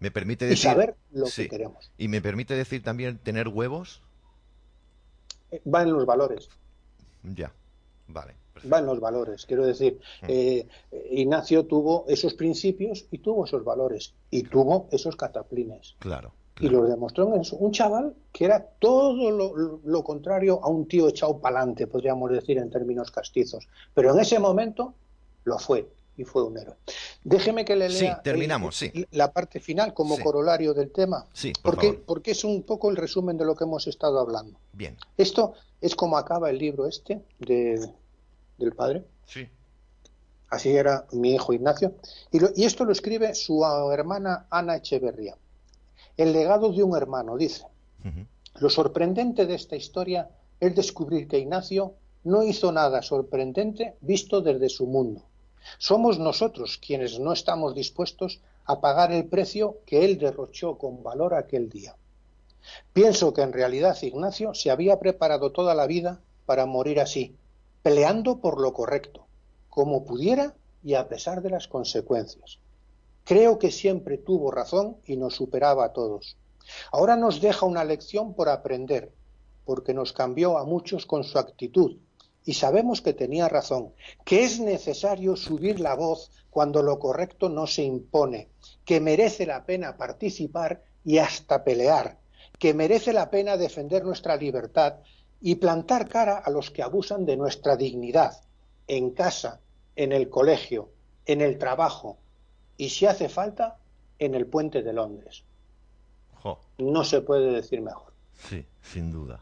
Me permite decir... Y saber lo que queremos. ¿Y me permite decir también tener huevos? Eh, va en los valores. Ya, vale. Va en los valores. Quiero decir, mm. eh, Ignacio tuvo esos principios y tuvo esos valores. Y tuvo esos cataplines. Claro. Y lo demostró en un chaval que era todo lo, lo contrario a un tío echado pa'lante, podríamos decir en términos castizos. Pero en ese momento lo fue y fue un héroe. Déjeme que le lea sí, terminamos, sí. la parte final como corolario del tema, sí, porque, porque es un poco el resumen de lo que hemos estado hablando. Bien. Esto es como acaba el libro este de, del padre. Sí. Así era mi hijo Ignacio. Y, y esto lo escribe su hermana Ana Echeverría. El legado de un hermano, dice. Lo sorprendente de esta historia es descubrir que Ignacio no hizo nada sorprendente visto desde su mundo somos nosotros quienes no estamos dispuestos a pagar el precio que él derrochó con valor aquel día. Pienso que en realidad Ignacio se había preparado toda la vida para morir así, peleando por lo correcto, como pudiera y a pesar de las consecuencias. Creo que siempre tuvo razón y nos superaba a todos. Ahora nos deja una lección por aprender, porque nos cambió a muchos con su actitud, y sabemos que tenía razón, que es necesario subir la voz cuando lo correcto no se impone, que merece la pena participar y hasta pelear, que merece la pena defender nuestra libertad y plantar cara a los que abusan de nuestra dignidad, en casa, en el colegio, en el trabajo y, si hace falta, en el puente de Londres. No se puede decir mejor. Sí, sin duda.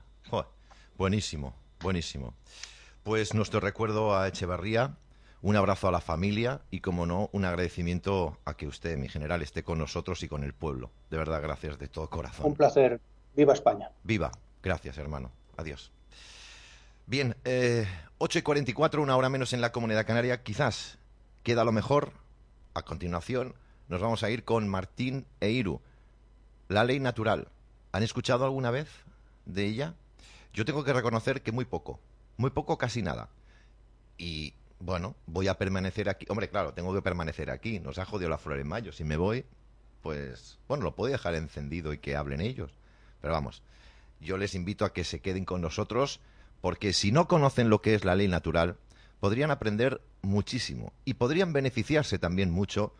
Buenísimo, buenísimo. Pues nuestro recuerdo a Echevarría, un abrazo a la familia y, como no, un agradecimiento a que usted, mi general, esté con nosotros y con el pueblo. De verdad, gracias de todo corazón. Un placer. Viva España. Viva. Gracias, hermano. Adiós. Bien, eh, 8 y 44, una hora menos en la comunidad canaria. Quizás queda lo mejor. A continuación, nos vamos a ir con Martín Eiru. La ley natural. ¿Han escuchado alguna vez de ella? Yo tengo que reconocer que muy poco muy poco, casi nada. Y bueno, voy a permanecer aquí. Hombre, claro, tengo que permanecer aquí. Nos ha jodido la flor en mayo. Si me voy, pues, bueno, lo puedo dejar encendido y que hablen ellos. Pero vamos, yo les invito a que se queden con nosotros porque si no conocen lo que es la ley natural, podrían aprender muchísimo y podrían beneficiarse también mucho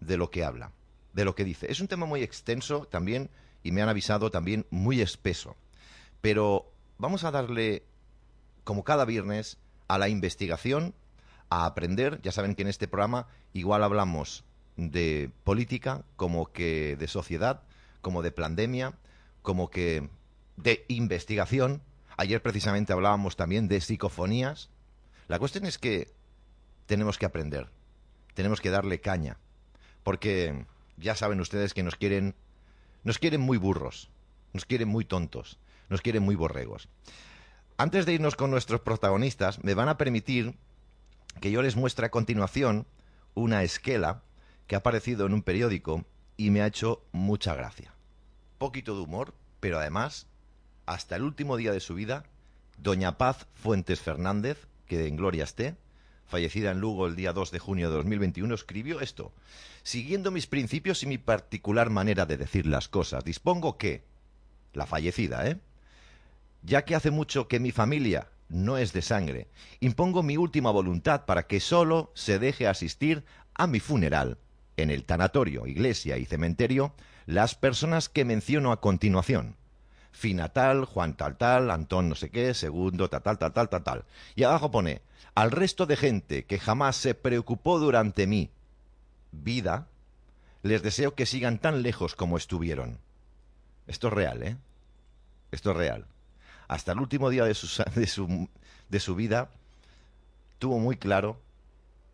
de lo que habla, de lo que dice. Es un tema muy extenso también y me han avisado también muy espeso. Pero vamos a darle, como cada viernes, a la investigación, a aprender. Ya saben que en este programa igual hablamos de política, como que de sociedad, como de pandemia, como que de investigación. Ayer precisamente hablábamos también de psicofonías. La cuestión es que tenemos que aprender, tenemos que darle caña, porque ya saben ustedes que nos quieren, nos quieren muy burros, nos quieren muy tontos, nos quieren muy borregos. Antes de irnos con nuestros protagonistas, me van a permitir que yo les muestre a continuación una esquela que ha aparecido en un periódico y me ha hecho mucha gracia. Poquito de humor, pero además, hasta el último día de su vida, Doña Paz Fuentes Fernández, que en gloria esté, fallecida en Lugo el día 2 de junio de 2021, escribió esto. Siguiendo mis principios y mi particular manera de decir las cosas, dispongo que, la fallecida, ¿eh? Ya que hace mucho que mi familia no es de sangre, impongo mi última voluntad para que solo se deje asistir a mi funeral, en el tanatorio, iglesia y cementerio, las personas que menciono a continuación. Finatal, Juan tal tal, Antón no sé qué, segundo, tal tal tal tal tal tal. Y abajo pone, al resto de gente que jamás se preocupó durante mi vida, les deseo que sigan tan lejos como estuvieron. Esto es real, ¿eh? Esto es real. Hasta el último día de su, de su, de su vida, tuvo muy claro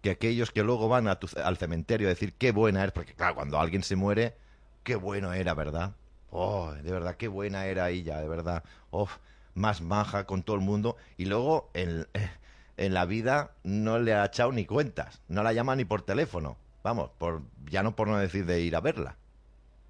que aquellos que luego van al cementerio a decir qué buena es, porque claro, cuando alguien se muere, qué bueno era, ¿verdad? Oh, de verdad, qué buena era ella, de verdad. Oh, más maja con todo el mundo. Y luego en, en la vida no le ha echado ni cuentas, no la llama ni por teléfono. Vamos, por, ya no por no decir de ir a verla.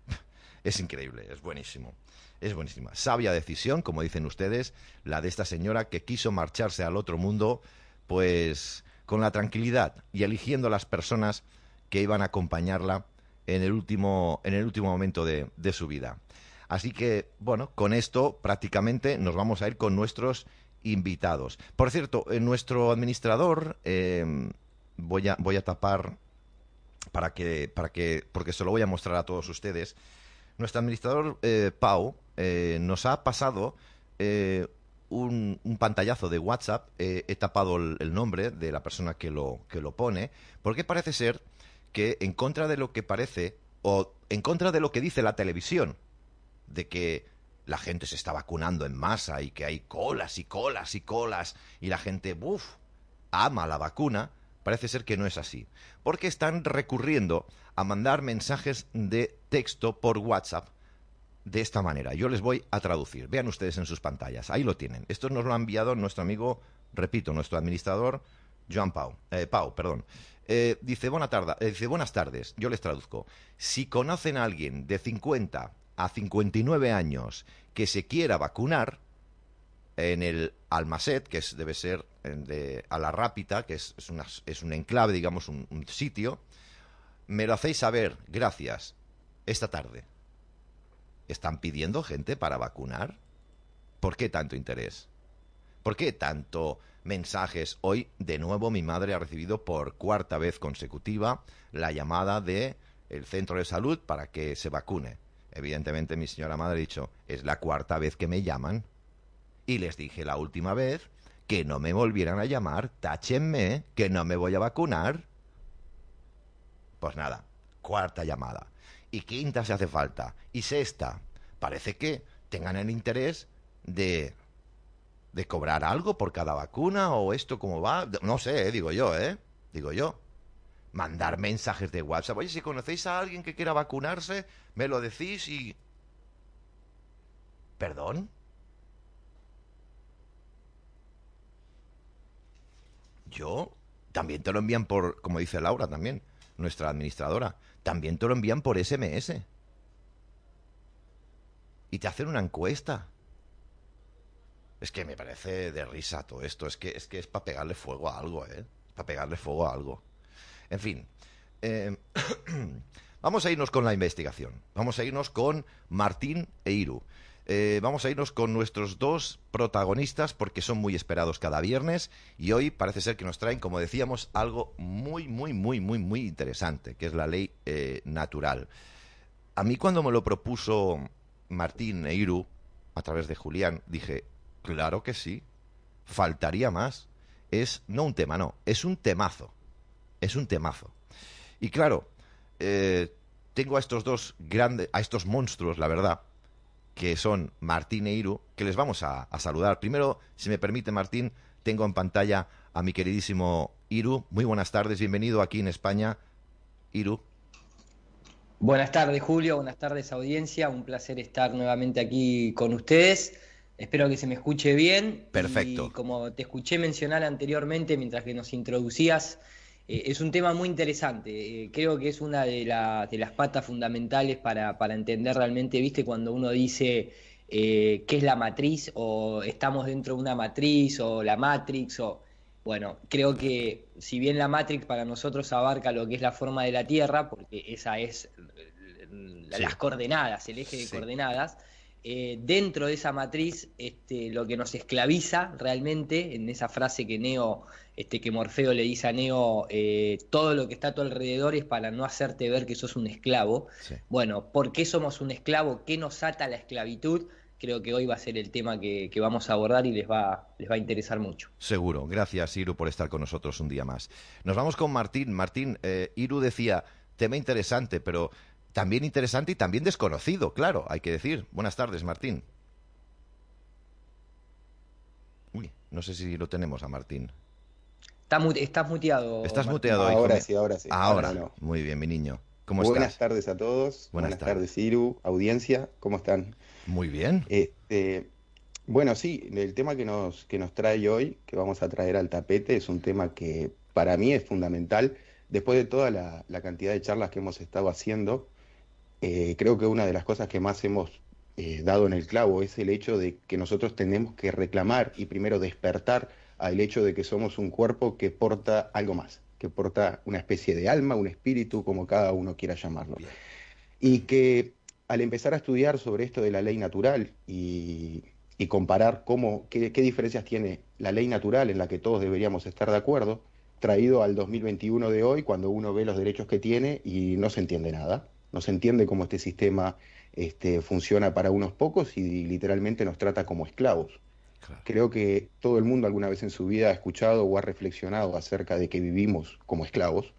Es increíble, es buenísimo. Es buenísima. Sabia decisión, como dicen ustedes, la de esta señora que quiso marcharse al otro mundo, pues con la tranquilidad y eligiendo las personas que iban a acompañarla en el último, en el último momento de, su vida. Así que, bueno, con esto prácticamente nos vamos a ir con nuestros invitados. Por cierto, en nuestro administrador, eh, voy, a, voy a tapar para que, para que, porque se lo voy a mostrar a todos ustedes. Nuestro administrador, eh, Pau, eh, nos ha pasado un, un, pantallazo de WhatsApp. he tapado el, el, nombre de la persona que lo, que lo pone, porque parece ser que en contra de lo que parece, o en contra de lo que dice la televisión, de que la gente se está vacunando en masa y que hay colas y colas y colas y la gente, uff, ama la vacuna, parece ser que no es así. Porque están recurriendo a mandar mensajes de texto por WhatsApp de esta manera. Yo les voy a traducir. Vean ustedes en sus pantallas. Ahí lo tienen. Esto nos lo ha enviado nuestro amigo, repito, nuestro administrador, Joan Pau. Eh, Pau, perdón. Eh, dice, buena tarde, eh, dice, buenas tardes. Yo les traduzco. Si conocen a alguien de 50 a 59 años que se quiera vacunar en el Almaset, que es, debe ser a la Rápita, que es, es, una, es un enclave, digamos, un, sitio, me lo hacéis saber, gracias, esta tarde. ¿Están pidiendo gente para vacunar? ¿Por qué tanto interés? ¿Por qué tanto mensajes? Hoy, de nuevo, mi madre ha recibido por cuarta vez consecutiva la llamada de el centro de salud para que se vacune. Evidentemente mi señora madre ha dicho, es la cuarta vez que me llaman. Y les dije la última vez que no me volvieran a llamar, táchenme, que no me voy a vacunar. Pues nada, cuarta llamada. Y quinta si hace falta. Y sexta. Parece que tengan el interés de de cobrar algo por cada vacuna o esto cómo va. No sé, eh, digo yo, ¿eh? Digo yo mandar mensajes de WhatsApp. Oye, si conocéis a alguien que quiera vacunarse, me lo decís y... ¿Perdón? Yo también te lo envían por, como dice Laura también, nuestra administradora, también te lo envían por SMS. Y te hacen una encuesta. Es que me parece de risa todo esto, es que es que es para pegarle fuego a algo, ¿eh? para pegarle fuego a algo. En fin, eh, vamos a irnos con la investigación. Vamos a irnos con Martín e Iru. Eh, vamos a irnos con nuestros dos protagonistas porque son muy esperados cada viernes y hoy parece ser que nos traen, como decíamos, algo muy, muy, muy, muy, muy interesante, que es la ley eh, natural. A mí cuando me lo propuso Martín e Iru, a través de Julián, dije, claro que sí, faltaría más. Es no un tema, no, es un temazo. Es un temazo. Y claro, eh, tengo a estos dos grandes, a estos monstruos, la verdad, que son Martín e Iru, que les vamos a, saludar. Primero, si me permite, Martín, tengo en pantalla a mi queridísimo Iru. Muy buenas tardes, bienvenido aquí en España. Iru. Buenas tardes, Julio. Buenas tardes, audiencia. Un placer estar nuevamente aquí con ustedes. Espero que se me escuche bien. Perfecto. Y como te escuché mencionar anteriormente, mientras que nos introducías, eh, es un tema muy interesante. Eh, creo que es una de, las patas fundamentales para, entender realmente, viste, cuando uno dice eh, qué es la matriz o estamos dentro de una matriz o la Matrix o... Bueno, creo que si bien la Matrix para nosotros abarca lo que es la forma de la Tierra, porque esa es las coordenadas, el eje de coordenadas, eh, dentro de esa matriz, este, lo que nos esclaviza realmente, en esa frase que Neo, este, que Morfeo le dice a Neo, eh, todo lo que está a tu alrededor es para no hacerte ver que sos un esclavo. Bueno, ¿por qué somos un esclavo? ¿Qué nos ata a la esclavitud? Creo que hoy va a ser el tema que, vamos a abordar y les va, les va a interesar mucho. Seguro. Gracias, Iru, por estar con nosotros un día más. Nos vamos con Martín. Martín, eh, Iru decía, tema interesante, pero también interesante y también desconocido, claro, hay que decir. Buenas tardes, Martín. Uy, no sé si lo tenemos a Martín. estás muteado. Estás muteado. Ahora sí, ahora sí. Ahora. Muy bien, mi niño. ¿Cómo Buenas tardes a todos. Buenas, tardes. Iru, audiencia. ¿Cómo están? Muy bien. Este, bueno, sí, el tema que nos, que nos trae hoy, que vamos a traer al tapete, es un tema que para mí es fundamental. Después de toda la, la cantidad de charlas que hemos estado haciendo, eh, creo que una de las cosas que más hemos eh, dado en el clavo es el hecho de que nosotros tenemos que reclamar y primero despertar al hecho de que somos un cuerpo que porta algo más, que porta una especie de alma, un espíritu, como cada uno quiera llamarlo. Y que al empezar a estudiar sobre esto de la ley natural y, comparar cómo, qué, qué diferencias tiene la ley natural en la que todos deberíamos estar de acuerdo, traído al 2021 de hoy, cuando uno ve los derechos que tiene y no se entiende nada no se entiende cómo este sistema este, funciona para unos pocos y literalmente nos trata como esclavos. Creo que todo el mundo alguna vez en su vida ha escuchado o ha reflexionado acerca de que vivimos como esclavos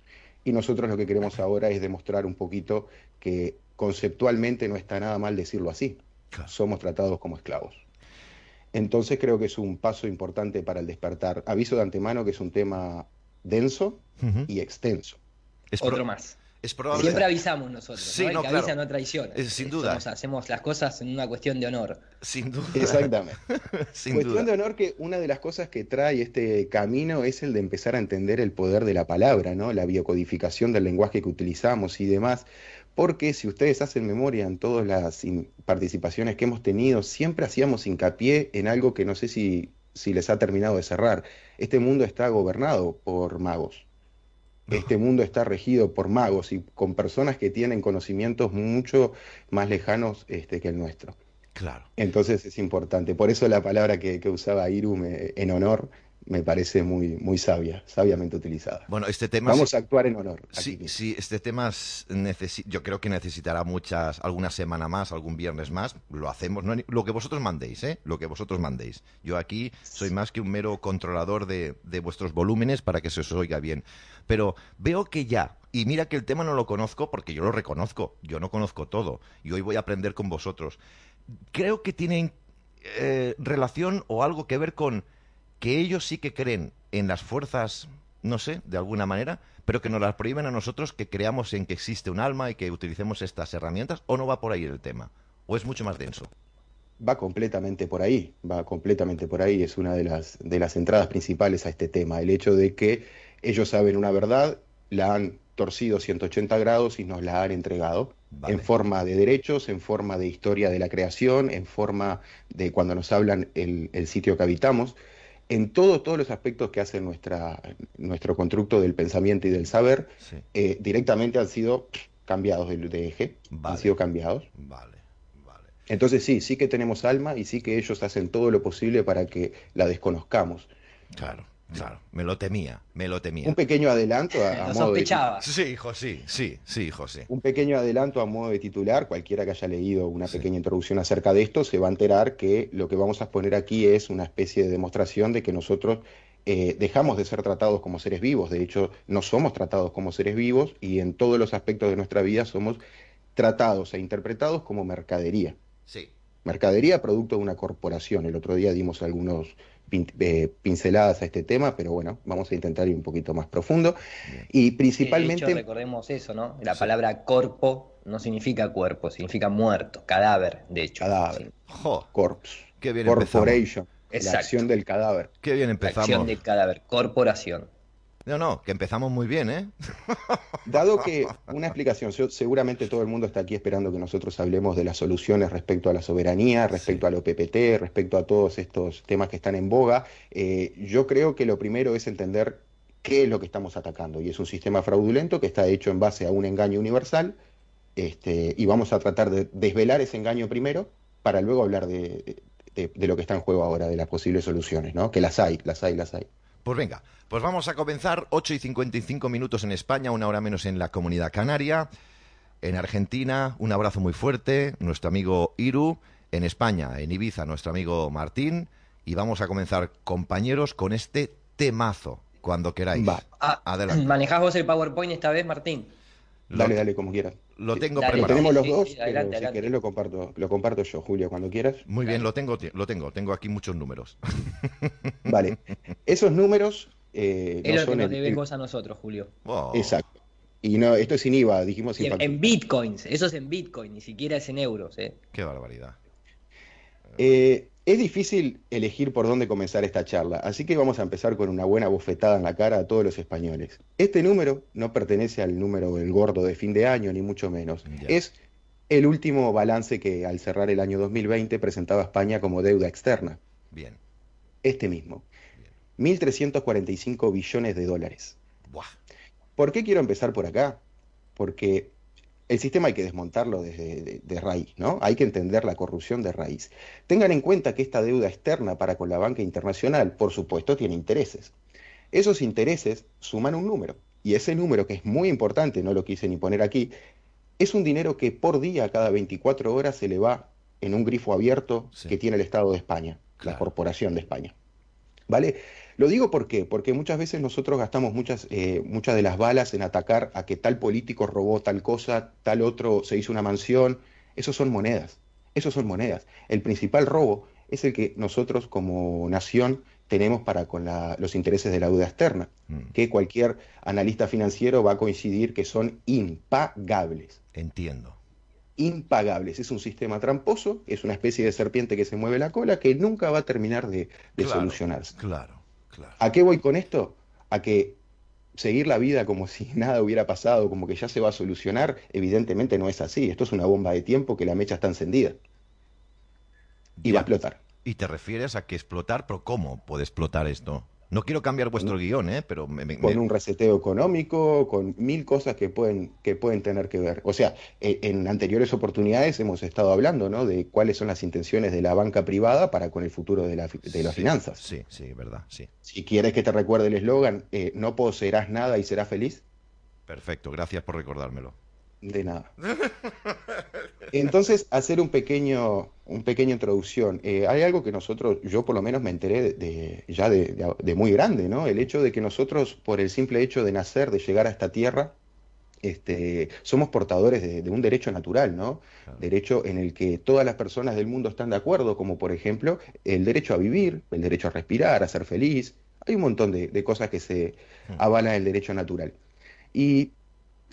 y nosotros lo que queremos ahora es demostrar un poquito que conceptualmente no está nada mal decirlo así. Somos tratados como esclavos. Entonces creo que es un paso importante para el despertar. Aviso de antemano que es un tema denso y extenso. Es Otro más. Siempre avisamos nosotros, sí, ¿no? que avisa no traiciona. sin duda. hacemos las cosas en una cuestión de honor. Sin duda. Exactamente. cuestión de honor que una de las cosas que trae este camino es el de empezar a entender el poder de la palabra, ¿no? La biocodificación del lenguaje que utilizamos y demás. Porque si ustedes hacen memoria en todas las participaciones que hemos tenido, siempre hacíamos hincapié en algo que no sé si, si les ha terminado de cerrar. Este mundo está gobernado por magos este mundo está regido por magos y con personas que tienen conocimientos mucho más lejanos este, que el nuestro. Claro. Entonces es importante. Por eso la palabra que, usaba Iru en honor me parece muy, muy sabia, sabiamente utilizada. Bueno, este tema... Vamos a actuar en honor. Sí, sí, este tema yo creo que necesitará muchas, alguna semana más, algún viernes más, lo hacemos, lo que vosotros mandéis, ¿eh? Lo que vosotros mandéis. Yo aquí soy más que un mero controlador de, de vuestros volúmenes para que se os oiga bien. Pero veo que ya, y mira que el tema no lo conozco porque yo lo reconozco, yo no conozco todo, y hoy voy a aprender con vosotros. Creo que tienen eh, relación o algo que ver con que ellos sí que creen en las fuerzas, no sé, de alguna manera, pero que nos las prohíben a nosotros que creamos en que existe un alma y que utilicemos estas herramientas, o no va por ahí el tema, o es mucho más denso. Va completamente por ahí, va completamente por ahí, es una de las, de las entradas principales a este tema, el hecho de que ellos saben una verdad, la han torcido 180 grados y nos la han entregado en forma de derechos, en forma de historia de la creación, en forma de cuando nos hablan el, el sitio que habitamos en todo, todos los aspectos que hace nuestra, nuestro constructo del pensamiento y del saber, Sí. eh, directamente han sido cambiados de, de eje, Vale. han sido cambiados. Vale, vale. Entonces sí, sí que tenemos alma y sí que ellos hacen todo lo posible para que la desconozcamos. Claro, claro. Me lo temía, me lo temía. Un pequeño adelanto a, a Lo modo de, sospechaba. Sí, hijo, sí, sí, sí, hijo, sí. un pequeño adelanto a modo de titular, cualquiera que haya leído una pequeña introducción acerca de esto se va a enterar que lo que vamos a exponer aquí es una especie de demostración de que nosotros eh, dejamos de ser tratados como seres vivos, de hecho no somos tratados como seres vivos y en todos los aspectos de nuestra vida somos tratados e interpretados como mercadería. Sí. Mercadería producto de una corporación. El otro día dimos algunos pin- eh, pinceladas a este tema, pero bueno, vamos a intentar ir un poquito más profundo. Y De principalmente... hecho, recordemos eso, ¿no? La palabra corpo no significa cuerpo, significa muerto, cadáver, de hecho. Cadáver. Jo, Corpse. Qué bien empezamos. Corporation. La Exacto. acción del cadáver. qué bien La empezamos. acción del cadáver, corporación. No, no, que empezamos muy bien, ¿eh? Dado que una explicación, seguramente todo el mundo está aquí esperando que nosotros hablemos de las soluciones respecto a la soberanía, respecto a lo PPT, respecto a todos estos temas que están en boga. Eh, yo creo que lo primero es entender qué es lo que estamos atacando. Y es un sistema fraudulento que está hecho en base a un engaño universal. Este, y vamos a tratar de desvelar ese engaño primero para luego hablar de- de lo que está en juego ahora, de las posibles soluciones, ¿no? Que las hay, las hay, las hay. Pues venga, pues vamos a comenzar 8 y 55 minutos en España, una hora menos en la comunidad canaria. En Argentina, un abrazo muy fuerte, nuestro amigo Iru. En España, en Ibiza, nuestro amigo Martín. Y vamos a comenzar, compañeros, con este temazo, cuando queráis. Va. Ah, Adelante. ¿manejás vos el PowerPoint esta vez, Martín? Dale, dale, como quieras. lo tengo Dale, Lo preparado. tenemos los Sí, dos, sí, pero adelante, si adelante. querés lo comparto, lo comparto yo, Julio, cuando quieras. Muy bien, lo tengo, lo tengo. Tengo aquí muchos números. Vale. Esos números eh, Es no lo que nos debes el- vos a nosotros, Julio. Oh. Exacto. Y no, esto es sin IVA, dijimos sin en, en bitcoins, eso es en bitcoin, ni siquiera es en euros, ¿eh? Qué barbaridad. Eh, es difícil elegir por dónde comenzar esta charla, así que vamos a empezar con una buena bofetada en la cara a todos los españoles. Este número no pertenece al número del gordo de fin de año, ni mucho menos. Es el último balance que al cerrar el año 2020 presentaba España como deuda externa. Bien. Este mismo. 1.345 billones de dólares. Buah. ¿Por qué quiero empezar por acá? Porque el sistema hay que desmontarlo desde de, de raíz, ¿no? Hay que entender la corrupción de raíz. Tengan en cuenta que esta deuda externa para con la banca internacional, por supuesto, tiene intereses. Esos intereses suman un número, y ese número, que es muy importante, no lo quise ni poner aquí, es un dinero que por día, cada 24 horas, se le va en un grifo abierto Sí. que tiene el Estado de España, Claro. la Corporación de España. ¿Vale? Lo digo ¿por qué? porque muchas veces nosotros gastamos muchas, eh, muchas de las balas en atacar a que tal político robó tal cosa, tal otro se hizo una mansión. Esos son monedas, esos son monedas. El principal robo es el que nosotros como nación tenemos para con la- los intereses de la deuda externa, Mm, que cualquier analista financiero va a coincidir que son impagables entiendo. impagables. Es un sistema tramposo, es una especie de serpiente que se mueve la cola que nunca va a terminar de, de Claro, solucionarse. Claro, claro. ¿A qué voy con esto? A que seguir la vida como si nada hubiera pasado, como que ya se va a solucionar, evidentemente no es así. Esto es una bomba de tiempo que la mecha está encendida y va a explotar. Y te refieres a que explotar, pero ¿cómo puede explotar esto? No quiero cambiar vuestro guion, ¿eh? Pero me, me- Con un reseteo económico, con mil cosas que pueden, que pueden tener que ver. O sea, e- en anteriores oportunidades hemos estado hablando, ¿no? De cuáles son las intenciones de la banca privada para con el futuro de, la de las finanzas. Sí, sí, verdad, sí. Si quieres que te recuerde el eslogan, eh, no poseerás nada y serás feliz, Perfecto, gracias por recordármelo. De nada. Entonces, hacer un pequeño, un pequeña introducción. Eh, hay algo que nosotros, yo por lo menos me enteré de, de- ya de, de- de muy grande, ¿no? El hecho de que nosotros, por el simple hecho de nacer, de llegar a esta tierra, este, somos portadores de, un derecho natural, ¿no? Claro. Derecho en el que todas las personas del mundo están de acuerdo, como por ejemplo el derecho a vivir, el derecho a respirar, a ser feliz. Hay un montón de, de cosas que se Hmm. avalan el derecho natural. Y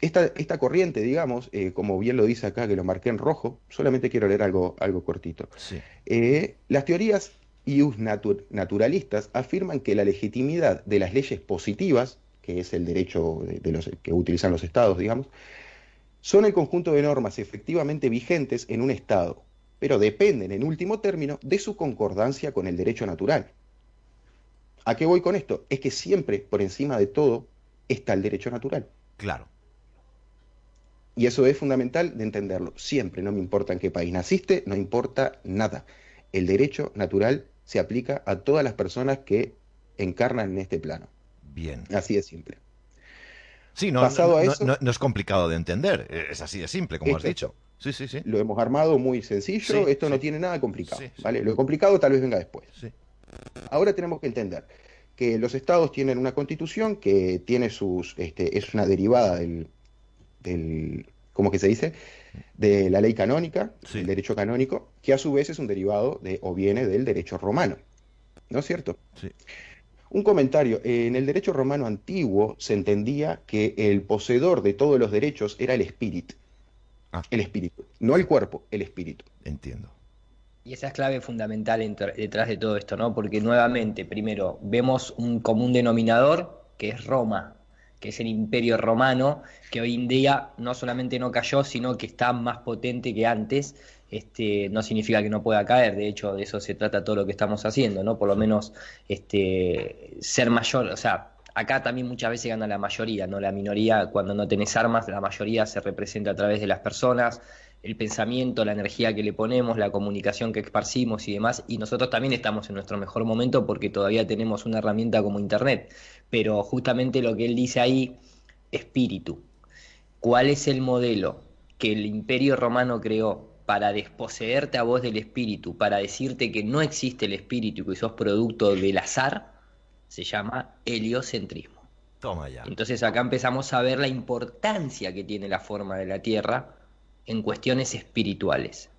esta, esta corriente, digamos, eh, como bien lo dice acá, que lo marqué en rojo, solamente quiero leer algo, algo cortito. Sí, Eh, las teorías ius natu- naturalistas afirman que la legitimidad de las leyes positivas, que es el derecho de, de los, que utilizan los estados, digamos, son el conjunto de normas efectivamente vigentes en un estado, pero dependen en último término de su concordancia con el derecho natural. ¿A qué voy con esto? Es que siempre, por encima de todo, está el derecho natural. Claro. Y eso es fundamental de entenderlo. Siempre, no me importa en qué país naciste, no importa nada. El derecho natural se aplica a todas las personas que encarnan en este plano. Bien. Así de simple. Sí, no, Pasado a no- eso- no- no es complicado de entender. Es así de simple, como has dicho. Sí, sí, sí. Lo hemos armado muy sencillo, Sí, esto no tiene nada complicado. Sí. ¿vale? Lo complicado tal vez venga después. Ahora tenemos que entender que los estados tienen una constitución que tiene sus, este, es una derivada del, del, ¿cómo que se dice? De la ley canónica, Sí. el derecho canónico, que a su vez es un derivado de, o viene del derecho romano. ¿No es cierto? Sí. Un comentario. En el derecho romano antiguo se entendía que el poseedor de todos los derechos era el espíritu. Ah. El espíritu. No el cuerpo, el espíritu. Entiendo. Y esa es clave fundamental detrás de todo esto, ¿no? Porque nuevamente, primero, vemos un común denominador que es Roma, que es el imperio romano, que hoy en día no solamente no cayó, sino que está más potente que antes. Este, no significa que no pueda caer, de hecho, de eso se trata todo lo que estamos haciendo, ¿no? Por lo menos este, ser mayor, o sea, acá también muchas veces gana la mayoría, ¿no? La minoría, cuando no tenés armas, la mayoría se representa a través de las personas, el pensamiento, la energía que le ponemos, la comunicación que esparcimos y demás, y nosotros también estamos en nuestro mejor momento porque todavía tenemos una herramienta como Internet, pero justamente lo que él dice ahí, espíritu, ¿cuál es el modelo que el imperio romano creó para desposeerte a vos del espíritu, para decirte que no existe el espíritu y que sos producto del azar? Se llama heliocentrismo. Toma ya. Entonces acá empezamos a ver la importancia que tiene la forma de la Tierra en cuestiones espirituales.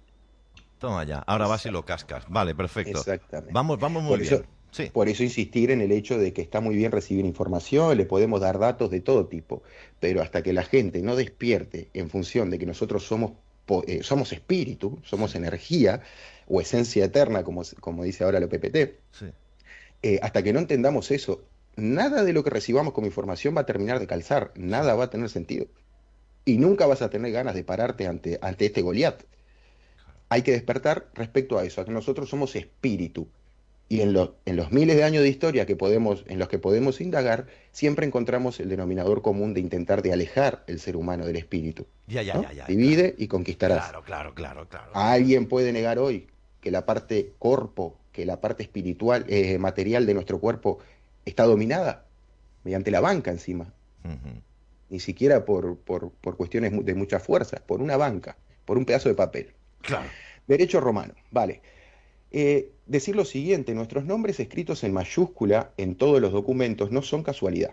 Toma ya. Ahora vas y lo cascas. Vale, perfecto. Exactamente. Vamos, vamos muy Por eso- bien. Sí. Por eso insistir en el hecho de que está muy bien recibir información, le podemos dar datos de todo tipo, pero hasta que la gente no despierte en función de que nosotros somos, eh, somos espíritu, somos energía o esencia eterna, como, dice ahora la PPT, Sí. eh, hasta que no entendamos eso, nada de lo que recibamos como información va a terminar de calzar, nada va a tener sentido. Y nunca vas a tener ganas de pararte ante, ante este Goliat. Hay que despertar respecto a eso, a que nosotros somos espíritu. Y en, lo- en los miles de años de historia que podemos, en los que podemos indagar, siempre encontramos el denominador común de intentar de alejar el ser humano del espíritu. Ya, ya, ¿no? ya, ya. Divide y conquistarás. Claro, claro, claro, claro. ¿Alguien puede negar hoy que la parte corpo, que la parte espiritual, eh, material de nuestro cuerpo está dominada? Mediante la banca encima. Ni siquiera por, por, por cuestiones de mucha fuerza, por una banca, por un pedazo de papel. Claro. Derecho romano, vale. Eh, decir lo siguiente, nuestros nombres escritos en mayúscula en todos los documentos no son casualidad.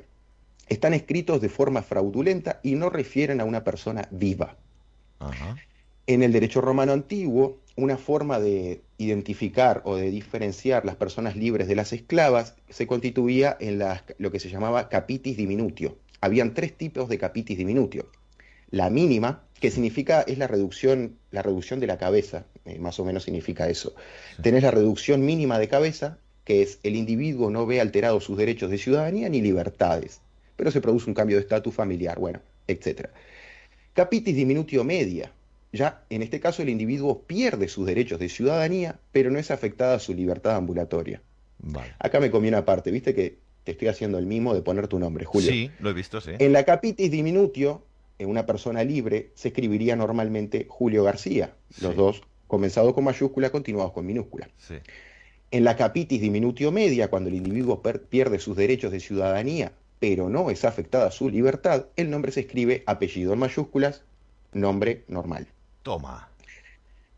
Están escritos de forma fraudulenta y no refieren a una persona viva. Ajá. En el derecho romano antiguo, una forma de identificar o de diferenciar las personas libres de las esclavas se constituía en las- lo que se llamaba capitis diminutio. Habían tres tipos de capitis diminutio. La mínima, que significa es la reducción, la reducción de la cabeza, eh, más o menos significa eso. Tenés la reducción mínima de cabeza, que es el individuo no ve alterados sus derechos de ciudadanía ni libertades, pero se produce un cambio de estatus familiar, bueno, etcétera. Capitis diminutio media. Ya en este caso el individuo pierde sus derechos de ciudadanía, pero no es afectada su libertad ambulatoria. Vale. Acá me conviene aparte, viste que te estoy haciendo el mimo de poner tu nombre, Julio. Sí, lo he visto, sí. En la capitis diminutio, en una persona libre, se escribiría normalmente Julio García, los dos comenzados con mayúscula, continuados con minúscula. Sí. En la capitis diminutio media, cuando el individuo pierde sus derechos de ciudadanía, pero no es afectada su libertad, el nombre se escribe apellido en mayúsculas, nombre normal. Toma.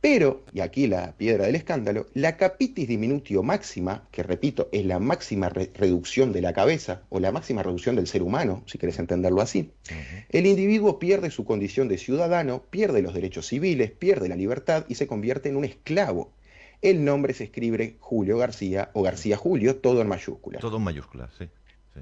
Pero, y aquí la piedra del escándalo, la capitis diminutio máxima, que repito, es la máxima re- reducción de la cabeza, o la máxima reducción del ser humano, si querés entenderlo así, el individuo pierde su condición de ciudadano, pierde los derechos civiles, pierde la libertad y se convierte en un esclavo. El nombre se escribe Julio García o García Julio, todo en mayúsculas. Todo en mayúsculas, sí. sí.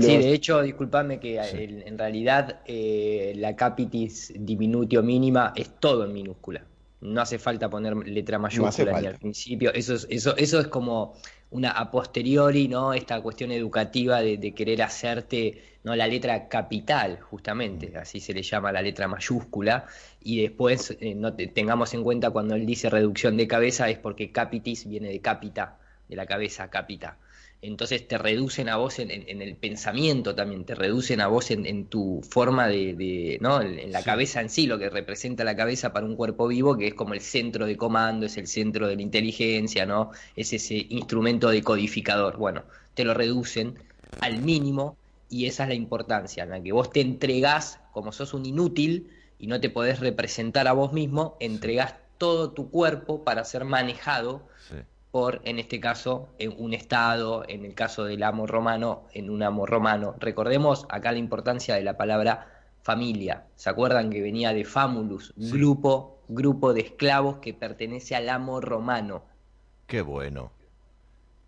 De hecho, discúlpame que Sí. en, en realidad eh, la capitis diminutio mínima es todo en minúscula. No hace falta poner letra mayúscula hace ni al principio. Eso es, eso, eso es como una a posteriori, ¿no? Esta cuestión educativa de, de querer hacerte, ¿no? La letra capital, justamente, así se le llama la letra mayúscula. Y después, eh, no te- tengamos en cuenta cuando él dice reducción de cabeza, es porque capitis viene de capita, de la cabeza, capita. Entonces te reducen a vos en, el pensamiento también, te reducen a vos en, tu forma de, ¿no? En, la cabeza en sí, lo que representa la cabeza para un cuerpo vivo, que es como el centro de comando, es el centro de la inteligencia, ¿no? Es ese instrumento decodificador. Bueno, te lo reducen al mínimo y esa es la importancia, en la que vos te entregás, como sos un inútil y no te podés representar a vos mismo, entregás todo tu cuerpo para ser manejado por, en este caso, en un Estado, en el caso del amo romano, en un amo romano. Recordemos acá la importancia de la palabra familia. ¿Se acuerdan que venía de famulus, grupo, grupo de esclavos que pertenece al amo romano? Qué bueno.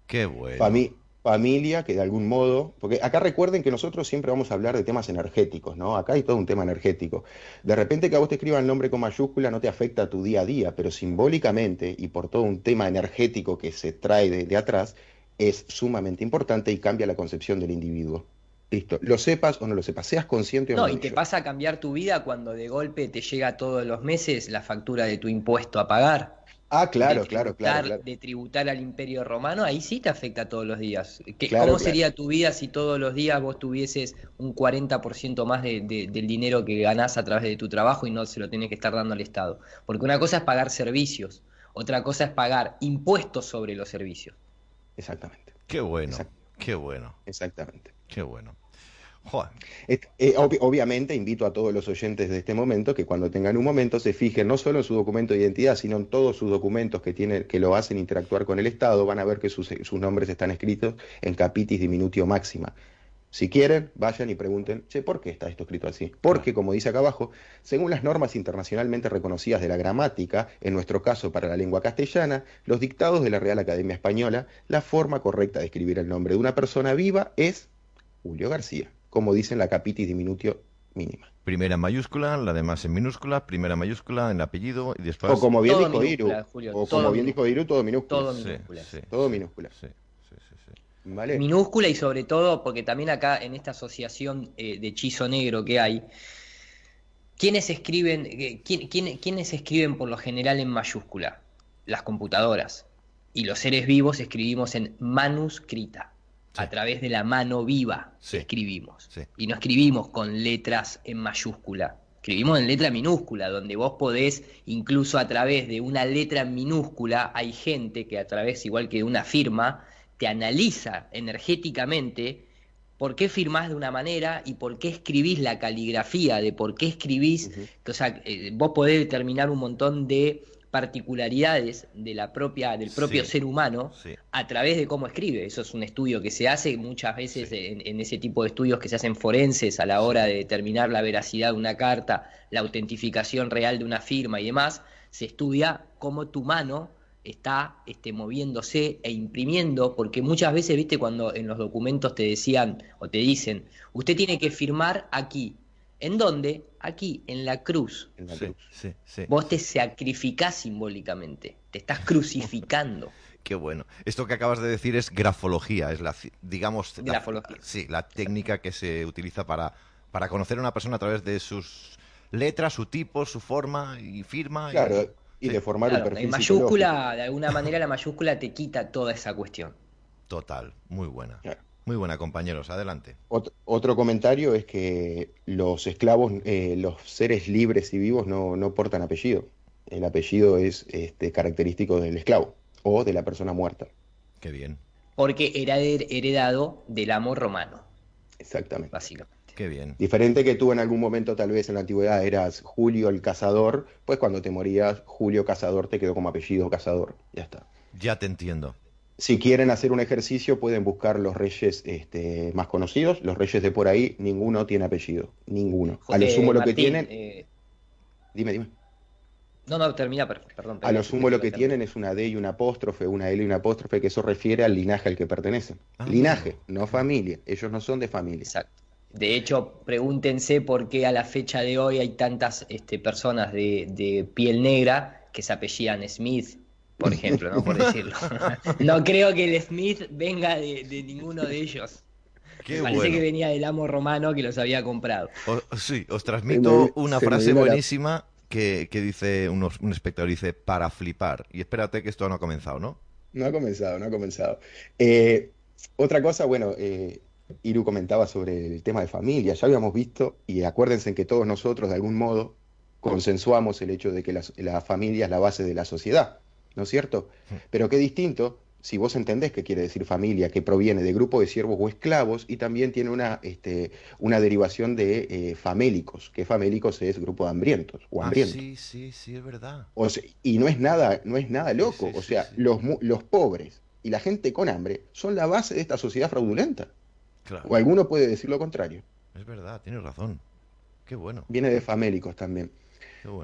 Qué bueno familia que de algún modo, porque acá recuerden que nosotros siempre vamos a hablar de temas energéticos, ¿no? Acá hay todo un tema energético. De repente que a vos te escriban el nombre con mayúscula no te afecta a tu día a día, pero simbólicamente y por todo un tema energético que se trae de, atrás, es sumamente importante y cambia la concepción del individuo. Listo, lo sepas o no lo sepas, seas consciente o no. No, y te pasa a cambiar tu vida cuando de golpe te llega todos los meses la factura de tu impuesto a pagar. Ah, claro, claro, claro, De tributar al imperio romano, ahí sí te afecta todos los días. ¿Cómo sería tu vida si todos los días vos tuvieses un 40% más de, del dinero que ganás a través de tu trabajo y no se lo tenés que estar dando al Estado? Porque una cosa es pagar servicios, otra cosa es pagar impuestos sobre los servicios. Exactamente. Qué bueno, qué bueno. Exactamente. Qué bueno. Eh, obviamente invito a todos los oyentes de este momento que cuando tengan un momento se fijen no solo en su documento de identidad, sino en todos sus documentos que, tienen, que lo hacen interactuar con el Estado, van a ver que sus, nombres están escritos en capitis diminutio máxima. Si quieren, vayan y pregunten, che, ¿por qué está esto escrito así? Porque, como dice acá abajo, según las normas internacionalmente reconocidas de la gramática, en nuestro caso para la lengua castellana, los dictados de la Real Academia Española, la forma correcta de escribir el nombre de una persona viva es Julio García como dice en la capitis diminutio mínima. Primera en mayúscula, la demás en minúscula, primera mayúscula en el apellido y después... O como bien dijo Iru, o como bien dijo Iru, todo minúscula. Todo minúscula. todo minúscula. ¿Vale? Minúscula y sobre todo, porque también acá en esta asociación eh, de hechizo negro que hay, ¿quiénes escriben, eh, ¿quiénes escriben por lo general en mayúscula? Las computadoras. Y los seres vivos escribimos en manuscrita a través de la mano viva escribimos. Y no escribimos con letras en mayúscula. Escribimos en letra minúscula, donde vos podés, incluso a través de una letra minúscula, hay gente que a través, igual que de una firma, te analiza energéticamente por qué firmás de una manera y por qué escribís la caligrafía, de por qué escribís. O sea, eh, vos podés determinar un montón de particularidades de la propia, del propio ser humano a través de cómo escribe. Eso es un estudio que se hace muchas veces en, ese tipo de estudios que se hacen forenses a la hora de determinar la veracidad de una carta, la autentificación real de una firma y demás. Se estudia cómo tu mano está este, moviéndose e imprimiendo, porque muchas veces, viste, cuando en los documentos te decían o te dicen, usted tiene que firmar aquí, ¿En dónde? Aquí, en la cruz. Vos te sacrificás simbólicamente, te estás crucificando. Qué bueno. Esto que acabas de decir es grafología, es la, digamos, grafología. sí, la técnica que se utiliza para, para conocer a una persona a través de sus letras, su tipo, su forma y firma. Claro, y, de formar un perfil. En mayúscula, de alguna manera, la mayúscula te quita toda esa cuestión. Total, muy buena. Muy buena, compañeros. Adelante. Otro, comentario es que los esclavos, eh, los seres libres y vivos no, portan apellido. El apellido es este, característico del esclavo o de la persona muerta. Qué bien. Porque era heredado del amo romano. Exactamente. Básicamente. Qué bien. Diferente que tú en algún momento, tal vez en la antigüedad, eras Julio el cazador, pues cuando te morías, Julio Cazador te quedó como apellido Cazador. Ya está. Ya te entiendo. Si quieren hacer un ejercicio, pueden buscar los reyes este, más conocidos. Los reyes de por ahí, ninguno tiene apellido. Ninguno. A lo sumo lo que tienen. Eh, dime, dime. No, no, termina, perdón. a lo sumo lo que tienen es una D y una apóstrofe, una L y una apóstrofe, que eso refiere al linaje al que pertenecen. Ah. linaje, no familia. Ellos no son de familia. Exacto. De hecho, pregúntense por qué a la fecha de hoy hay tantas este, personas de, de piel negra que se apellidan Smith, por ejemplo, ¿no? Por decirlo. no creo que el Smith venga de, ninguno de ellos. Parece que venía del amo romano que los había comprado. sí, os transmito una frase buenísima que, dice un espectador, dice, para flipar. Y espérate que esto no ha comenzado, ¿no? No ha comenzado, no ha comenzado. Eh, otra cosa, bueno, eh, Iru comentaba sobre el tema de familia, ya habíamos visto, y acuérdense que todos nosotros de algún modo consensuamos el hecho de que la, familia es la base de la sociedad, ¿no es cierto? Pero qué distinto si vos entendés qué quiere decir familia, que proviene de grupo de siervos o esclavos y también tiene una, este, una derivación de eh, famélicos, que famélicos es grupo de hambrientos o ah, sí, sí, sí, es verdad. y no es nada, no es nada loco, o sea, Los, los pobres y la gente con hambre son la base de esta sociedad fraudulenta. O alguno puede decir lo contrario. Es verdad, tienes razón. Qué bueno. Viene de famélicos también.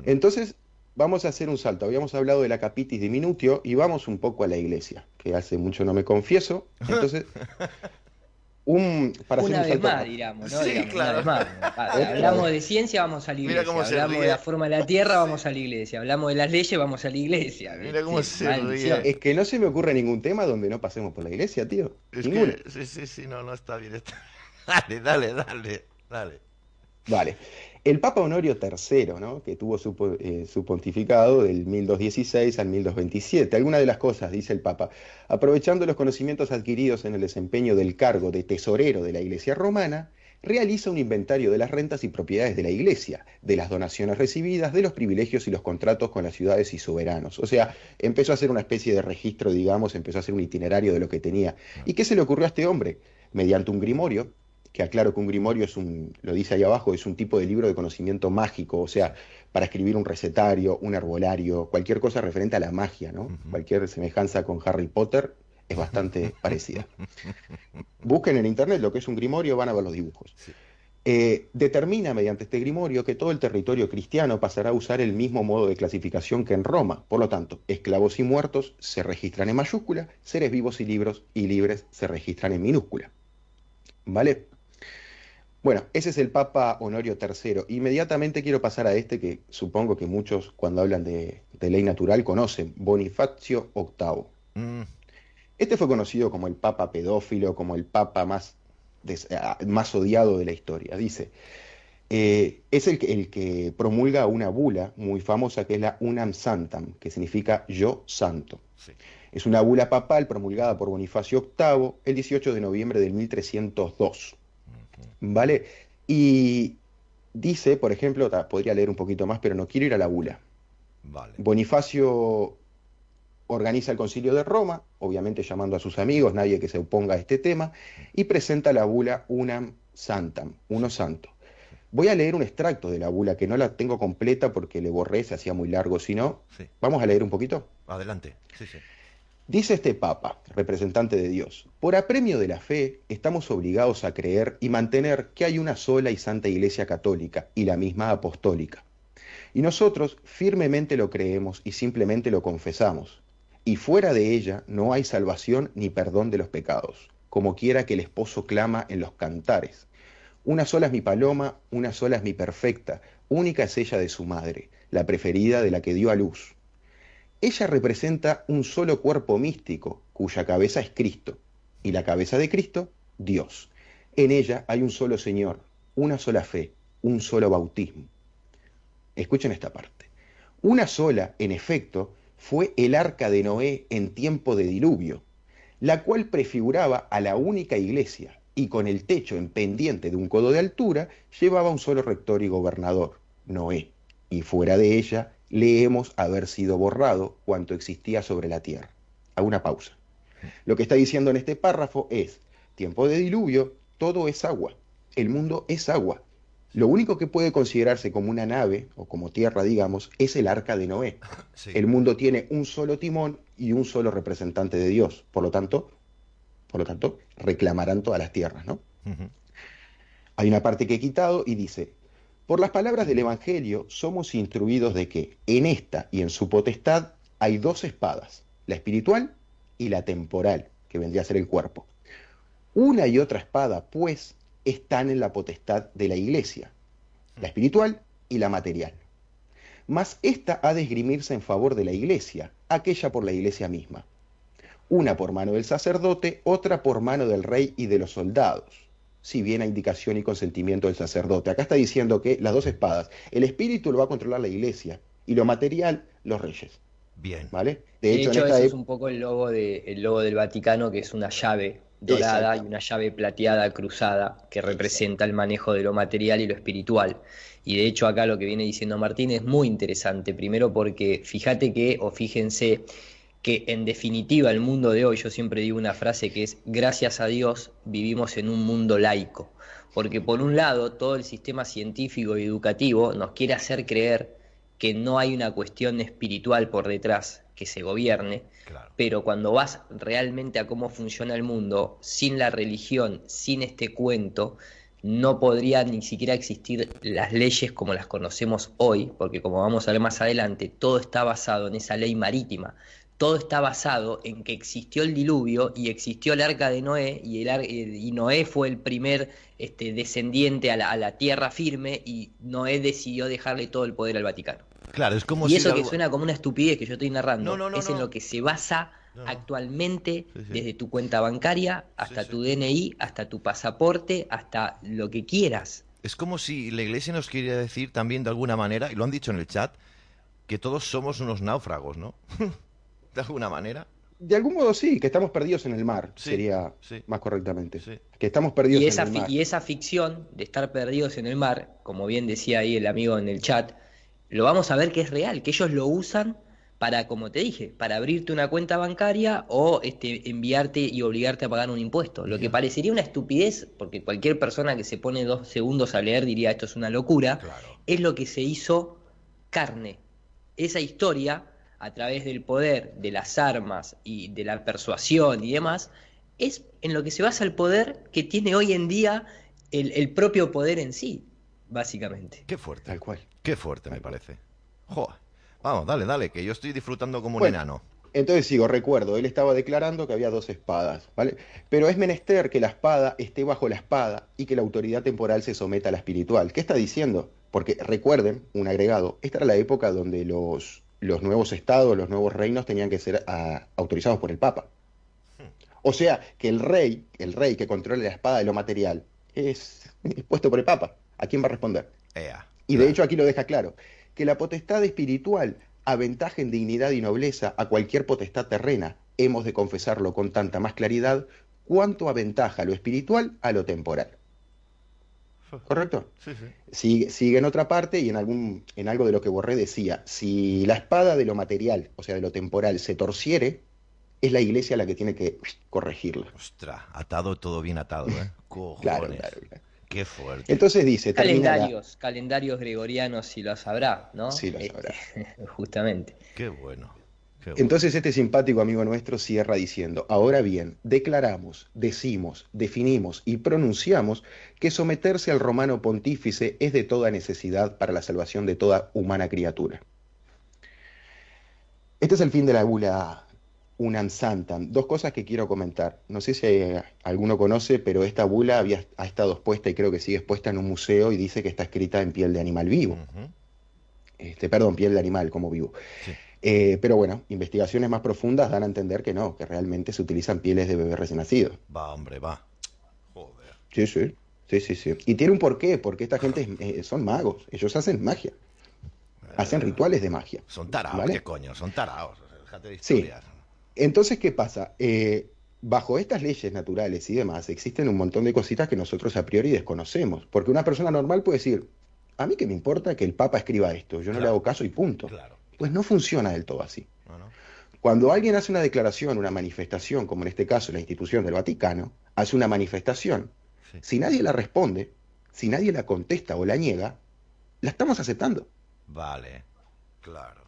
Entonces, vamos a hacer un salto. Habíamos hablado de la capitis diminutio y vamos un poco a la iglesia, que hace mucho no me confieso. Entonces, un, para una hacer un vez más, digamos, ¿no? Sí, claro. más. Hablamos de ciencia, vamos a la iglesia. Hablamos de la forma de la tierra, vamos a la iglesia. Hablamos de las leyes, vamos a la iglesia. Mira cómo se ríe. Es que no se me ocurre ningún tema donde no pasemos por la iglesia, tío. Es que, sí, sí, sí, no, no está bien. Dale, dale, dale, dale. Vale. El Papa Honorio III, ¿no? que tuvo eh, su, pontificado del 1216 al 1227, alguna de las cosas, dice el Papa, aprovechando los conocimientos adquiridos en el desempeño del cargo de tesorero de la Iglesia romana, realiza un inventario de las rentas y propiedades de la Iglesia, de las donaciones recibidas, de los privilegios y los contratos con las ciudades y soberanos. O sea, empezó a hacer una especie de registro, digamos, empezó a hacer un itinerario de lo que tenía. ¿Y qué se le ocurrió a este hombre? Mediante un grimorio, que aclaro que un grimorio es un, lo dice ahí abajo, es un tipo de libro de conocimiento mágico, o sea, para escribir un recetario, un herbolario, cualquier cosa referente a la magia, ¿no? Cualquier semejanza con Harry Potter es bastante parecida. Busquen en internet lo que es un grimorio, van a ver los dibujos. Eh, determina mediante este grimorio que todo el territorio cristiano pasará a usar el mismo modo de clasificación que en Roma. Por lo tanto, esclavos y muertos se registran en mayúscula, seres vivos y libros y libres se registran en minúscula. ¿Vale? Bueno, ese es el Papa Honorio III. Inmediatamente quiero pasar a este que supongo que muchos cuando hablan de, ley natural conocen, Bonifacio VIII. Mm. Este fue conocido como el Papa pedófilo, como el Papa más, más odiado de la historia. Dice, eh, es el que, el que promulga una bula muy famosa que es la Unam Santam, que significa yo santo. Es una bula papal promulgada por Bonifacio VIII el 18 de noviembre del 1302. ¿Vale? Y dice, por ejemplo, podría leer un poquito más, pero no quiero ir a la bula. Bonifacio organiza el concilio de Roma, obviamente llamando a sus amigos, nadie que se oponga a este tema, y presenta la bula Unam Santam, uno santo. Voy a leer un extracto de la bula, que no la tengo completa porque le borré, se hacía muy largo, si no, vamos a leer un poquito. Adelante, sí, sí. Dice este Papa, representante de Dios, por apremio de la fe estamos obligados a creer y mantener que hay una sola y santa Iglesia católica y la misma apostólica. Y nosotros firmemente lo creemos y simplemente lo confesamos. Y fuera de ella no hay salvación ni perdón de los pecados, como quiera que el esposo clama en los cantares. Una sola es mi paloma, una sola es mi perfecta, única es ella de su madre, la preferida de la que dio a luz ella representa un solo cuerpo místico, cuya cabeza es Cristo, y la cabeza de Cristo, Dios. En ella hay un solo Señor, una sola fe, un solo bautismo. Escuchen esta parte. Una sola, en efecto, fue el arca de Noé en tiempo de diluvio, la cual prefiguraba a la única iglesia y con el techo en pendiente de un codo de altura llevaba un solo rector y gobernador, Noé, y fuera de ella leemos haber sido borrado cuanto existía sobre la tierra. Hago una pausa. Lo que está diciendo en este párrafo es, tiempo de diluvio, todo es agua, el mundo es agua. Lo único que puede considerarse como una nave, o como tierra, digamos, es el arca de Noé. El mundo tiene un solo timón y un solo representante de Dios. Por lo tanto, por lo tanto, reclamarán todas las tierras, ¿no? Hay una parte que he quitado y dice, por las palabras del Evangelio somos instruidos de que en esta y en su potestad hay dos espadas, la espiritual y la temporal, que vendría a ser el cuerpo. Una y otra espada, pues, están en la potestad de la iglesia, la espiritual y la material. Mas esta ha de esgrimirse en favor de la iglesia, aquella por la iglesia misma. Una por mano del sacerdote, otra por mano del rey y de los soldados si bien a indicación y consentimiento del sacerdote. Acá está diciendo que las dos espadas, el espíritu lo va a controlar la iglesia y lo material los reyes. Bien. ¿Vale? De, hecho, eso es un poco el logo, de, el logo del Vaticano, que es una llave dorada y una llave plateada cruzada que representa el manejo de lo material y lo espiritual. Y de hecho acá lo que viene diciendo Martín es muy interesante, primero porque fíjate que, o fíjense, que en definitiva el mundo de hoy, yo siempre digo una frase que es, gracias a Dios vivimos en un mundo laico, porque por un lado todo el sistema científico y educativo nos quiere hacer creer que no hay una cuestión espiritual por detrás que se gobierne, pero cuando vas realmente a cómo funciona el mundo, sin la religión, sin este cuento, no podría ni siquiera existir las leyes como las conocemos hoy, porque como vamos a ver más adelante, todo está basado en esa ley marítima. Todo está basado en que existió el diluvio y existió el arca de Noé y, el, y Noé fue el primer este, descendiente a la, a la tierra firme y Noé decidió dejarle todo el poder al Vaticano. Claro, es como y eso que suena como una estupidez que yo estoy narrando, es en lo que se basa actualmente desde tu cuenta bancaria hasta tu DNI, hasta tu pasaporte, hasta lo que quieras. Es como si la iglesia nos quiere decir también de alguna manera, y lo han dicho en el chat, que todos somos unos náufragos, ¿no? de alguna manera. De algún modo sí, que estamos perdidos en el mar, sería más correctamente. Que estamos perdidos y esa en el mar. Y esa ficción de estar perdidos en el mar, como bien decía ahí el amigo en el chat, lo vamos a ver que es real, que ellos lo usan para, como te dije, para abrirte una cuenta bancaria o este, enviarte y obligarte a pagar un impuesto. Lo que parecería una estupidez, porque cualquier persona que se pone dos segundos a leer diría esto es una locura, es lo que se hizo carne. Esa historia, a través del poder, de las armas y de la persuasión y demás, es en lo que se basa el poder que tiene hoy en día el, el propio poder en sí básicamente. Qué fuerte. Tal cual. Qué fuerte me parece. Joder. Vamos, dale, dale, que yo estoy disfrutando como un enano. Entonces sigo, recuerdo, él estaba declarando que había dos espadas, ¿vale? Pero es menester que la espada esté bajo la espada y que la autoridad temporal se someta a la espiritual. ¿Qué está diciendo? Porque recuerden, un agregado, esta era la época donde los, los nuevos estados, los nuevos reinos tenían que ser ah, autorizados por el Papa. O sea, que el rey, el rey que controla la espada de lo material, es, es puesto por el Papa. ¿A quién va a responder? y de hecho aquí lo deja claro, que la potestad espiritual aventaja en dignidad y nobleza a cualquier potestad terrena. Hemos de confesarlo con tanta más claridad cuanto aventaja lo espiritual a lo temporal. ¿Correcto? Sí, sí. Sigue, en otra parte y en, algún, en algo de lo que Borré decía, si la espada de lo material, o sea, de lo temporal, se torciere, es la iglesia la que tiene que corregirla. Ostras, atado todo bien atado, ¿eh? claro, claro, claro. Qué fuerte. Entonces dice. Calendarios, calendarios gregorianos, si lo sabrá, ¿no? Sí, lo sabrá. Este, justamente. Qué bueno. Entonces este simpático amigo nuestro cierra diciendo, ahora bien, declaramos, decimos, definimos y pronunciamos que someterse al romano pontífice es de toda necesidad para la salvación de toda humana criatura. Este es el fin de la bula un Santam. Dos cosas que quiero comentar. No sé si alguno conoce, pero esta bula había, ha estado expuesta y creo que sigue expuesta en un museo y dice que está escrita en piel de animal vivo. este, perdón, piel de animal como vivo. Eh, pero bueno, investigaciones más profundas dan a entender que no, que realmente se utilizan pieles de bebés recién nacidos. Va, hombre, va. Joder. Sí, sí. Sí, sí, sí. Y tiene un porqué, porque esta gente eh, son magos, ellos hacen magia. Hacen eh, rituales de magia. Son taraos, ¿qué coño? Son taraos. Déjate de historias. Entonces, ¿qué pasa? Eh, bajo estas leyes naturales y demás, existen un montón de cositas que nosotros a priori desconocemos. Porque una persona normal puede decir, a mí que me importa que el Papa escriba esto, yo no le hago caso y punto. Pues no funciona del todo así. Cuando alguien hace una declaración, una manifestación, como en este caso la institución del Vaticano, hace una manifestación, si nadie la responde, si nadie la contesta o la niega, la estamos aceptando. Vale, claro.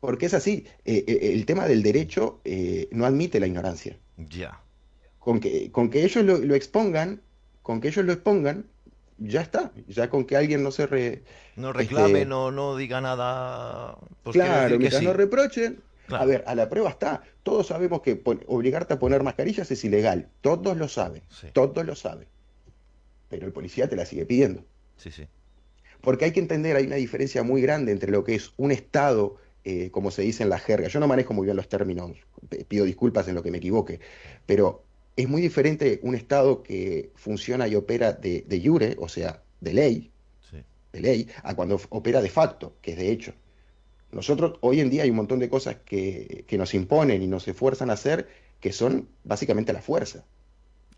Porque es así, eh, eh, el tema del derecho eh, no admite la ignorancia. Ya. Con que, con que ellos lo, expongan, con que ellos lo expongan, ya está. Ya con que alguien no se re, no reclame, este, no, no diga nada. Pues claro, mientras no reprochen. A ver, a la prueba está. Todos sabemos que obligarte a poner mascarillas es ilegal. Todos lo saben. Todos lo saben. Pero el policía te la sigue pidiendo. Sí, sí. Porque hay que entender, hay una diferencia muy grande entre lo que es un Estado eh, como se dice en la jerga. Yo no manejo muy bien los términos, pido disculpas en lo que me equivoque, pero es muy diferente un Estado que funciona y opera de, de jure, o sea, de ley, de ley, a cuando opera de facto, que es de hecho. Nosotros hoy en día hay un montón de cosas que, que nos imponen y nos esfuerzan a hacer que son básicamente la fuerza.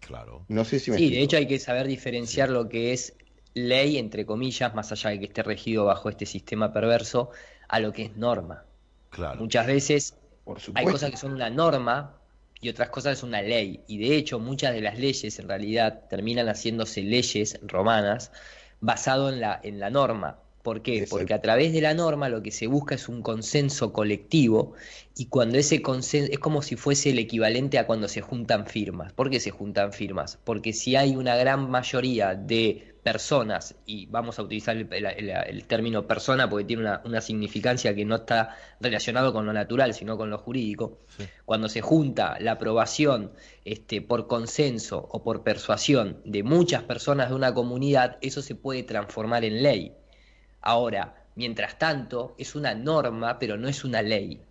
Claro. No sé si me Sí, de hecho hay que saber diferenciar lo que es ley, entre comillas, más allá de que esté regido bajo este sistema perverso, a lo que es norma. Claro. Muchas veces Por hay cosas que son una norma y otras cosas son una ley. Y de hecho muchas de las leyes en realidad terminan haciéndose leyes romanas basado en la, en la norma. ¿Por qué? Exacto. Porque a través de la norma lo que se busca es un consenso colectivo y cuando ese consenso es como si fuese el equivalente a cuando se juntan firmas. ¿Por qué se juntan firmas? Porque si hay una gran mayoría de personas, y vamos a utilizar el, el- el- el término persona porque tiene una, una significancia que no está relacionado con lo natural, sino con lo jurídico, Sí. cuando se junta la aprobación este, por consenso o por persuasión de muchas personas de una comunidad, eso se puede transformar en ley. Ahora, mientras tanto, es una norma, pero no es una ley.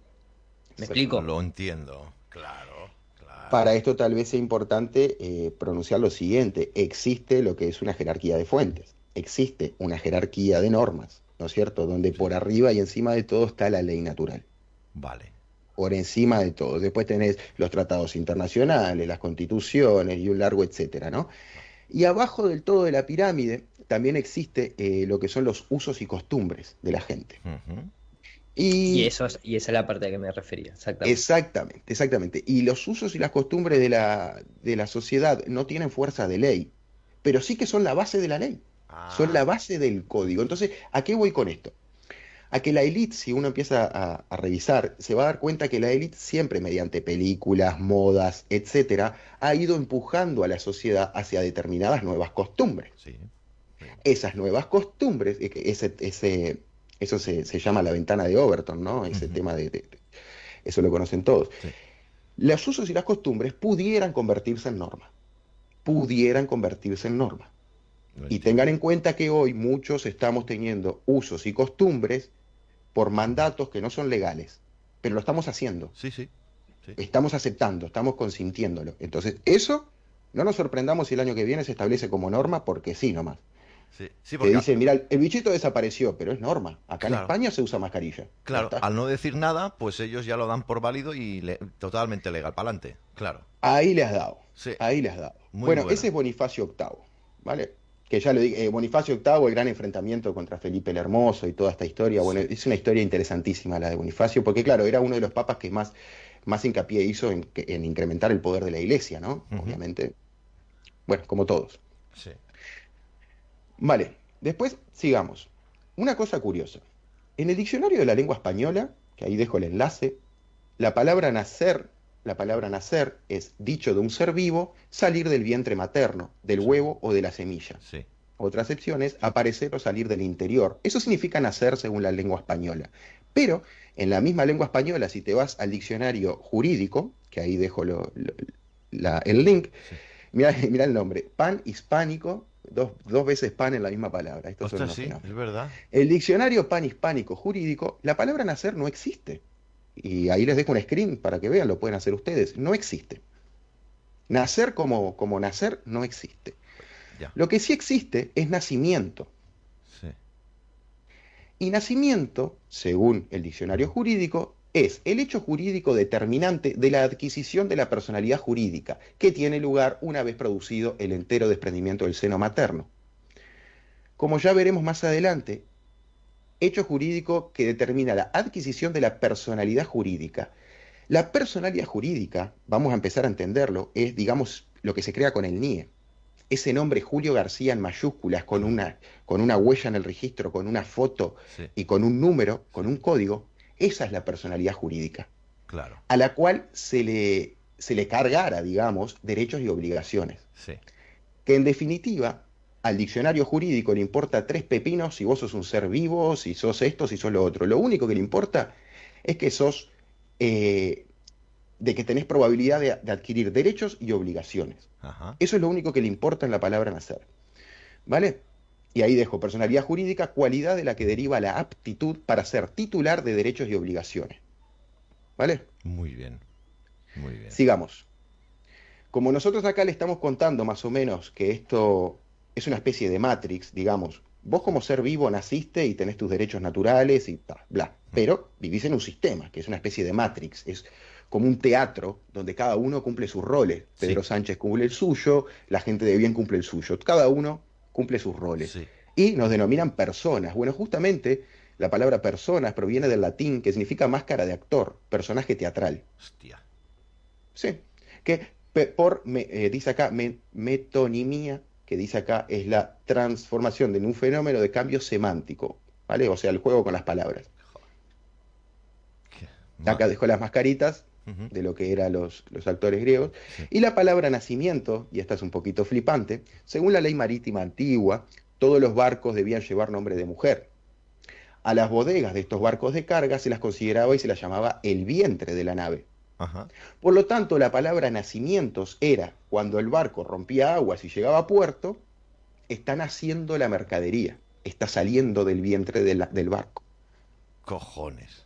¿Me explico? Lo entiendo. Claro. Para esto tal vez sea importante eh, pronunciar lo siguiente. Existe lo que es una jerarquía de fuentes. Existe una jerarquía de normas, ¿no es cierto? Donde por arriba y encima de todo está la ley natural. Vale. Por encima de todo. Después tenés los tratados internacionales, las constituciones y un largo etcétera, ¿no? Y abajo del todo de la pirámide también existe eh, lo que son los usos y costumbres de la gente. Y, eso es- y esa es la parte a la que me refería, exactamente. Exactamente, exactamente. Y los usos y las costumbres de la, de la sociedad no tienen fuerza de ley, pero sí que son la base de la ley, Ah, son la base del código. Entonces, ¿a qué voy con esto? A que la élite, si uno empieza a, a revisar, se va a dar cuenta que la élite siempre mediante películas, modas, etcétera, ha ido empujando a la sociedad hacia determinadas nuevas costumbres. Sí. Esas nuevas costumbres, ese, ese, eso se, se llama la ventana de Overton, ¿no? Ese tema de, de- de- eso lo conocen todos. Sí. Los usos y las costumbres pudieran convertirse en norma, pudieran convertirse en norma. Y tengan en cuenta que hoy muchos estamos teniendo usos y costumbres por mandatos que no son legales, pero lo estamos haciendo, Sí, sí. sí. estamos aceptando, estamos consintiéndolo. Entonces, eso no nos sorprendamos si el año que viene se establece como norma, porque sí nomás. Sí, sí, Te porque, dice, mira, el- bichito desapareció, pero es norma. Acá Claro. en España se usa mascarilla. Claro, al no decir nada, pues ellos ya lo dan por válido y le- totalmente legal, para adelante. Claro. Ahí le has dado. Sí. Ahí le has dado. Muy bueno, buena. ese es Bonifacio VIII, ¿vale? Que ya lo dije, eh, Bonifacio VIII, el gran enfrentamiento contra Felipe el Hermoso y toda esta historia. Bueno, es una historia interesantísima la de Bonifacio, porque claro, era uno de los papas que más, más hincapié hizo en, en incrementar el poder de la iglesia, ¿no? Obviamente. Bueno, como todos. Sí. Vale, después sigamos. Una cosa curiosa. En el diccionario de la lengua española, que ahí dejo el enlace, la palabra nacer, la palabra nacer es dicho de un ser vivo, salir del vientre materno, del huevo o de la semilla. Sí. Otra acepción es aparecer o salir del interior. Eso significa nacer según la lengua española. Pero en la misma lengua española, si te vas al diccionario jurídico, que ahí dejo lo- lo- la- el link, Sí. mira, mira el nombre, pan hispánico, dos, dos veces pan en la misma palabra. Estos son Ostras, unos sí, es verdad. El diccionario panhispánico jurídico, la palabra nacer no existe. Y ahí les dejo un screen para que vean, lo pueden hacer ustedes. No existe. Nacer como, como nacer no existe. Ya. Lo que sí existe es nacimiento. Sí. Y nacimiento, según el diccionario jurídico, es el hecho jurídico determinante de la adquisición de la personalidad jurídica, que tiene lugar una vez producido el entero desprendimiento del seno materno. Como ya veremos más adelante, hecho jurídico que determina la adquisición de la personalidad jurídica. La personalidad jurídica, vamos a empezar a entenderlo, es, digamos, lo que se crea con el NIE. Ese nombre Julio García en mayúsculas, con una, con una huella en el registro, con una foto Sí. y con un número, con un código, esa es la personalidad jurídica, Claro. a la cual se le, se le cargara, digamos, derechos y obligaciones. Sí. Que en definitiva, al diccionario jurídico le importa tres pepinos si vos sos un ser vivo, si sos esto, si sos lo otro. Lo único que le importa es que sos, eh, de que tenés probabilidad de, de adquirir derechos y obligaciones. Ajá. Eso es lo único que le importa en la palabra nacer. ¿Vale? Y ahí dejo personalidad jurídica, cualidad de la que deriva la aptitud para ser titular de derechos y obligaciones. ¿Vale? Muy bien. Muy bien. Sigamos. Como nosotros acá le estamos contando más o menos que esto es una especie de Matrix, digamos, Vos como ser vivo naciste y tenés tus derechos naturales y ta, bla, pero vivís en un sistema, que es una especie de matrix, es como un teatro donde cada uno cumple sus roles. Pedro Sánchez cumple el suyo, la gente de bien cumple el suyo, cada uno cumple sus roles. Y nos denominan personas. Bueno, justamente la palabra personas proviene del latín que significa máscara de actor, personaje teatral. Hostia. Sí, que por, eh, dice acá, metonimia, que dice acá, es la transformación de un fenómeno de cambio semántico, ¿vale? O sea, el juego con las palabras. Acá dejó las mascaritas de lo que eran los, los actores griegos. Y la palabra nacimiento, y esta es un poquito flipante, según la ley marítima antigua, todos los barcos debían llevar nombre de mujer. A las bodegas de estos barcos de carga se las consideraba y se las llamaba el vientre de la nave. Por lo tanto, la palabra nacimientos era cuando el barco rompía aguas y llegaba a puerto, está naciendo la mercadería, está saliendo del vientre del barco. Cojones.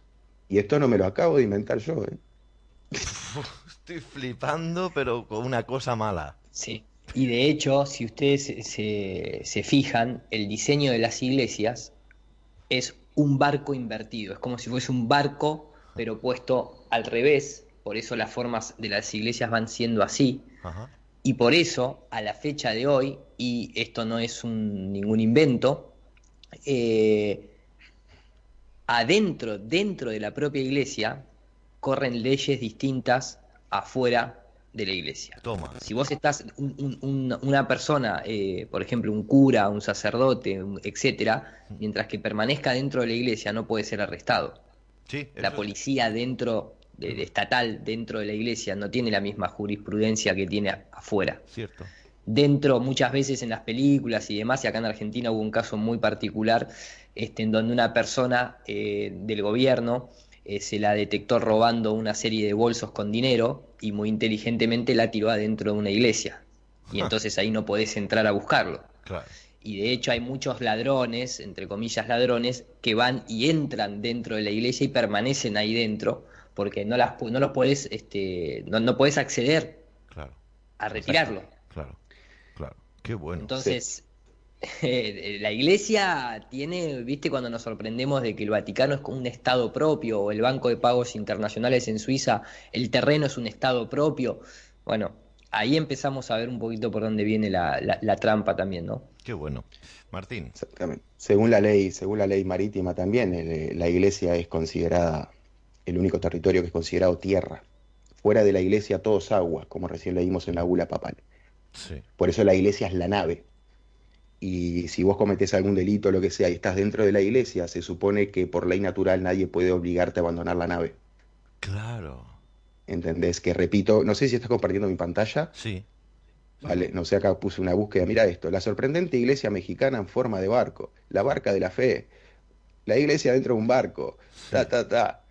Y esto no me lo acabo de inventar yo, ¿eh? Estoy flipando, pero con una cosa mala. Sí. Y de hecho, si ustedes se, se, fijan, el diseño de las iglesias es un barco invertido. Es como si fuese un barco, pero puesto al revés. Por eso las formas de las iglesias van siendo así. Y por eso, a la fecha de hoy, y esto no es un, ningún invento, eh, adentro, dentro de la propia iglesia, corren leyes distintas afuera de la iglesia. Toma. Si vos estás, una persona, eh, por ejemplo, un cura, un sacerdote, etcétera, mientras que permanezca dentro de la iglesia, no puede ser arrestado. Sí, la policía dentro, de, estatal dentro de la iglesia, no tiene la misma jurisprudencia que tiene afuera. Cierto. Dentro, muchas veces en las películas y demás, y acá en Argentina hubo un caso muy particular, este, en donde una persona eh, del gobierno eh, se la detectó robando una serie de bolsos con dinero y muy inteligentemente la tiró adentro de una iglesia. Y entonces ahí no podés entrar a buscarlo. Y de hecho hay muchos ladrones, entre comillas ladrones, que van y entran dentro de la iglesia y permanecen ahí dentro porque no, las, no los podés, este, no, no podés acceder a retirarlo. Claro, claro. Qué bueno. Entonces, la iglesia tiene, viste, cuando nos sorprendemos de que el Vaticano es como un estado propio, o el Banco de Pagos Internacionales en Suiza, el terreno es un estado propio. Bueno, ahí empezamos a ver un poquito por dónde viene la, la, trampa también, ¿no? Qué bueno. Martín. Exactamente. Según la ley, según la ley marítima también, la iglesia es considerada el único territorio que es considerado tierra. Fuera de la iglesia todo es agua, como recién leímos en la bula papal. Sí. Por eso la iglesia es la nave, y si vos cometés algún delito o lo que sea y estás dentro de la iglesia, se supone que por ley natural nadie puede obligarte a abandonar la nave. Claro. ¿Entendés? Que repito, no sé si estás compartiendo mi pantalla. Sí. Vale, no sé, acá puse una búsqueda. Mira esto, la sorprendente iglesia mexicana en forma de barco, la barca de la fe, la iglesia dentro de un barco, ta, ta, ta.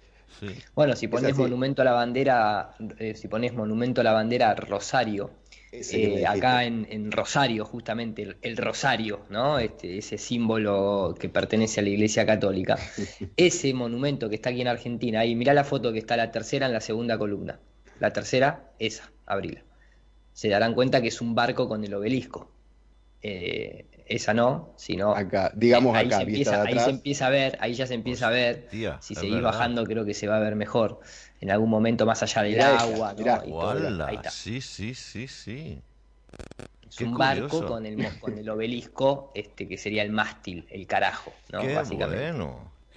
Sí. Bueno, si pones monumento a la bandera, eh, si pones monumento a la bandera Rosario, eh, acá en, Rosario, justamente, el, Rosario, ¿no? Este, ese símbolo que pertenece a la Iglesia Católica. ese monumento que está aquí en Argentina, ahí mirá la foto que está la tercera en la segunda columna. La tercera, esa, abrila. Se darán cuenta que es un barco con el obelisco. Eh, esa no, sino acá, digamos ahí acá, se empieza, ahí se empieza a ver, ahí ya se empieza a ver. si seguís bajando creo que se va a ver mejor en algún momento más allá del agua. ¿no? Sí, sí, sí, sí. Es un barco con el, con el obelisco, este que sería el mástil, el carajo, ¿no? Básicamente.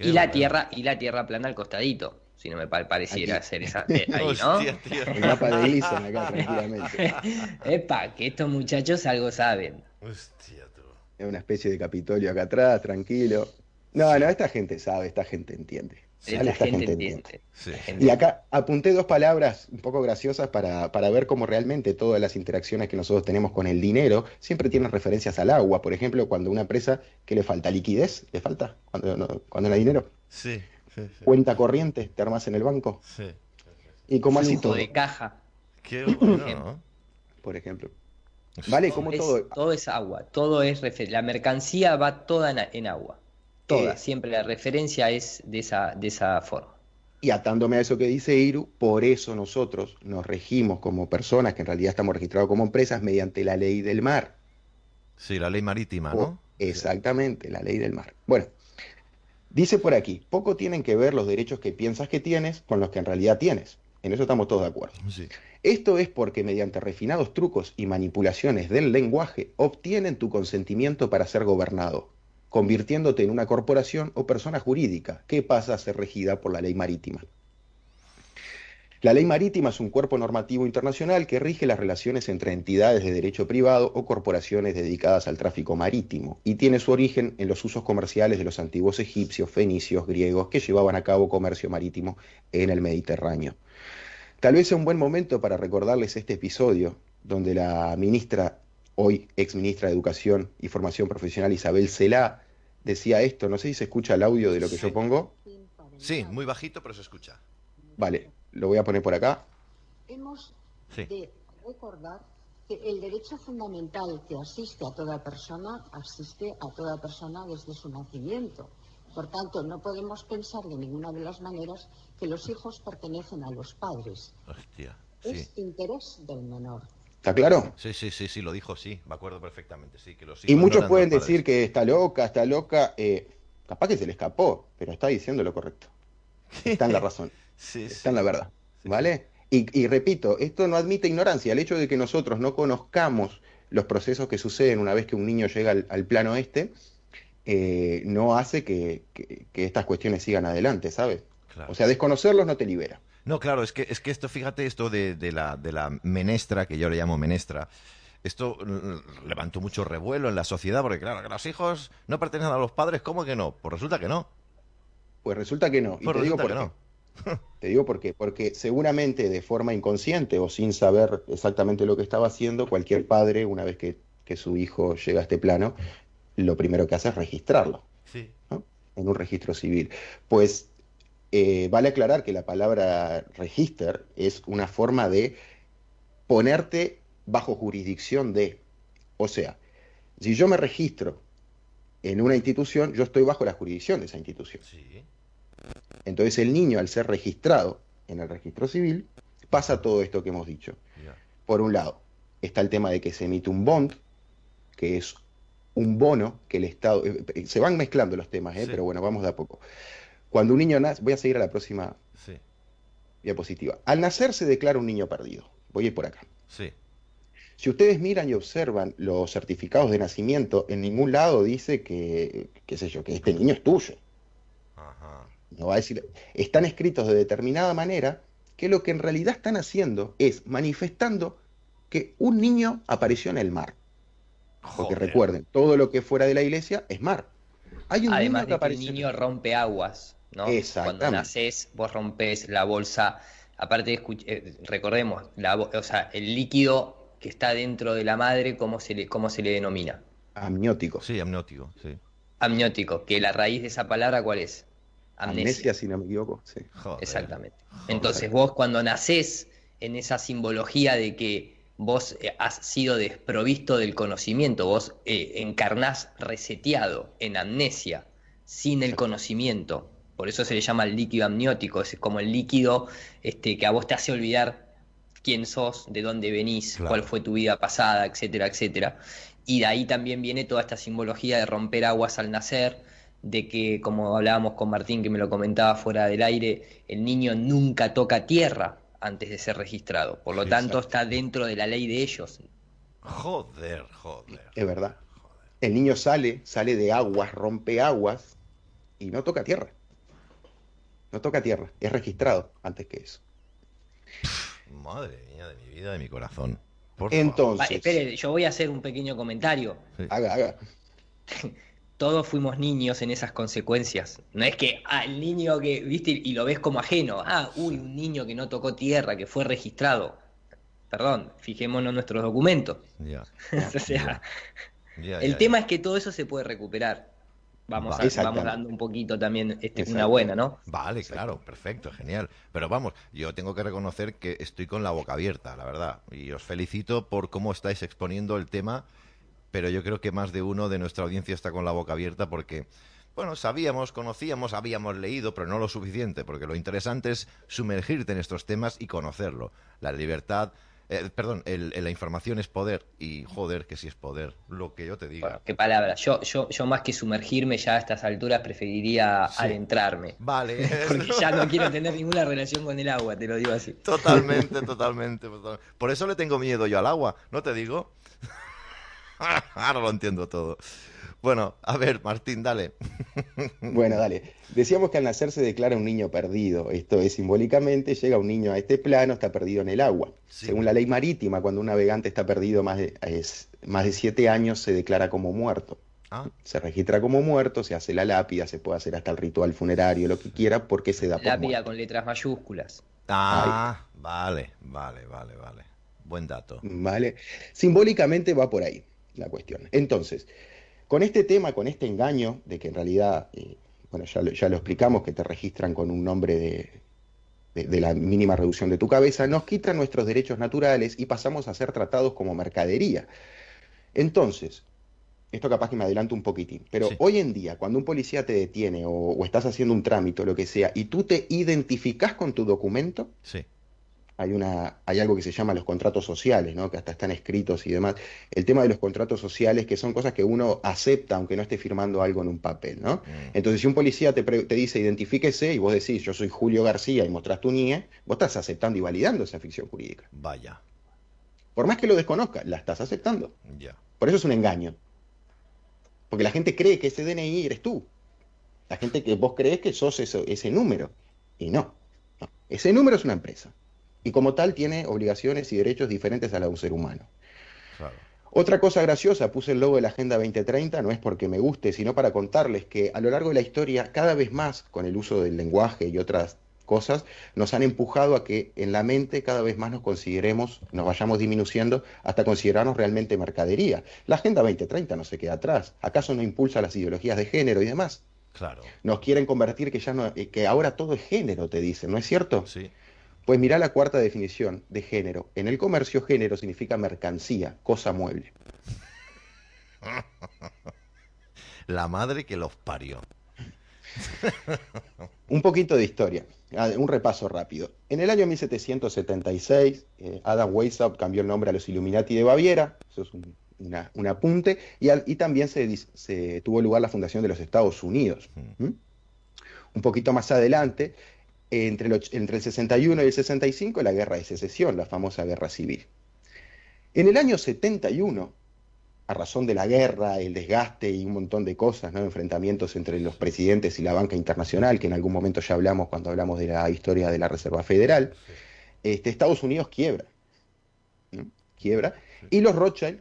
y la tierra, y la tierra plana al costadito si no me pareciera ser esa eh, ahí, ¿no? El mapa de acá tranquilamente. Epa, que estos muchachos algo saben. Hostia, tú. Es una especie de Capitolio acá atrás, tranquilo. No, no, esta gente sabe, esta gente entiende. Y acá apunté dos palabras un poco graciosas para, para, ver cómo realmente todas las interacciones que nosotros tenemos con el dinero siempre tienen referencias al agua. Por ejemplo, cuando una empresa que le falta liquidez, ¿le falta? Cuando no, cuando no hay dinero. Sí, Cuenta corriente, te armas en el banco. Sí. Y como así todo. de caja. Qué bueno, Por ejemplo. Vale, como todo. Todo es agua, todo es la mercancía va toda en agua. Toda, siempre la referencia es de esa, de esa forma. Y atándome a eso que dice Iru, por eso nosotros nos regimos como personas que en realidad estamos registrados como empresas mediante la ley del mar. Sí, la ley marítima, ¿no? Exactamente, la ley del mar. Bueno, dice por aquí, poco tienen que ver los derechos que piensas que tienes con los que en realidad tienes. En eso estamos todos de acuerdo. Sí. Esto es porque mediante refinados trucos y manipulaciones del lenguaje obtienen tu consentimiento para ser gobernado, convirtiéndote en una corporación o persona jurídica que pasa a ser regida por la ley marítima. La ley marítima es un cuerpo normativo internacional que rige las relaciones entre entidades de derecho privado o corporaciones dedicadas al tráfico marítimo y tiene su origen en los usos comerciales de los antiguos egipcios, fenicios, griegos que llevaban a cabo comercio marítimo en el Mediterráneo. Tal vez sea un buen momento para recordarles este episodio donde la ministra, hoy ex ministra de Educación y Formación Profesional Isabel Celá, decía esto, no sé si se escucha el audio de lo que Sí. yo pongo. Sí, muy bajito, pero se escucha. Vale, lo voy a poner por acá. Hemos Sí. de recordar que el derecho fundamental que asiste a toda persona asiste a toda persona desde su nacimiento. Por tanto, no podemos pensar de ninguna de las maneras que los hijos pertenecen a los padres. Hostia. Sí. Es interés del menor. ¿Está claro? Sí, sí, sí, sí, lo dijo, sí, me acuerdo perfectamente, sí, que los Y hijos no muchos pueden decir que está loca, está loca. eh, capaz que se le escapó, pero está diciendo lo correcto. Está en la razón, Sí, está sí. en la verdad. Sí, ¿Vale? Y, y repito, esto no admite ignorancia. El hecho de que nosotros no conozcamos los procesos que suceden una vez que un niño llega al, al plano este, eh, no hace que, que- que estas cuestiones sigan adelante, ¿sabes? Claro. O sea, desconocerlos no te libera. No, claro, es que, es que esto, fíjate, esto de, de la, de la menestra, que yo le llamo menestra, esto mm, levantó mucho revuelo en la sociedad, porque claro, que los hijos no pertenecen a los padres, ¿cómo que no? Pues resulta que no. Pues resulta que no. Y Pues te digo por qué. no. Te digo por qué. Porque seguramente de forma inconsciente o sin saber exactamente lo que estaba haciendo, cualquier padre, una vez que, que su hijo llega a este plano, lo primero que hace es registrarlo Sí. ¿no? en un registro civil. Pues eh, vale aclarar que la palabra register es una forma de ponerte bajo jurisdicción de. O sea, si yo me registro en una institución, yo estoy bajo la jurisdicción de esa institución. Sí. Entonces el niño, al ser registrado en el registro civil, pasa todo esto que hemos dicho. Por un lado, está el tema de que se emite un bond, que es un bono que el Estado... eh, eh, Se van mezclando los temas, ¿eh? Sí. pero bueno, vamos de a poco. Cuando un niño nace... Voy a seguir a la próxima Sí. diapositiva. Al nacer se declara un niño perdido. Voy a ir por acá. Sí. Si ustedes miran y observan los certificados de nacimiento, en ningún lado dice que, qué sé yo, que este niño es tuyo. Ajá. No va a decir, están escritos de determinada manera que lo que en realidad están haciendo es manifestando que un niño apareció en el mar. Porque Joder. recuerden, todo lo que fuera de la iglesia es mar. Hay un Además niño que de que el niño rompe aguas, ¿no? Cuando Exactamente. naces, vos rompes la bolsa. Aparte, escuch- eh, recordemos, la, bo- o sea, el líquido que está dentro de la madre, ¿cómo se le, cómo se le denomina? Amniótico. Sí, amniótico, sí. Amniótico, que la raíz de esa palabra, ¿cuál es? Amnesia, si no me equivoco. Sí. Joder. Exactamente. Entonces vos cuando nacés en esa simbología de que vos eh, has sido desprovisto del conocimiento, vos eh, encarnás reseteado en amnesia, sin el conocimiento. Por eso se le llama el líquido amniótico, es como el líquido este, que a vos te hace olvidar quién sos, de dónde venís, Claro. cuál fue tu vida pasada, etcétera, etcétera. Y de ahí también viene toda esta simbología de romper aguas al nacer, de que, como hablábamos con Martín, que me lo comentaba fuera del aire, el niño nunca toca tierra antes de ser registrado. Por lo tanto, está dentro de la ley de ellos. Joder, joder. Es verdad. El niño sale, sale de aguas, rompe aguas y no toca tierra. No toca tierra, es registrado antes que eso. Madre mía, de mi vida, de mi corazón. Por Entonces, Va, espere, yo voy a hacer un pequeño comentario. Sí. haga, haga. Todos fuimos niños en esas consecuencias. No es que, ah, el niño que, viste, y lo ves como ajeno. Ah, uy, un niño que no tocó tierra, que fue registrado. Perdón, fijémonos en nuestros documentos. O sea, el tema es que todo eso se puede recuperar. Vamos, Va. a- vamos dando un poquito también este, una buena, ¿no? Vale, claro, perfecto, genial. Pero vamos, yo tengo que reconocer que estoy con la boca abierta, la verdad. Y os felicito por cómo estáis exponiendo el tema, pero yo creo que más de uno de nuestra audiencia está con la boca abierta porque, bueno, sabíamos, conocíamos, habíamos leído, pero no lo suficiente, porque lo interesante es sumergirte en estos temas y conocerlo. La libertad Eh, perdón, el, la información es poder y joder, que si es poder, lo que yo te digo. Bueno, qué palabra. Yo, yo, yo más que sumergirme ya a estas alturas preferiría adentrarme. Vale. Porque ya no quiero tener ninguna relación con el agua, te lo digo así. Totalmente, totalmente. Por eso le tengo miedo yo al agua, ¿no te digo? Ahora lo entiendo todo. Bueno, a ver, Martín, dale. bueno, dale. Decíamos que al nacer se declara un niño perdido. Esto es simbólicamente, llega un niño a este plano, está perdido en el agua. Según la ley marítima, cuando un navegante está perdido más de, más de siete años, se declara como muerto. Ah. Se registra como muerto, se hace la lápida, se puede hacer hasta el ritual funerario, lo que quiera, porque se da por Lápida con letras mayúsculas. Ah, vale, vale, vale, vale. Buen dato. Vale. Simbólicamente va por ahí la cuestión. Entonces, con este tema, con este engaño de que en realidad, eh, bueno, ya lo, ya lo, explicamos, que te registran con un nombre de, de, la mínima reducción de tu cabeza, nos quitan nuestros derechos naturales y pasamos a ser tratados como mercadería. Entonces, esto capaz que me adelanto un poquitín, pero hoy en día, cuando un policía te detiene o, o, estás haciendo un trámite o lo que sea, y tú te identificas con tu documento, sí hay, una, hay algo que se llama los contratos sociales, ¿no? que hasta están escritos y demás. El tema de los contratos sociales, que son cosas que uno acepta aunque no esté firmando algo en un papel. ¿no? Mm. Entonces, si un policía te, te, dice identifíquese y vos decís yo soy Julio García y mostrás tu NIE, vos estás aceptando y validando esa ficción jurídica. Vaya. Por más que lo desconozca, la estás aceptando. Ya. Por eso es un engaño. Porque la gente cree que ese DNI eres tú. La gente que vos crees que sos ese, ese número. Y no. no. Ese número es una empresa y como tal tiene obligaciones y derechos diferentes a la de un ser humano. Otra cosa graciosa, puse el logo de la Agenda 2030, no es porque me guste, sino para contarles que a lo largo de la historia, cada vez más, con el uso del lenguaje y otras cosas, nos han empujado a que en la mente cada vez más nos consideremos, nos vayamos disminuyendo hasta considerarnos realmente mercadería. La Agenda 2030 no se queda atrás. ¿Acaso no impulsa las ideologías de género y demás? Claro. Nos quieren convertir que ya no, eh, que ahora todo es género, te dicen, ¿no es cierto? Sí. Pues mira la cuarta definición de género. En el comercio, género significa mercancía, cosa mueble. La madre que los parió. un poquito de historia, ah, un repaso rápido. En el año 1776, eh, Adam Weishaupt cambió el nombre a los Illuminati de Baviera, eso es un, apunte, y, también se, tuvo lugar la fundación de los Estados Unidos. Mm. Un poquito más adelante, entre el, entre el 61 y el 65 la guerra de secesión, la famosa guerra civil. En el año 71, a razón de la guerra, el desgaste y un montón de cosas, ¿no? enfrentamientos entre los presidentes y la banca internacional, que en algún momento ya hablamos cuando hablamos de la historia de la Reserva Federal, este, Estados Unidos quiebra. Quiebra. Y los Rothschild,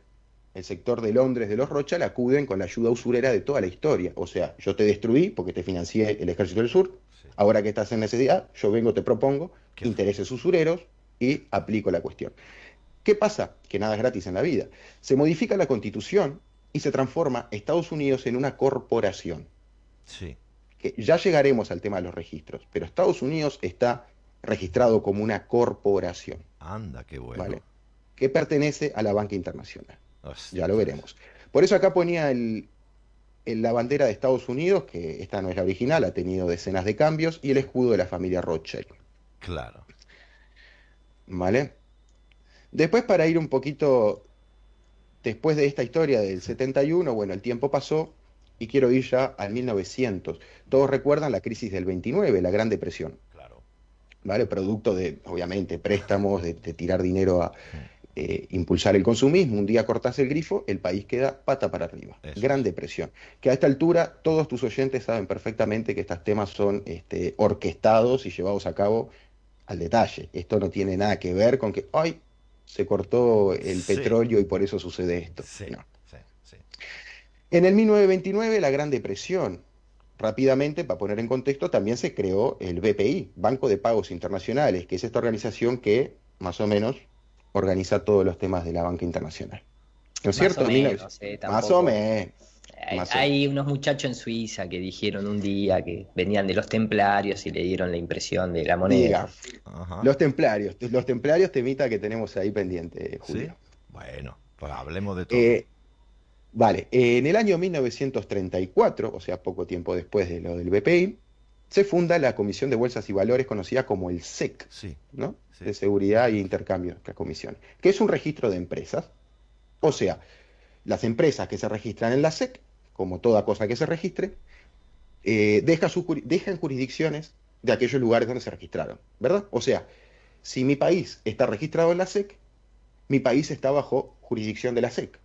el sector de Londres de los Rothschild, acuden con la ayuda usurera de toda la historia. O sea, yo te destruí porque te financié el Ejército del Sur, Ahora que estás en necesidad, yo vengo, te propongo intereses usureros y aplico la cuestión. ¿Qué pasa? Que nada es gratis en la vida. Se modifica la constitución y se transforma Estados Unidos en una corporación. Sí. Que ya llegaremos al tema de los registros, pero Estados Unidos está registrado como una corporación. Anda, qué bueno. ¿vale? Que pertenece a la banca internacional. Ya lo veremos. Por eso acá ponía el, la bandera de Estados Unidos, que esta no es la original, ha tenido decenas de cambios, y el escudo de la familia Rothschild. Claro. ¿Vale? Después, para ir un poquito después de esta historia del 71, bueno, el tiempo pasó y quiero ir ya al 1900. Todos recuerdan la crisis del 29, la Gran Depresión. Claro. ¿Vale? Producto de, obviamente, préstamos, de, tirar dinero a, eh, impulsar el consumismo, un día cortas el grifo, el país queda pata para arriba. Gran depresión. Que a esta altura todos tus oyentes saben perfectamente que estos temas son este, orquestados y llevados a cabo al detalle. Esto no tiene nada que ver con que, ay, se cortó el petróleo y por eso sucede esto. En el 1929, la Gran Depresión. Rápidamente, para poner en contexto, también se creó el BPI, Banco de Pagos Internacionales, que es esta organización que, más o menos, organiza todos los temas de la banca internacional. ¿No es cierto? más o menos. Hay, unos muchachos en Suiza que dijeron un día que venían de los templarios y le dieron la impresión de la moneda. Los templarios, los templarios temita que tenemos ahí pendiente, Julio. Bueno, pues hablemos de todo. Eh, vale, en el año 1934, o sea, poco tiempo después de lo del BPI, se funda la Comisión de Bolsas y Valores, conocida como el SEC, Sí. ¿no? Sí. de Seguridad e Intercambio, la comisión, que es un registro de empresas. O sea, las empresas que se registran en la SEC, como toda cosa que se registre, eh, deja su juri- dejan jurisdicciones de aquellos lugares donde se registraron, ¿verdad? O sea, si mi país está registrado en la SEC, mi país está bajo jurisdicción de la SEC.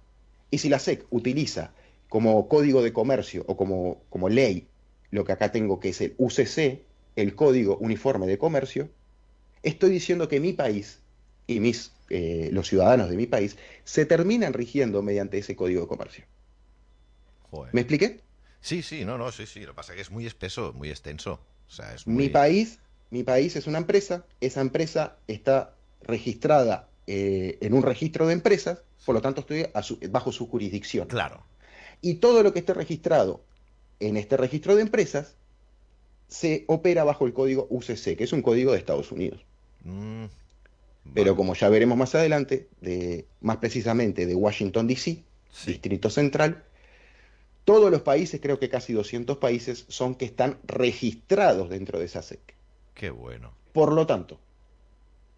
Y si la SEC utiliza como código de comercio o como, como ley lo que acá tengo que es el UCC, el Código Uniforme de Comercio, estoy diciendo que mi país y mis, eh, los ciudadanos de mi país se terminan rigiendo mediante ese Código de Comercio. Joder. ¿Me expliqué? Sí, sí, no, no, sí, sí. Lo que pasa es que es muy espeso, muy extenso. O sea, es Mi país, mi país es una empresa, esa empresa está registrada eh, en un registro de empresas, por lo tanto estoy su- bajo su jurisdicción. Claro. Y todo lo que esté registrado en este registro de empresas se opera bajo el código UCC, que es un código de Estados Unidos. Mm, Pero como ya veremos más adelante, de, más precisamente de Washington, D.C., Sí. Distrito Central, todos los países, creo que casi 200 países, son que están registrados dentro de esa SEC. Qué bueno. Por lo tanto,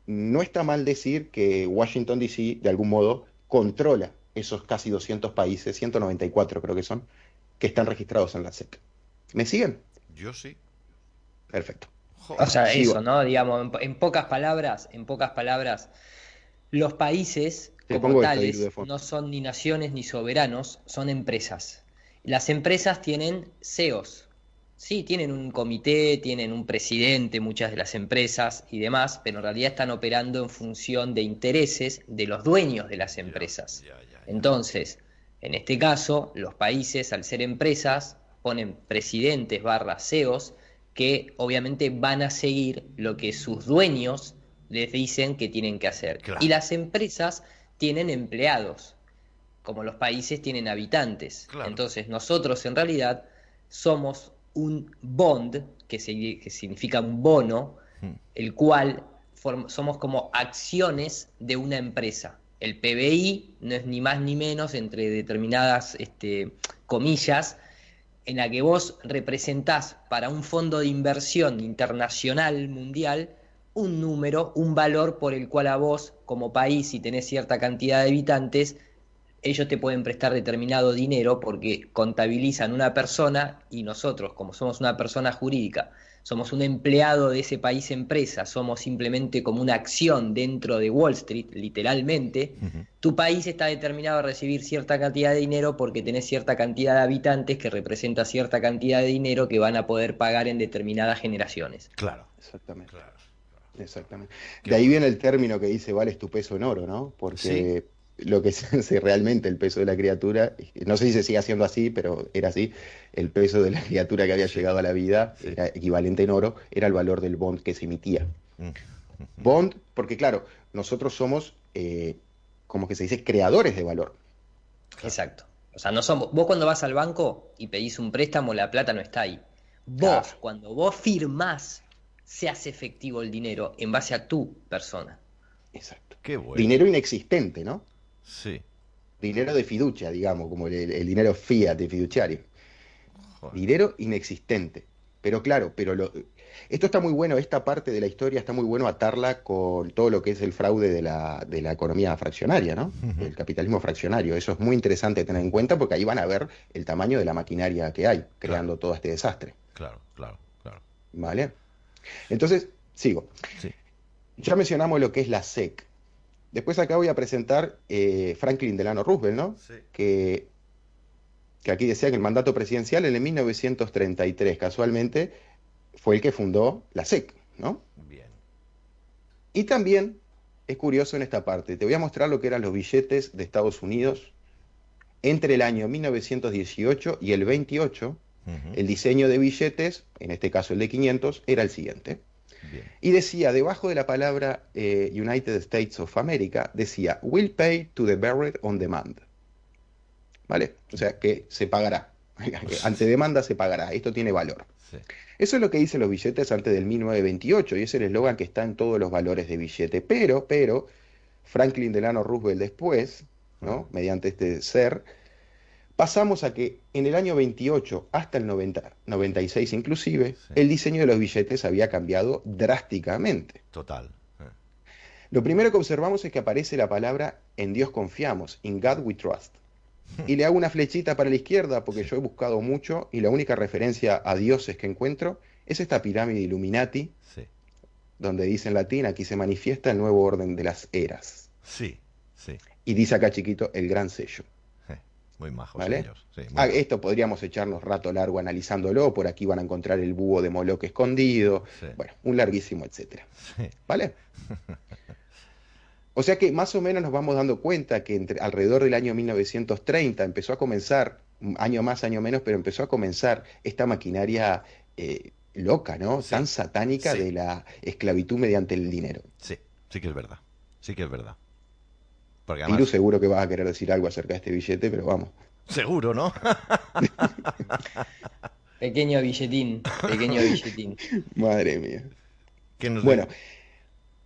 no está mal decir que Washington, D.C., de algún modo, controla esos casi 200 países, 194 creo que son, que están registrados en la SEC. ¿Me siguen? Yo sí. Perfecto. Joder. O sea, Sí, eso. ¿no? Digamos, en, en pocas palabras, en pocas palabras, los países Te como tales no son ni naciones ni soberanos, son empresas. Las empresas tienen CEOs. Sí, tienen un comité, tienen un presidente, muchas de las empresas y demás, pero en realidad están operando en función de intereses de los dueños de las empresas. Ya, ya, ya. Entonces, en este caso, los países, al ser empresas, ponen presidentes barra CEOs que obviamente van a seguir lo que sus dueños les dicen que tienen que hacer. Claro. Y las empresas tienen empleados, como los países tienen habitantes. Claro. Entonces, nosotros en realidad somos un bond, que, se- que significa un bono, Hmm. el cual somos como acciones de una empresa. El PBI no es ni más ni menos entre determinadas este, comillas en la que vos representás para un fondo de inversión internacional, mundial, un número, un valor por el cual a vos, como país, si tenés cierta cantidad de habitantes, ellos te pueden prestar determinado dinero porque contabilizan una persona y nosotros, como somos una persona jurídica, somos un empleado de ese país empresa, somos simplemente como una acción dentro de Wall Street, literalmente, tu país está determinado a recibir cierta cantidad de dinero porque tenés cierta cantidad de habitantes que representa cierta cantidad de dinero que van a poder pagar en determinadas generaciones. Claro, Exactamente. claro. Exactamente. Qué De ahí viene el término que dice vales tu peso en oro, ¿no? Porque lo que se hace realmente el peso de la criatura, no sé si se sigue haciendo así, pero era así, el peso de la criatura que había llegado a la vida Sí. era equivalente en oro, era el valor del bond que se emitía. Mm. Bond, porque claro, nosotros somos, eh, como que se dice, creadores de valor. Exacto. O sea, no somos. Vos cuando vas al banco y pedís un préstamo, la plata no está ahí. Vos, Claro. cuando vos firmás, se hace efectivo el dinero en base a tu persona. Exacto. Qué bueno. Dinero inexistente, ¿no? Sí. Dinero de fiducia, digamos, como el, el dinero fiat de fiduciario. Joder. Dinero inexistente. Pero claro, pero lo, esto está muy bueno, esta parte de la historia está muy bueno atarla con todo lo que es el fraude de la, de la economía fraccionaria, ¿no? El capitalismo fraccionario. Eso es muy interesante tener en cuenta porque ahí van a ver el tamaño de la maquinaria que hay creando todo este desastre. Claro, claro, claro. ¿Vale? Entonces, sigo. Sí. Ya mencionamos lo que es la SEC. Después acá voy a presentar eh, Franklin Delano Roosevelt, ¿no? Sí. que, que aquí decía que el mandato presidencial en el 1933, casualmente, fue el que fundó la SEC, ¿no? Bien. Y también es curioso en esta parte, te voy a mostrar lo que eran los billetes de Estados Unidos entre el año 1918 y el 28. Ujú. El diseño de billetes, en este caso el de 500, era el siguiente. Bien. Y decía, debajo de la palabra eh, United States of America, decía, will pay to the bearer on demand. ¿Vale? O sea, que se pagará. Ante demanda se pagará. Esto tiene valor. Sí. Eso es lo que dicen los billetes antes del 1928 y es el eslogan que está en todos los valores de billete. Pero, pero, Franklin Delano Roosevelt después, ¿no? Mediante este ser, pasamos a que en el año 28 hasta el 90, 96 inclusive, el diseño de los billetes había cambiado drásticamente. Total. Eh. Lo primero que observamos es que aparece la palabra en Dios confiamos, in God we trust. Y le hago una flechita para la izquierda porque yo he buscado mucho y la única referencia a dioses que encuentro es esta pirámide Illuminati, donde dice en latín, aquí se manifiesta el nuevo orden de las eras. Sí, sí. Y dice acá chiquito el gran sello. Muy majos ¿Vale? Ah, esto podríamos echarnos rato largo analizándolo, por aquí van a encontrar el búho de Moloch escondido, bueno, un larguísimo etcétera. ¿Vale? O sea que más o menos nos vamos dando cuenta que entre, alrededor del año 1930 empezó a comenzar, año más, año menos, pero empezó a comenzar esta maquinaria eh, loca, ¿no? Tan satánica de la esclavitud mediante el dinero. Sí, sí que es verdad, sí que es verdad. Porque además... seguro que vas a querer decir algo acerca de este billete, pero vamos. Seguro, ¿no? pequeño billetín, pequeño billetín. Madre mía. bueno,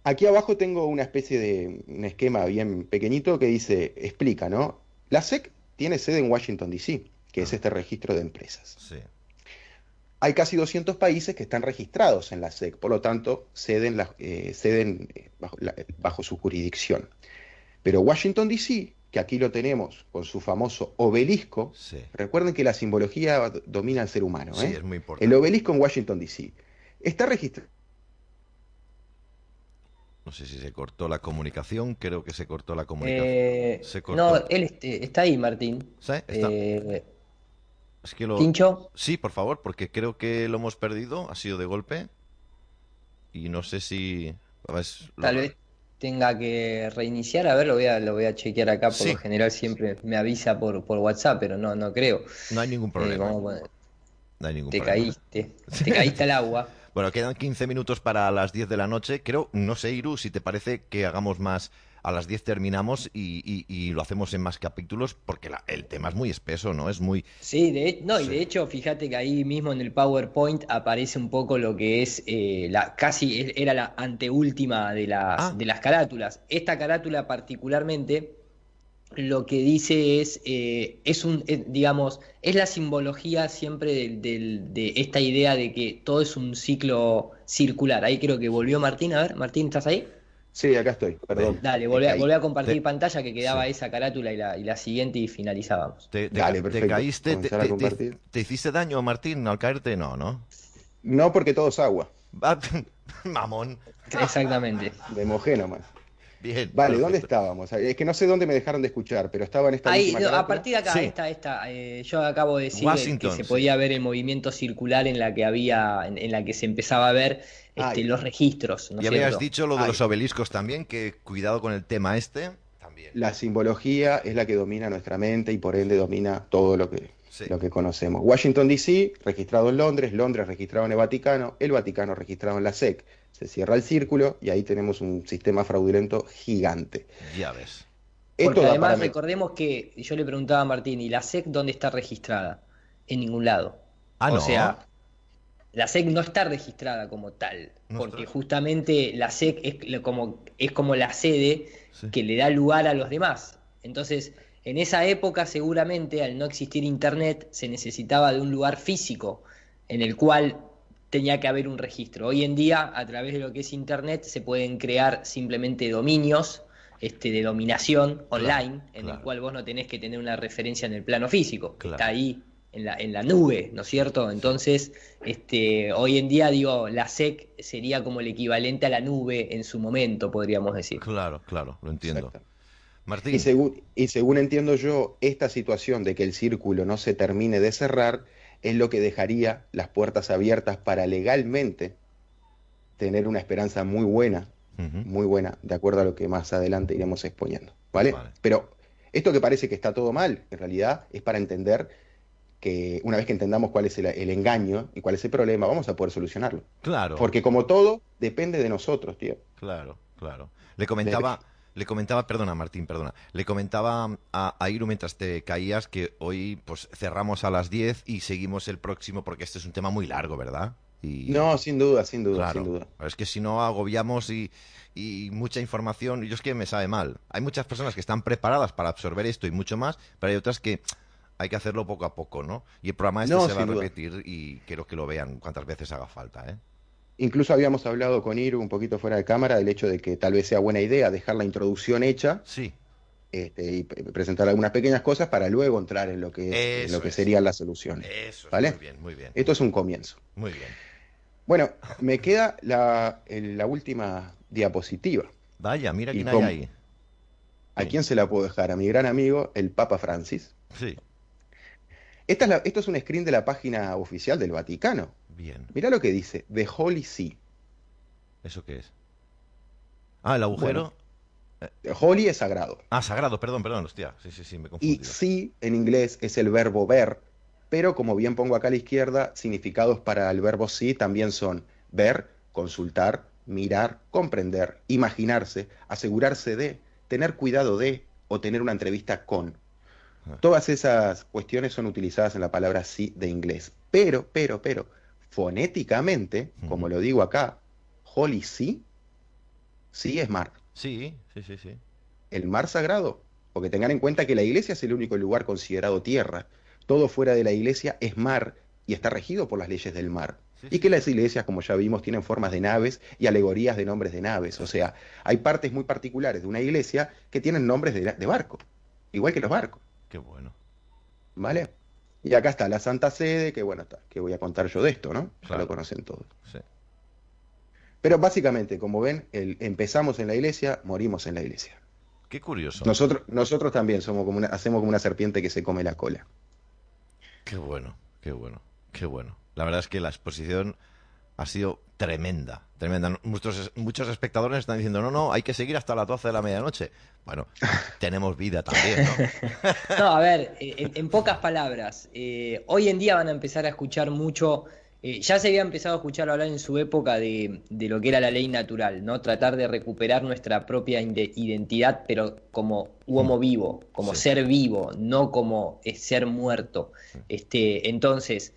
aquí abajo tengo una especie de un esquema bien pequeñito que dice, explica, ¿no? La SEC tiene sede en Washington, D.C., que es ah. este registro de empresas. Sí. Hay casi 200 países que están registrados en la SEC, por lo tanto, ceden, eh, ceden eh, bajo su jurisdicción. Pero Washington, D.C., que aquí lo tenemos con su famoso obelisco, recuerden que la simbología domina al ser humano. Sí, ¿eh? es muy importante. El obelisco en Washington, D.C. está registrado. No sé si se cortó la comunicación, creo que se cortó la comunicación. Eh, no, él este, está ahí, Martín. ¿Sí? Eh, es que lo... Sí, por favor, porque creo que lo hemos perdido, ha sido de golpe. Y no sé si... Tal vez tenga que reiniciar, a ver, lo voy a, lo voy a chequear acá, por lo general siempre me avisa por, por WhatsApp, pero no, no creo. No hay ningún problema. no hay ningún te caíste, te caíste al agua. Bueno, quedan 15 minutos para las 10 de la noche. Creo, no sé, Iru, si te parece que hagamos más a las 10 terminamos y, lo hacemos en más capítulos porque el tema es muy espeso, ¿no? Es muy... Sí, de, no, y de hecho, fíjate que ahí mismo en el PowerPoint aparece un poco lo que es eh, la casi era la anteúltima de las, ah. de las carátulas. Esta carátula particularmente lo que dice es, eh, es un, eh, digamos, es la simbología siempre de, de, esta idea de que todo es un ciclo circular. Ahí creo que volvió Martín. A ver, Martín, ¿estás ahí? Sí, acá estoy, perdón. Dale, volví, a, compartir pantalla que quedaba esa carátula y la, y la, siguiente y finalizábamos. Te, Dale, te caíste, te, hiciste daño, Martín, al caerte? No, ¿no? No, porque todo es agua. Mamón. Exactamente. Me mojé nomás. Bien. Vale, ¿dónde estábamos? Es que no sé dónde me dejaron de escuchar, pero estaba en esta Ahí, a partir de acá, esta, esta, eh, yo acabo de decir que se podía ver el movimiento circular en la que había, en la que se empezaba a ver este, los registros. ¿no y habías dicho lo de los obeliscos también, que cuidado con el tema este. También. La simbología es la que domina nuestra mente y por ende domina todo lo que, lo que conocemos. Washington, D.C., registrado en Londres, Londres registrado en el Vaticano, el Vaticano registrado en la SEC. Se cierra el círculo y ahí tenemos un sistema fraudulento gigante. Ya ves. Porque además recordemos que yo le preguntaba a Martín, ¿y la SEC dónde está registrada? En ningún lado. Ah, o sea, la SEC no está registrada como tal, porque justamente la SEC es como, es como la sede que le da lugar a los demás. Entonces, en esa época seguramente, al no existir Internet, se necesitaba de un lugar físico en el cual tenía que haber un registro. Hoy en día, a través de lo que es Internet, se pueden crear simplemente dominios este, de dominación online, en el cual vos no tenés que tener una referencia en el plano físico, está ahí en la, en la nube, ¿no es cierto? Entonces, este, hoy en día, digo, la SEC sería como el equivalente a la nube en su momento, podríamos decir. Claro, claro, lo entiendo. Martín. Y según, y según entiendo yo, esta situación de que el círculo no se termine de cerrar es lo que dejaría las puertas abiertas para legalmente tener una esperanza muy buena, muy buena, de acuerdo a lo que más adelante iremos exponiendo. ¿vale? Pero esto que parece que está todo mal, en realidad es para entender que una vez que entendamos cuál es el, engaño y cuál es el problema, vamos a poder solucionarlo. Claro. Porque como todo, depende de nosotros, tío. Claro, claro. Le comentaba, le comentaba, perdona Martín, perdona, le comentaba a, Iru mientras te caías que hoy pues cerramos a las 10 y seguimos el próximo porque este es un tema muy largo, ¿verdad? Y... No, sin duda, sin duda, sin duda. Es que si no agobiamos y, y mucha información, yo es que me sabe mal. Hay muchas personas que están preparadas para absorber esto y mucho más, pero hay otras que hay que hacerlo poco a poco, ¿no? Y el programa este No, se va a duda. repetir y quiero que lo vean cuantas veces haga falta, ¿eh? Incluso habíamos hablado con Iru un poquito fuera de cámara del hecho de que tal vez sea buena idea dejar la introducción hecha Sí, este, y presentar algunas pequeñas cosas para luego entrar en lo que, es- en Eso lo que es. serían las soluciones. eso es ¿Vale? muy bien, muy bien. Esto es un comienzo. Muy bien. Bueno, me queda la, última diapositiva. Vaya, mira ¿Y quién hay ahí. ¿A quién se la puedo dejar? A mi gran amigo, el Papa Francis. Sí, Esta es la- esto es un screen de la página oficial del Vaticano. Bien. Mirá lo que dice, The Holy See. ¿Eso qué es? Ah, el agujero. Holy es sagrado. Ah, sagrado, perdón, perdón, hostia. Sí, sí, sí, me he Y see en inglés es el verbo ver, pero como bien pongo acá a la izquierda, significados para el verbo see también son ver, consultar, mirar, comprender, imaginarse, asegurarse de, tener cuidado de o tener una entrevista con. Ah. Todas esas cuestiones son utilizadas en la palabra sí de inglés. Pero, pero, pero, fonéticamente, como lo digo acá, holy sí, sí es mar. Sí, sí, sí, sí. El mar sagrado, porque tengan en cuenta que la iglesia es el único lugar considerado tierra. Todo fuera de la iglesia es mar y está regido por las leyes del mar. Sí, Y que las iglesias, como ya vimos, tienen formas de naves y alegorías de nombres de naves. O sea, hay partes muy particulares de una iglesia que tienen nombres de, de barco, igual que los barcos, Qué bueno. ¿vale? Y acá está la Santa Sede, que bueno, está, que voy a contar yo de esto, ¿no? Ya lo conocen todos. Sí. Pero básicamente, como ven, el- empezamos en la iglesia, morimos en la iglesia. Qué curioso. Nosotros, nosotros también somos como una, hacemos como una serpiente que se come la cola. Qué bueno, qué bueno, qué bueno. La verdad es que la exposición ha sido tremenda, tremenda. Muchos, muchos espectadores están diciendo, no, no, hay que seguir hasta las 12 de la medianoche. Bueno, tenemos vida también, ¿no? No, a ver, eh, en, en pocas palabras, eh, hoy en día van a empezar a escuchar mucho, eh, ya se había empezado a escuchar hablar en su época de, de lo que era la ley natural, ¿no? Tratar de recuperar nuestra propia identidad, pero como homo vivo, como Sí. ser vivo, no como ser muerto. Este, entonces,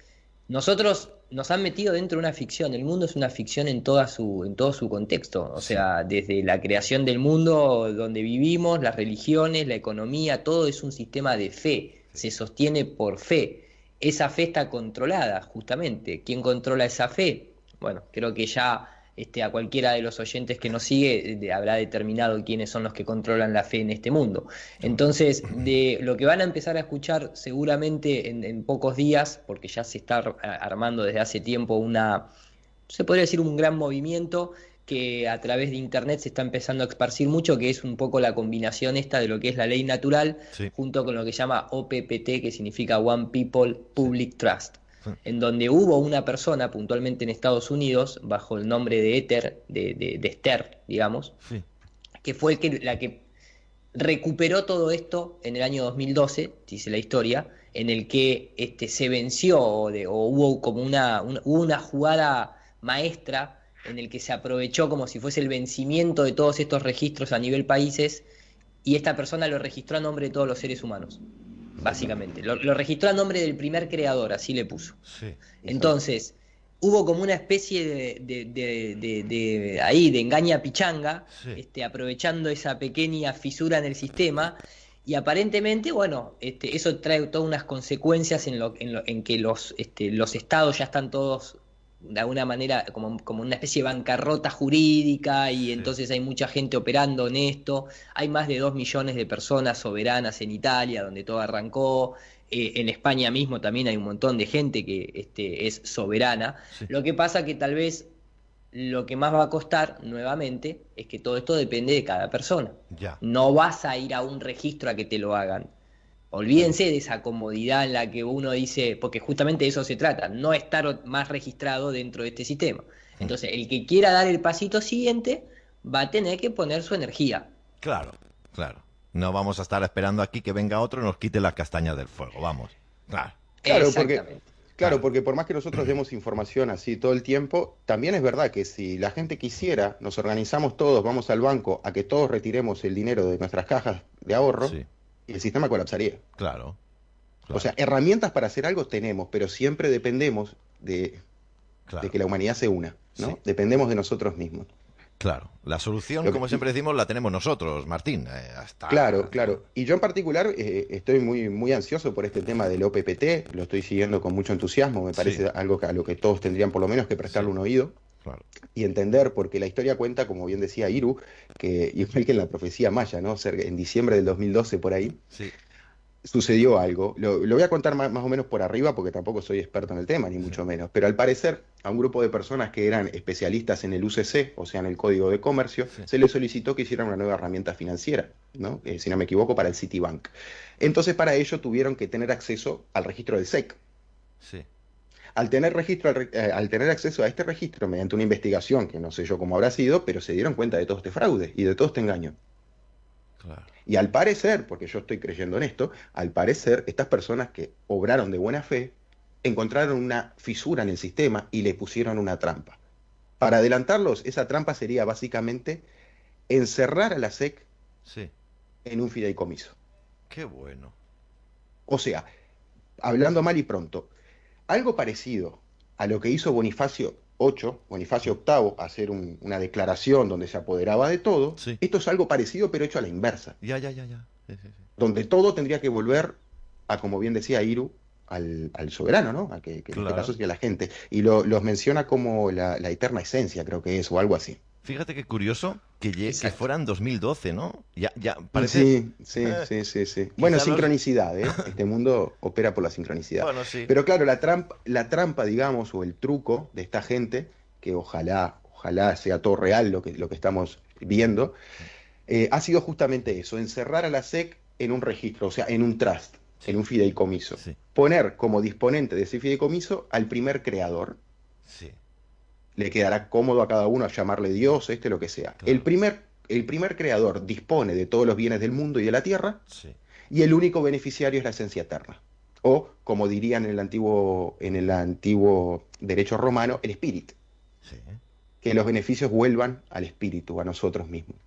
nosotros nos han metido dentro de una ficción. El mundo es una ficción en toda su, en todo su contexto. O sea, desde la creación del mundo donde vivimos, las religiones, la economía, todo es un sistema de fe. Se sostiene por fe. Esa fe está controlada, justamente. ¿Quién controla esa fe? Bueno, creo que ya este, a cualquiera de los oyentes que nos sigue eh, de- habrá determinado quiénes son los que controlan la fe en este mundo. Entonces, de lo que van a empezar a escuchar seguramente en, en pocos días, porque ya se está ar- armando desde hace tiempo una, se podría decir un gran movimiento que a través de internet se está empezando a esparcir mucho, que es un poco la combinación esta de lo que es la ley natural Sí. junto con lo que se llama OPPT, que significa One People Public Trust. En donde hubo una persona, puntualmente en Estados Unidos, bajo el nombre de Ether, de, de, de Esther, digamos, Sí. que fue el que, la que recuperó todo esto en el año 2012, dice la historia, en el que este, se venció o, de- o hubo como una, una- hubo una jugada maestra en el que se aprovechó como si fuese el vencimiento de todos estos registros a nivel países y esta persona lo registró a nombre de todos los seres humanos, básicamente. Lo, lo registró a nombre del primer creador, así le puso. Sí. Entonces, hubo como una especie de, de- de- de- ahí, de engaña pichanga, Sí. este, aprovechando esa pequeña fisura en el sistema, y aparentemente, bueno, este, eso trae todas unas consecuencias en, lo, en, lo- en que los, este, los estados ya están todos de alguna manera como, como una especie de bancarrota jurídica y entonces hay mucha gente operando en esto. Hay más de dos millones de personas soberanas en Italia, donde todo arrancó. Eh, en España mismo también hay un montón de gente que este, es soberana. Sí. Lo que pasa que tal vez lo que más va a costar nuevamente es que todo esto depende de cada persona. Ya. No vas a ir a un registro a que te lo hagan. Olvídense de esa comodidad en la que uno dice, porque justamente de eso se trata, no estar más registrado dentro de este sistema. Entonces, el que quiera dar el pasito siguiente va a tener que poner su energía. Claro, claro. No vamos a estar esperando aquí que venga otro y nos quite las castañas del fuego, vamos. Claro. Claro, porque-. Claro, porque por más que nosotros demos información así todo el tiempo, también es verdad que si la gente quisiera, nos organizamos todos, vamos al banco a que todos retiremos el dinero de nuestras cajas de ahorro, Sí, y el sistema colapsaría. claro. O sea, herramientas para hacer algo tenemos, pero siempre dependemos de, claro. de que la humanidad se una, ¿no? Sí. Dependemos de nosotros mismos. Claro, la solución, que- como siempre decimos, la tenemos nosotros, Martín. eh, hasta- Claro, claro. Y yo en particular eh, estoy muy, muy ansioso por este tema del OPPT, lo estoy siguiendo con mucho entusiasmo, me parece Sí. algo que, a lo que todos tendrían por lo menos que prestarle un oído Claro. y entender, porque la historia cuenta, como bien decía Iru, que igual que en la profecía maya, ¿no? En diciembre del 2012 por ahí, Sí, sucedió algo. Lo, lo voy a contar más, más o menos por arriba porque tampoco soy experto en el tema, ni mucho menos. Pero al parecer, a un grupo de personas que eran especialistas en el UCC, o sea, en el Código de Comercio, Sí. se les solicitó que hicieran una nueva herramienta financiera, ¿no? Eh, si no me equivoco, para el Citibank. Entonces, para ello tuvieron que tener acceso al registro del SEC. sí. Al tener, registro, al, eh, al tener acceso a este registro mediante una investigación, que no sé yo cómo habrá sido, pero se dieron cuenta de todo este fraude y de todo este engaño. Claro. Y al parecer, porque yo estoy creyendo en esto, al parecer estas personas que obraron de buena fe encontraron una fisura en el sistema y le pusieron una trampa. Para adelantarlos, esa trampa sería básicamente encerrar a la SEC Sí. en un fideicomiso. Qué bueno. O sea, hablando mal y pronto, algo parecido a lo que hizo Bonifacio VIII, Bonifacio VIII, hacer un- una declaración donde se apoderaba de todo, Sí. esto es algo parecido pero hecho a la inversa. Ya, ya, ya, ya. Sí, sí, sí. donde todo tendría que volver a, como bien decía Iru, al, al soberano, ¿no? A que, que en Claro. este caso sería la gente. Y lo, los menciona como la, la eterna esencia, creo que es, o algo así. Fíjate qué curioso que, lle- que fuera en 2012, ¿no? Ya, ya, parece... Sí, sí, Eh, sí, sí, sí. Bueno, sincronicidad, ¿eh? Este mundo opera por la sincronicidad. Bueno, sí. Pero claro, la trampa, la trampa, digamos, o el truco de esta gente, que ojalá, ojalá sea todo real lo que, lo que estamos viendo, eh, ha sido justamente eso, encerrar a la SEC en un registro, o sea, en un trust, en un fideicomiso. Sí, Poner como disponente de ese fideicomiso al primer creador. sí. Le quedará cómodo a cada uno a llamarle Dios, este, lo que sea. Claro. El primer, el primer creador dispone de todos los bienes del mundo y de la tierra, Sí. y el único beneficiario es la esencia eterna. O, como dirían en el antiguo, en el antiguo derecho romano, el espíritu. sí. Que los beneficios vuelvan al espíritu, a nosotros mismos.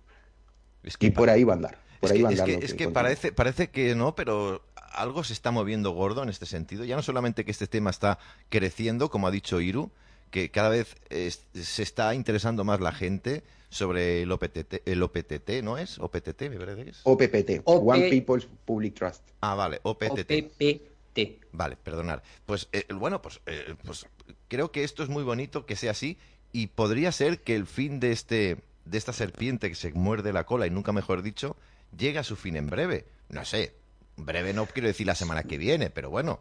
Es que Y por ahí va a andar. Por es ahí que, va a es andar que- lo que es que continúa. parece, parece que no, pero algo se está moviendo gordo en este sentido. Ya no solamente que este tema está creciendo, como ha dicho Iru, que cada vez es- se está interesando más la gente sobre el OPTT, el OPTT ¿no es? OPTT, me parece que es. OPPT, OP. One People's Public Trust. Ah, vale, OPTT. OPPT. Vale, perdonar. Pues eh, bueno, pues, eh, pues creo que esto es muy bonito que sea así y podría ser que el fin de este de esta serpiente que se muerde la cola y nunca mejor dicho llegue a su fin en breve. No sé, breve no quiero decir la semana que viene, pero bueno,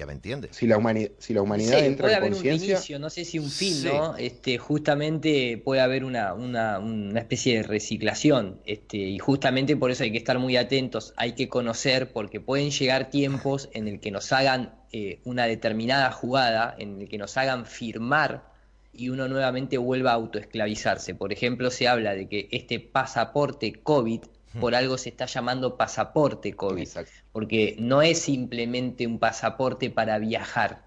ya me entiendes. Si la, humani- si la humanidad Sí, entra puede en haber un conciencia, inicio, no sé si un fin, Sí. ¿no? Este, justamente puede haber una, una, una especie de reciclación, este, y justamente por eso hay que estar muy atentos, hay que conocer, porque pueden llegar tiempos en el que nos hagan eh, una determinada jugada, en el que nos hagan firmar y uno nuevamente vuelva a autoesclavizarse. Por ejemplo, se habla de que este pasaporte COVID, por algo se está llamando pasaporte COVID Exacto. porque no es simplemente un pasaporte para viajar,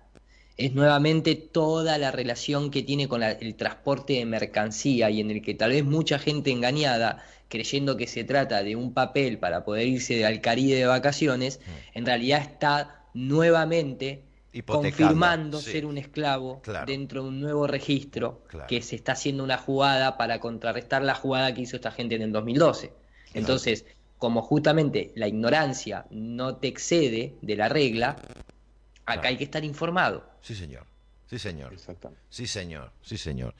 es nuevamente toda la relación que tiene con la- el transporte de mercancía y en el que tal vez mucha gente engañada, creyendo que se trata de un papel para poder irse al Caribe de vacaciones, en realidad está nuevamente confirmando sí. ser un esclavo Claro. dentro de un nuevo registro Claro. que se está haciendo una jugada para contrarrestar la jugada que hizo esta gente en el 2012. Entonces, como justamente la ignorancia no te excede de la regla, acá Claro. hay que estar informado. Sí, señor. Sí, señor. Exactamente. Sí, señor. Sí, señor.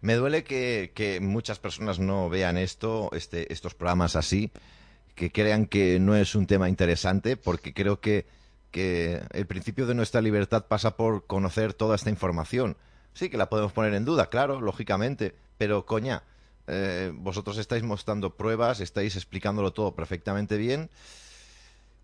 Me duele que, que muchas personas no vean esto, este, estos programas así, que crean que no es un tema interesante, porque creo que, que el principio de nuestra libertad pasa por conocer toda esta información. Sí, que la podemos poner en duda, claro, lógicamente, pero coña, eh, vosotros estáis mostrando pruebas, estáis explicándolo todo perfectamente bien.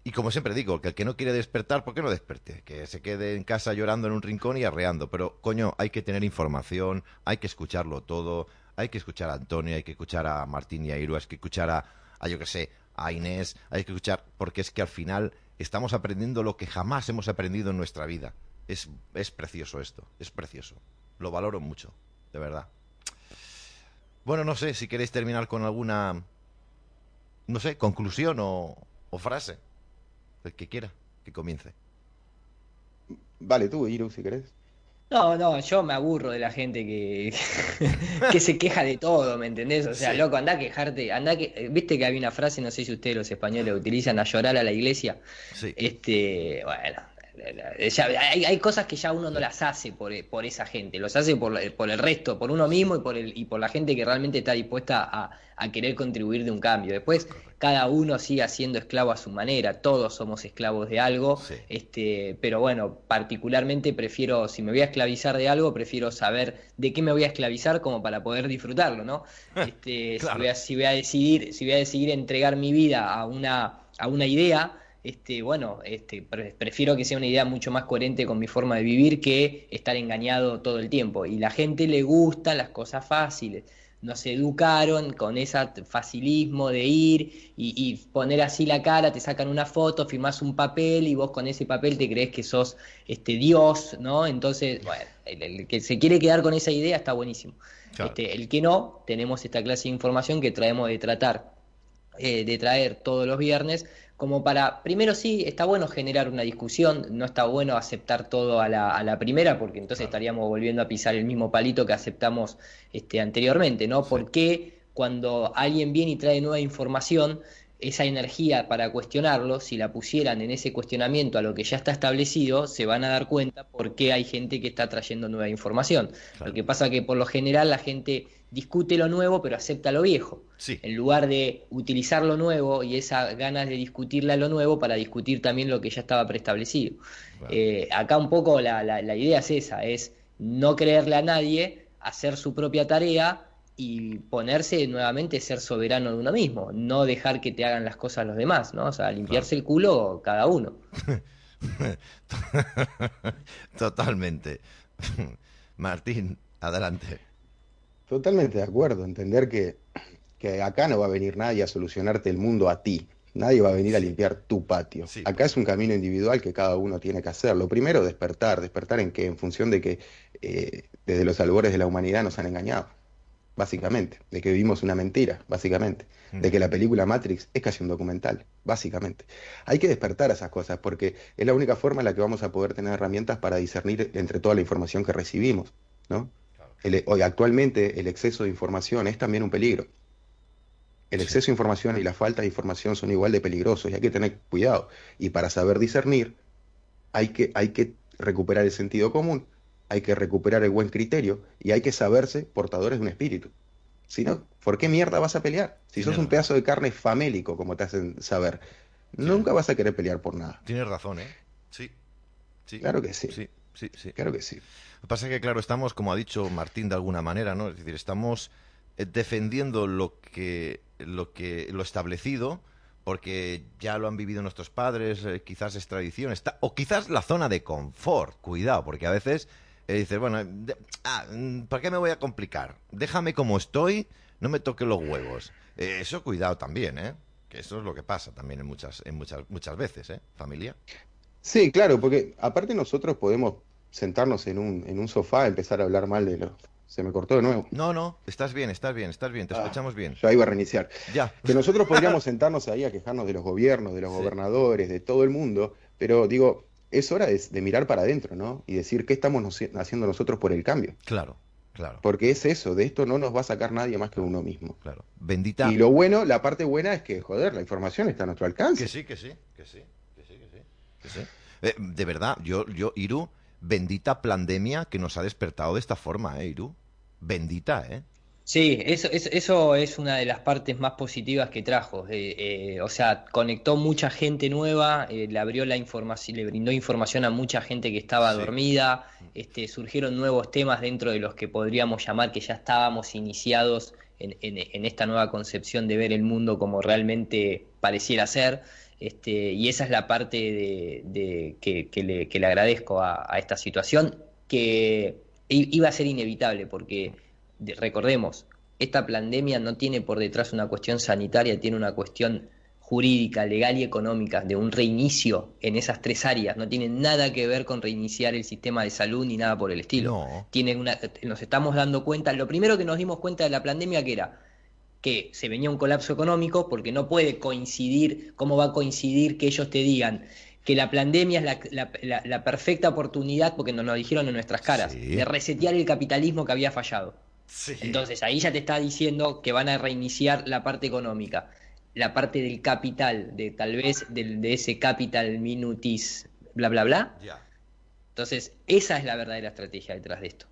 Y como siempre digo, que el que no quiere despertar, ¿por qué no desperte? Que se quede en casa llorando en un rincón y arreando. Pero, coño, hay que tener información, hay que escucharlo todo, hay que escuchar a Antonio, hay que escuchar a Martín y a Iru, hay que escuchar a, a, yo que sé, a Inés, hay que escuchar, porque es que al final estamos aprendiendo lo que jamás hemos aprendido en nuestra vida. Es, es precioso esto, es precioso. Lo valoro mucho, de verdad. Bueno, no sé si queréis terminar con alguna, no sé, conclusión o, o frase. El que quiera, que comience. Vale, tú, Iru, si querés. No, no, yo me aburro de la gente que, que se queja de todo, ¿me entendés? O sea, Sí. loco, anda a quejarte, anda que, viste que había una frase, no sé si ustedes los españoles utilizan, a llorar a la iglesia. Sí. Este, bueno, ya- hay, hay cosas que ya uno no las hace por, por esa gente, los hace por, la- por el resto, por uno mismo y por, el, y por la gente que realmente está dispuesta a, a querer contribuir de un cambio. Después, cada uno sigue siendo esclavo a su manera, todos somos esclavos de algo, Sí. este, pero bueno, particularmente prefiero, si me voy a esclavizar de algo, prefiero saber de qué me voy a esclavizar como para poder disfrutarlo, ¿no? Este, Claro. si, voy a, si voy a decidir, si voy a decidir entregar mi vida a una, a una idea, este, bueno, este, pre- prefiero que sea una idea mucho más coherente con mi forma de vivir que estar engañado todo el tiempo. Y la gente le gustan las cosas fáciles. Nos educaron con ese facilismo de ir y, y poner así la cara, te sacan una foto, firmás un papel y vos con ese papel te crees que sos este Dios, ¿no? Entonces, bueno, el, el que se quiere quedar con esa idea está buenísimo. Claro. Este, el que no, tenemos esta clase de información que traemos de tratar eh, de traer todos los viernes, como para, primero sí, está bueno generar una discusión, no está bueno aceptar todo a la, a la primera, porque entonces estaríamos volviendo a pisar el mismo palito que aceptamos este, anteriormente, ¿no? ¿Por qué cuando alguien viene y trae nueva información, esa energía para cuestionarlo, si la pusieran en ese cuestionamiento a lo que ya está establecido, se van a dar cuenta por qué hay gente que está trayendo nueva información. Claro. Lo que pasa que por lo general la gente discute lo nuevo, pero acepta lo viejo Sí. en lugar de utilizar lo nuevo y esas ganas de discutirle a lo nuevo para discutir también lo que ya estaba preestablecido. Eh, acá un poco la, la- la idea es esa, es no creerle a nadie, hacer su propia tarea y ponerse nuevamente ser soberano de uno mismo, no dejar que te hagan las cosas los demás, ¿no? O sea, limpiarse el culo cada uno. Totalmente. Martín, adelante. Totalmente de acuerdo, entender que, que acá no va a venir nadie a solucionarte el mundo a ti. Nadie va a venir a limpiar tu patio. Sí. Acá es un camino individual que cada uno tiene que hacer. Lo primero, despertar. ¿Despertar en qué? En función de que eh, desde los albores de la humanidad nos han engañado, básicamente. De que vivimos una mentira, básicamente. De que la película Matrix es casi un documental, básicamente. Hay que despertar a esas cosas porque es la única forma en la que vamos a poder tener herramientas para discernir entre toda la información que recibimos, ¿no? El- hoy actualmente el exceso de información es también un peligro. El exceso de información y la falta de información son igual de peligrosos y hay que tener cuidado. Y para saber discernir hay que, hay que recuperar el sentido común, hay que recuperar el buen criterio y hay que saberse portadores de un espíritu. Si no, ¿por qué mierda vas a pelear? Si sos un pedazo de carne famélico, como te hacen saber, nunca vas a querer pelear por nada. Tienes razón, ¿eh? Sí. sí. Claro que sí. Sí, sí, sí. Claro que sí. Lo que pasa es que, claro, estamos, como ha dicho Martín de alguna manera, ¿no? Es decir, estamos eh, defendiendo lo que, lo que, lo establecido, porque ya lo han vivido nuestros padres, eh, quizás es tradición, está, o quizás la zona de confort, cuidado, porque a veces eh, dices, bueno, de- ah, mm, ¿para qué me voy a complicar? Déjame como estoy, no me toque los huevos. Eh, eso cuidado también, ¿eh? Que eso es lo que pasa también en muchas, en muchas, muchas veces, ¿eh? Familia. Sí, claro, porque aparte nosotros podemos sentarnos en un, en un sofá, empezar a hablar mal de los... Se me cortó de nuevo. No, no, estás bien, estás bien, estás bien, te Ah. escuchamos bien. Yo iba a reiniciar. Ya. Que nosotros podríamos sentarnos ahí a quejarnos de los gobiernos, de los Sí. gobernadores, de todo el mundo, pero digo, es hora de, de mirar para adentro, ¿no? Y decir qué estamos nos- haciendo nosotros por el cambio. Claro, claro, Porque es eso, de esto no nos va a sacar nadie más que uno mismo. claro. Bendita. Y lo bueno, la parte buena es que, joder, la información está a nuestro alcance. Que sí, que sí, que sí, sí. Eh, de verdad, yo, yo, Iru, bendita pandemia que nos ha despertado de esta forma, ¿eh, Iru? Bendita, ¿eh? Sí, eso, eso, eso es una de las partes más positivas que trajo. Eh, eh, o sea, conectó mucha gente nueva, eh, le abrió la información, le brindó información a mucha gente que estaba Sí. dormida. Este, surgieron nuevos temas dentro de los que podríamos llamar que ya estábamos iniciados en, en- en esta nueva concepción de ver el mundo como realmente pareciera ser. Este, y esa es la parte de, de- que, que le, que le agradezco a, a esta situación, que iba a ser inevitable, porque de- recordemos, esta pandemia no tiene por detrás una cuestión sanitaria, tiene una cuestión jurídica, legal y económica, de un reinicio en esas tres áreas. No tiene nada que ver con reiniciar el sistema de salud ni nada por el estilo. No. Tiene una, nos estamos dando cuenta, lo primero que nos dimos cuenta de la pandemia que era que se venía un colapso económico porque no puede coincidir, ¿cómo va a coincidir que ellos te digan que la pandemia es la, la, la, perfecta oportunidad, porque nos lo dijeron en nuestras caras, Sí. de resetear el capitalismo que había fallado. Sí. Entonces ahí ya te está diciendo que van a reiniciar la parte económica, la parte del capital, de tal vez del- de, ese capital minutis, bla, bla, bla. Entonces esa es la verdadera estrategia detrás de esto.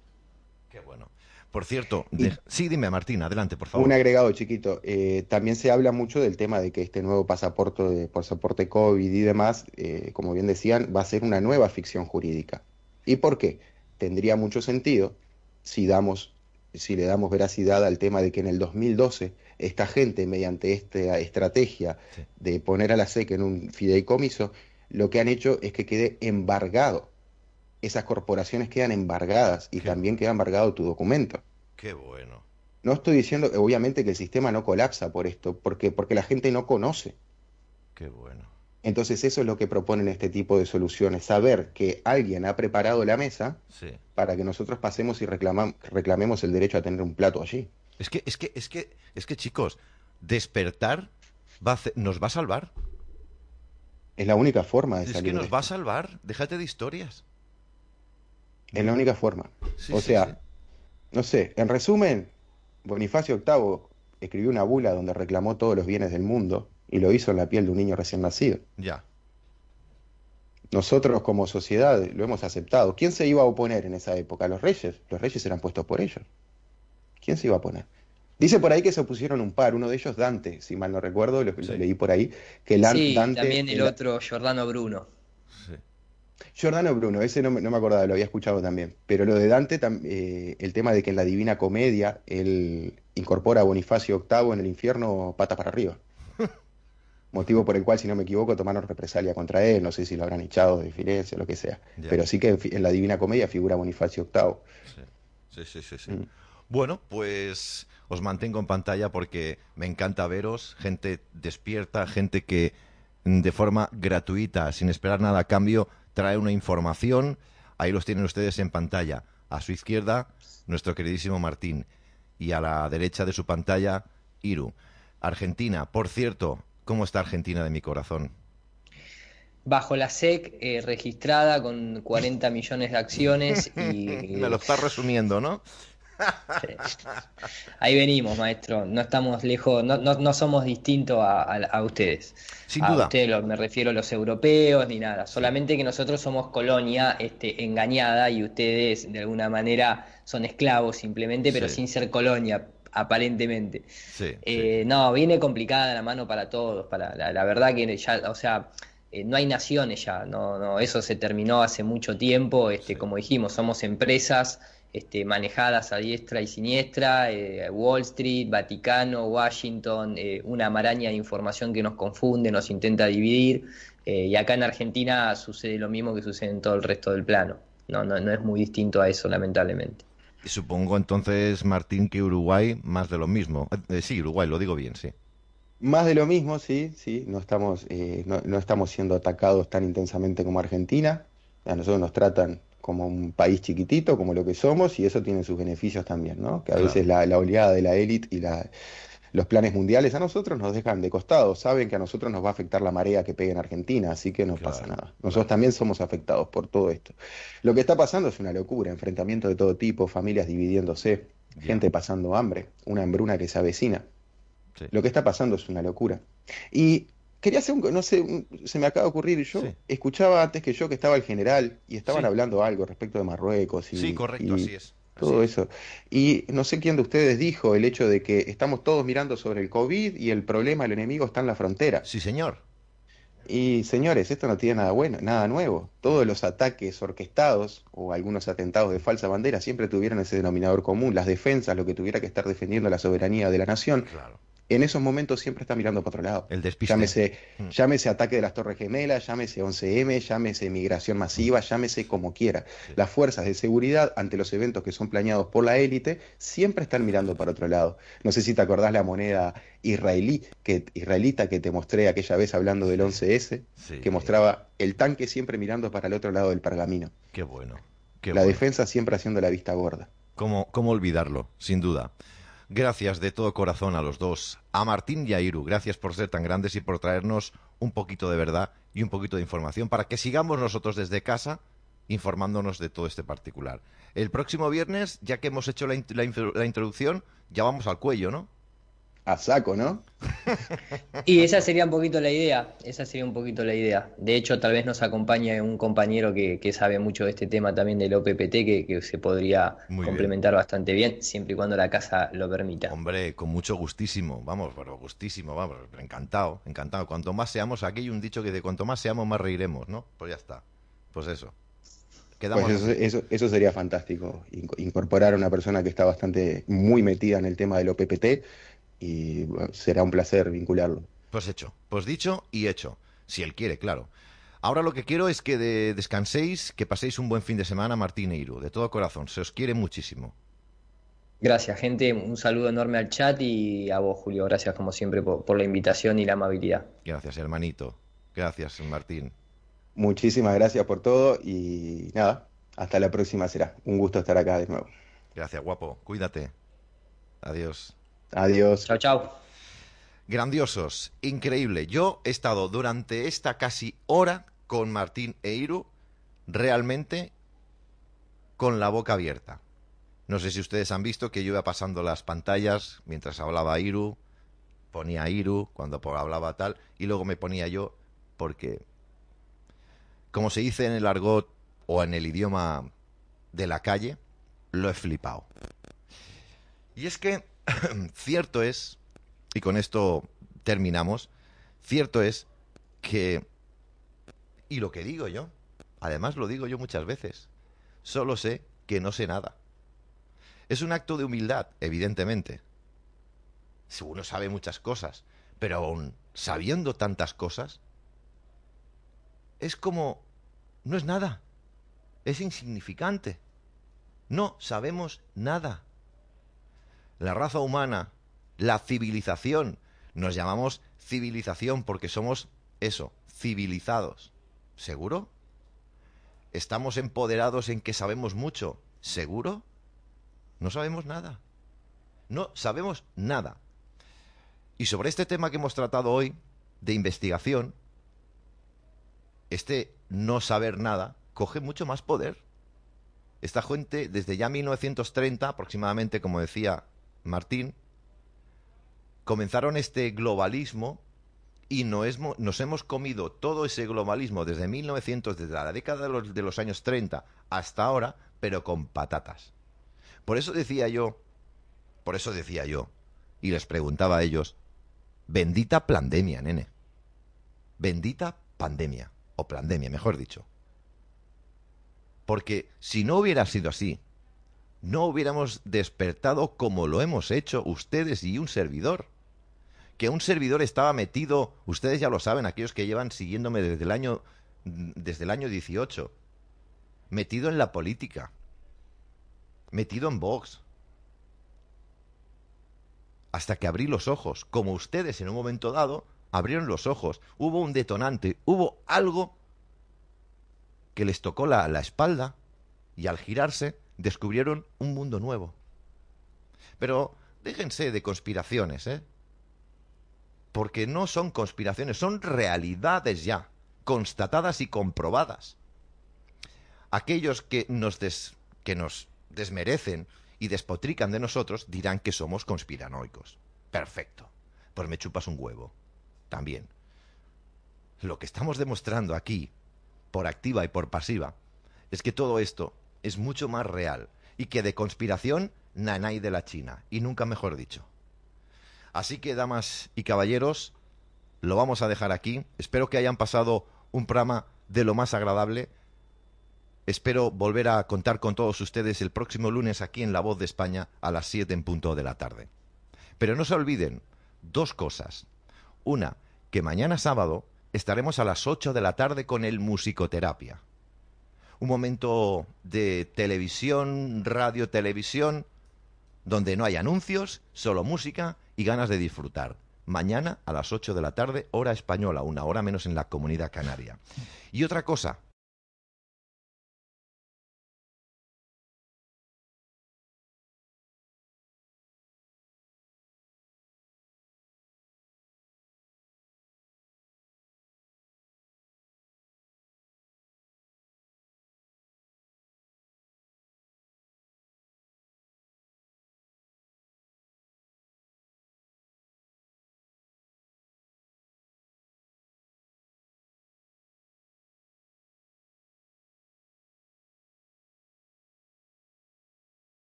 Qué bueno. Por cierto, de- sí, dime, Martín, adelante, por favor. Un agregado chiquito. eh, también se habla mucho del tema de que este nuevo pasaporte, de- pasaporte COVID y demás, eh, como bien decían, va a ser una nueva ficción jurídica. ¿Y por qué? Tendría mucho sentido si damos, si le damos veracidad al tema de que en el 2012 esta gente, mediante esta estrategia Sí. de poner a la SEC en un fideicomiso, lo que han hecho es que quede embargado. Esas corporaciones quedan embargadas y Qué también queda embargado tu documento. Qué bueno. No estoy diciendo, obviamente, que el sistema no colapsa por esto, porque, porque la gente no conoce. Qué bueno. Entonces eso es lo que proponen este tipo de soluciones, saber que alguien ha preparado la mesa Sí. para que nosotros pasemos y reclamam- reclamemos el derecho a tener un plato allí. Es que, es que, es que, es que, chicos, despertar va a hacer- nos va a salvar. Es la única forma de Es salir que de nos va a salvar. Déjate de historias. Es la única forma. Sí, o sí, sea, sí. no sé, en resumen, Bonifacio VIII escribió una bula donde reclamó todos los bienes del mundo y lo hizo en la piel de un niño recién nacido. Ya. Nosotros como sociedad lo hemos aceptado. ¿Quién se iba a oponer en esa época? Los reyes. Los reyes eran puestos por ellos. ¿Quién se iba a oponer? Dice por ahí que se opusieron un par, uno de ellos Dante, si mal no recuerdo, lo, lo Sí. leí por ahí, que Lan- sí, Dante... también el era- otro, Giordano Bruno. Sí. Giordano Bruno, ese no, me- no me acordaba, lo había escuchado también. Pero lo de Dante, tam- eh, el tema de que en la Divina Comedia él incorpora a Bonifacio VIII en el infierno pata para arriba. Motivo por el cual, si no me equivoco, tomaron represalia contra él, no sé si lo habrán echado de Firenze o lo que sea. Pero sí que en la Divina Comedia figura Bonifacio VIII. Sí, sí, sí, sí. Mm. Bueno, pues os mantengo en pantalla porque me encanta veros, gente despierta, gente que mm, de forma gratuita, sin esperar nada a cambio, trae una información. Ahí los tienen ustedes en pantalla. A su izquierda, nuestro queridísimo Martín. Y a la derecha de su pantalla, Iru. Argentina, por cierto, ¿cómo está Argentina de mi corazón? Bajo la SEC, eh, registrada con 40 millones de acciones y... Me lo está resumiendo, ¿no? Sí. Ahí venimos, maestro. No estamos lejos, no, no, no somos distintos a, a- a ustedes. Sin a duda. ustedes lo- me refiero a los europeos ni nada. Solamente que nosotros somos colonia este, engañada y ustedes de alguna manera son esclavos simplemente, pero Sí. sin ser colonia, aparentemente. Sí. sí. Eh, no, viene complicada la mano para todos. Para la, la verdad que ya, o sea, eh, no hay naciones ya. No, no, eso se terminó hace mucho tiempo. Este, como dijimos, somos empresas este, manejadas a diestra y siniestra. eh, Wall Street, Vaticano, Washington, eh, una maraña de información que nos confunde, nos intenta dividir. eh, y acá en Argentina sucede lo mismo que sucede en todo el resto del plano. No, no, no es muy distinto a eso, lamentablemente. Y Supongo entonces, Martín, que Uruguay más de lo mismo. Eh, sí, Uruguay, lo digo bien, sí. Más de lo mismo, sí, sí, no estamos, eh, no, no estamos siendo atacados tan intensamente como Argentina. A nosotros nos tratan como un país chiquitito, como lo que somos, y eso tiene sus beneficios también, ¿no? Que a Claro. veces la, la oleada de la élite y la, los planes mundiales a nosotros nos dejan de costado, saben que a nosotros nos va a afectar la marea que pegue en Argentina, así que no Claro, pasa nada. claro. Nosotros también somos afectados por todo esto. Lo que está pasando es una locura, enfrentamiento de todo tipo, familias dividiéndose, gente pasando hambre, una hambruna que se avecina. Sí. Lo que está pasando es una locura. Y quería hacer un, no sé, un- se me acaba de ocurrir, yo Sí. escuchaba antes que yo que estaba el general y estaban Sí. hablando algo respecto de Marruecos y, Sí, correcto, y así es. todo es. eso. Y no sé quién de ustedes dijo el hecho de que estamos todos mirando sobre el COVID y el problema, el enemigo está en la frontera. Sí, señor. Y señores, esto no tiene nada bueno, nada nuevo. Todos los ataques orquestados o algunos atentados de falsa bandera siempre tuvieron ese denominador común, las defensas, lo que tuviera que estar defendiendo la soberanía de la nación, Claro. En esos momentos siempre está mirando para otro lado. El despiste. Llámese, Mm. llámese ataque de las Torres Gemelas, llámese 11M, llámese migración masiva, llámese como quiera. Sí. Las fuerzas de seguridad, ante los eventos que son planeados por la élite, siempre están mirando para otro lado. No sé si te acordás la moneda israelí, que, israelita que te mostré aquella vez hablando del 11S, Sí. que mostraba el tanque siempre mirando para el otro lado del pergamino. Qué bueno. Qué la bueno. defensa siempre haciendo la vista gorda. ¿Cómo, ¿Cómo olvidarlo? Sin duda. Gracias de todo corazón a los dos. A Martín y a Iru, gracias por ser tan grandes y por traernos un poquito de verdad y un poquito de información para que sigamos nosotros desde casa informándonos de todo este particular. El próximo viernes, ya que hemos hecho la, la la introducción, ya vamos al cuello, ¿no? A saco, ¿no? Y esa sería un poquito la idea, esa sería un poquito la idea. De hecho, tal vez nos acompañe un compañero que, que sabe mucho de este tema también del OPPT, que, que se podría Muy bien. complementar bastante bien, siempre y cuando la casa lo permita. Hombre, con mucho gustísimo, vamos, pero gustísimo, vamos, encantado, encantado. Cuanto más seamos, aquí hay un dicho que de cuanto más seamos, más reiremos, ¿no? Pues ya está. Pues eso. Quedamos Pues eso, eso, eso sería fantástico, inco- incorporar a una persona que está bastante muy metida en el tema del OPPT y bueno, será un placer vincularlo. Pues hecho, pues dicho y hecho. Si él quiere, claro. Ahora lo que quiero es que de- descanséis, que paséis un buen fin de semana, Martín e Iru, de todo corazón. Se os quiere muchísimo. Gracias, gente. Un saludo enorme al chat y a vos, Julio. Gracias, como siempre, por, por la invitación y la amabilidad. Gracias, hermanito. Gracias, Martín. Muchísimas gracias por todo y nada, hasta la próxima será. Un gusto estar acá de nuevo. Gracias, guapo. Cuídate. Adiós. Adiós. Chao, chao. Grandiosos, increíble. Yo he estado durante esta casi hora con Martín e Iru realmente con la boca abierta. No sé si ustedes han visto que yo iba pasando las pantallas mientras hablaba Iru, ponía Iru cuando hablaba tal, y luego me ponía yo porque, como se dice en el argot o en el idioma de la calle, lo he flipado. Y es que cierto es, y con esto terminamos, cierto es que, y lo que digo yo, además lo digo yo muchas veces, solo sé que no sé nada. Es un acto de humildad, evidentemente. Si uno sabe muchas cosas, pero aún sabiendo tantas cosas, es como... no es nada. Es insignificante. No sabemos nada. La raza humana, la civilización, nos llamamos civilización porque somos eso, civilizados. ¿Seguro? ¿Estamos empoderados en que sabemos mucho? ¿Seguro? No sabemos nada. No sabemos nada. Y sobre este tema que hemos tratado hoy, de investigación, este no saber nada coge mucho más poder. Esta gente, desde ya 1930, aproximadamente, como decía Martín, comenzaron este globalismo y nos hemos comido todo ese globalismo desde 1900, desde la década de los, de los años 30 hasta ahora, pero con patatas. Por eso decía yo, por eso decía yo, y les preguntaba a ellos, bendita pandemia, nene. Bendita pandemia, o pandemia, mejor dicho. Porque si no hubiera sido así, no hubiéramos despertado como lo hemos hecho ustedes y un servidor. Que un servidor estaba metido, ustedes ya lo saben, aquellos que llevan siguiéndome desde el año desde el año 18, metido en la política, metido en Vox. Hasta que abrí los ojos, como ustedes en un momento dado abrieron los ojos, hubo un detonante, hubo algo que les tocó la, la espalda y al girarse descubrieron un mundo nuevo. Pero déjense de conspiraciones, ¿eh? Porque no son conspiraciones, son realidades ya, constatadas y comprobadas. Aquellos que nos, des- que nos desmerecen y despotrican de nosotros dirán que somos conspiranoicos. Perfecto. Pues me chupas un huevo. También. Lo que estamos demostrando aquí, por activa y por pasiva, es que todo esto es mucho más real y que de conspiración nanay de la China, y nunca mejor dicho. Así que, damas y caballeros, lo vamos a dejar aquí. Espero que hayan pasado un programa de lo más agradable. Espero volver a contar con todos ustedes el próximo lunes aquí en La Voz de España a las 7 en punto de la tarde. Pero no se olviden dos cosas. Una, que mañana sábado estaremos a las 8 de la tarde con el Musicoterapia. Un momento de televisión, radio, televisión, donde no hay anuncios, solo música y ganas de disfrutar. Mañana a las 8 de la tarde, hora española, una hora menos en la comunidad canaria. Y otra cosa,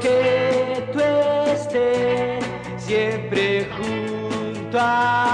que tú estés siempre junto a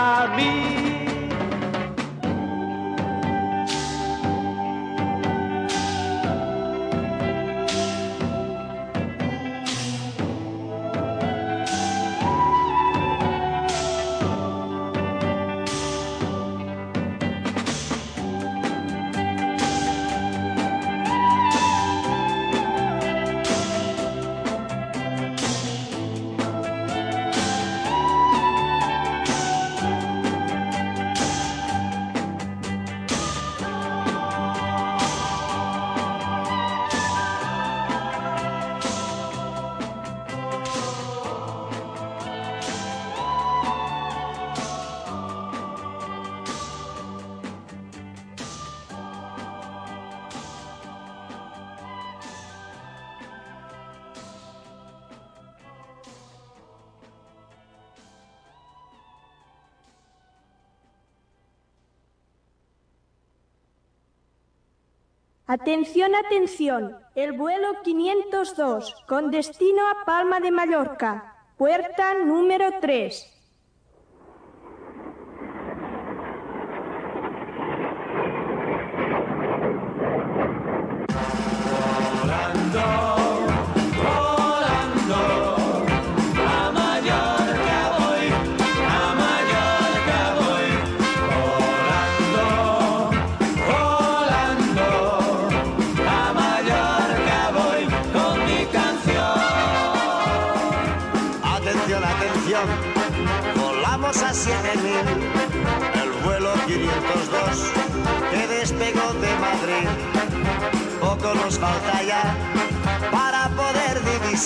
Atención, atención. El vuelo 502 con destino a Palma de Mallorca. Puerta número 3.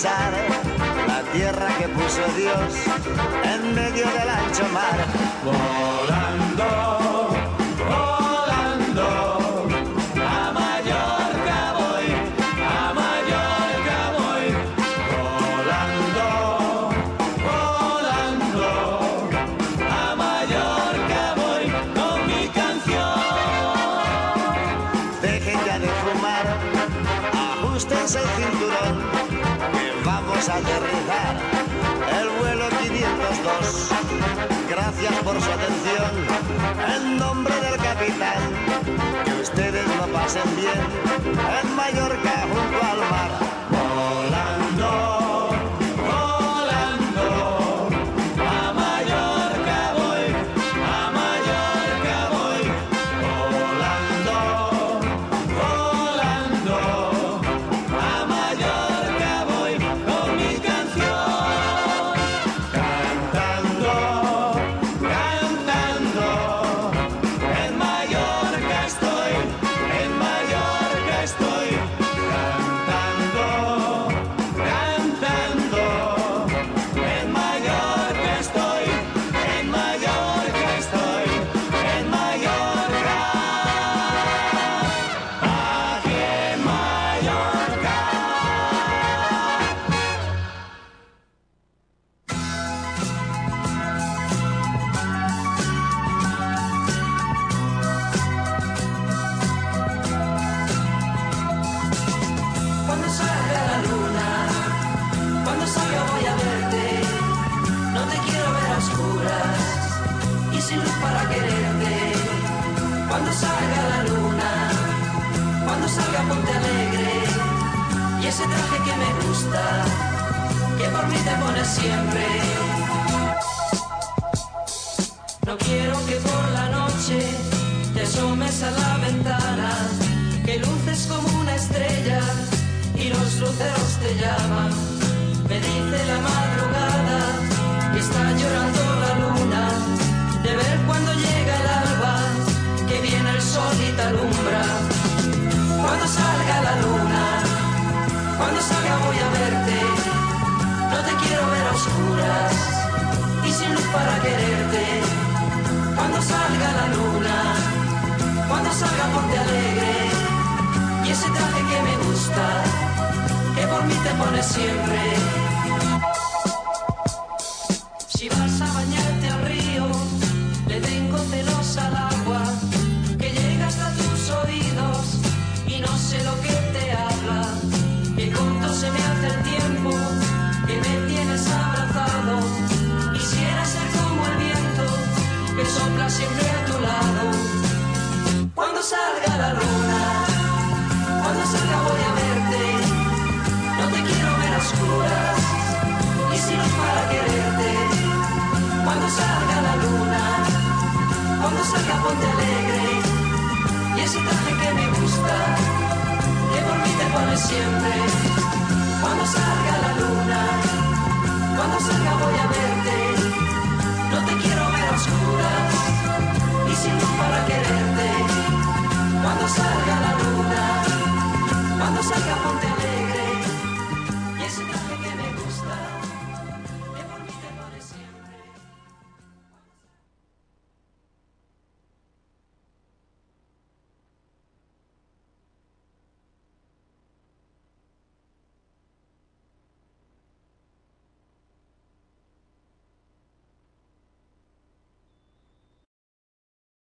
La tierra que puso Dios en medio del ancho mar. Volando, aterrizar el vuelo 502. Gracias por su atención, en nombre del capitán, que ustedes lo pasen bien en Mallorca junto al mar. Me dice la madrugada que está llorando la luna, de ver cuando llega el alba, que viene el sol y te alumbra. Cuando salga la luna, cuando salga voy a verte, no te quiero ver a oscuras y sin luz para quererte. Cuando salga la luna, cuando salga ponte alegre y ese traje que me gusta, mí te pones siempre. ponte alegre y ese traje que me gusta, que por mí te pones siempre. Cuando salga la luna, cuando salga voy a verte, no te quiero ver a oscuras y sin luz para quererte. Cuando salga la luna, cuando salga ponte alegre.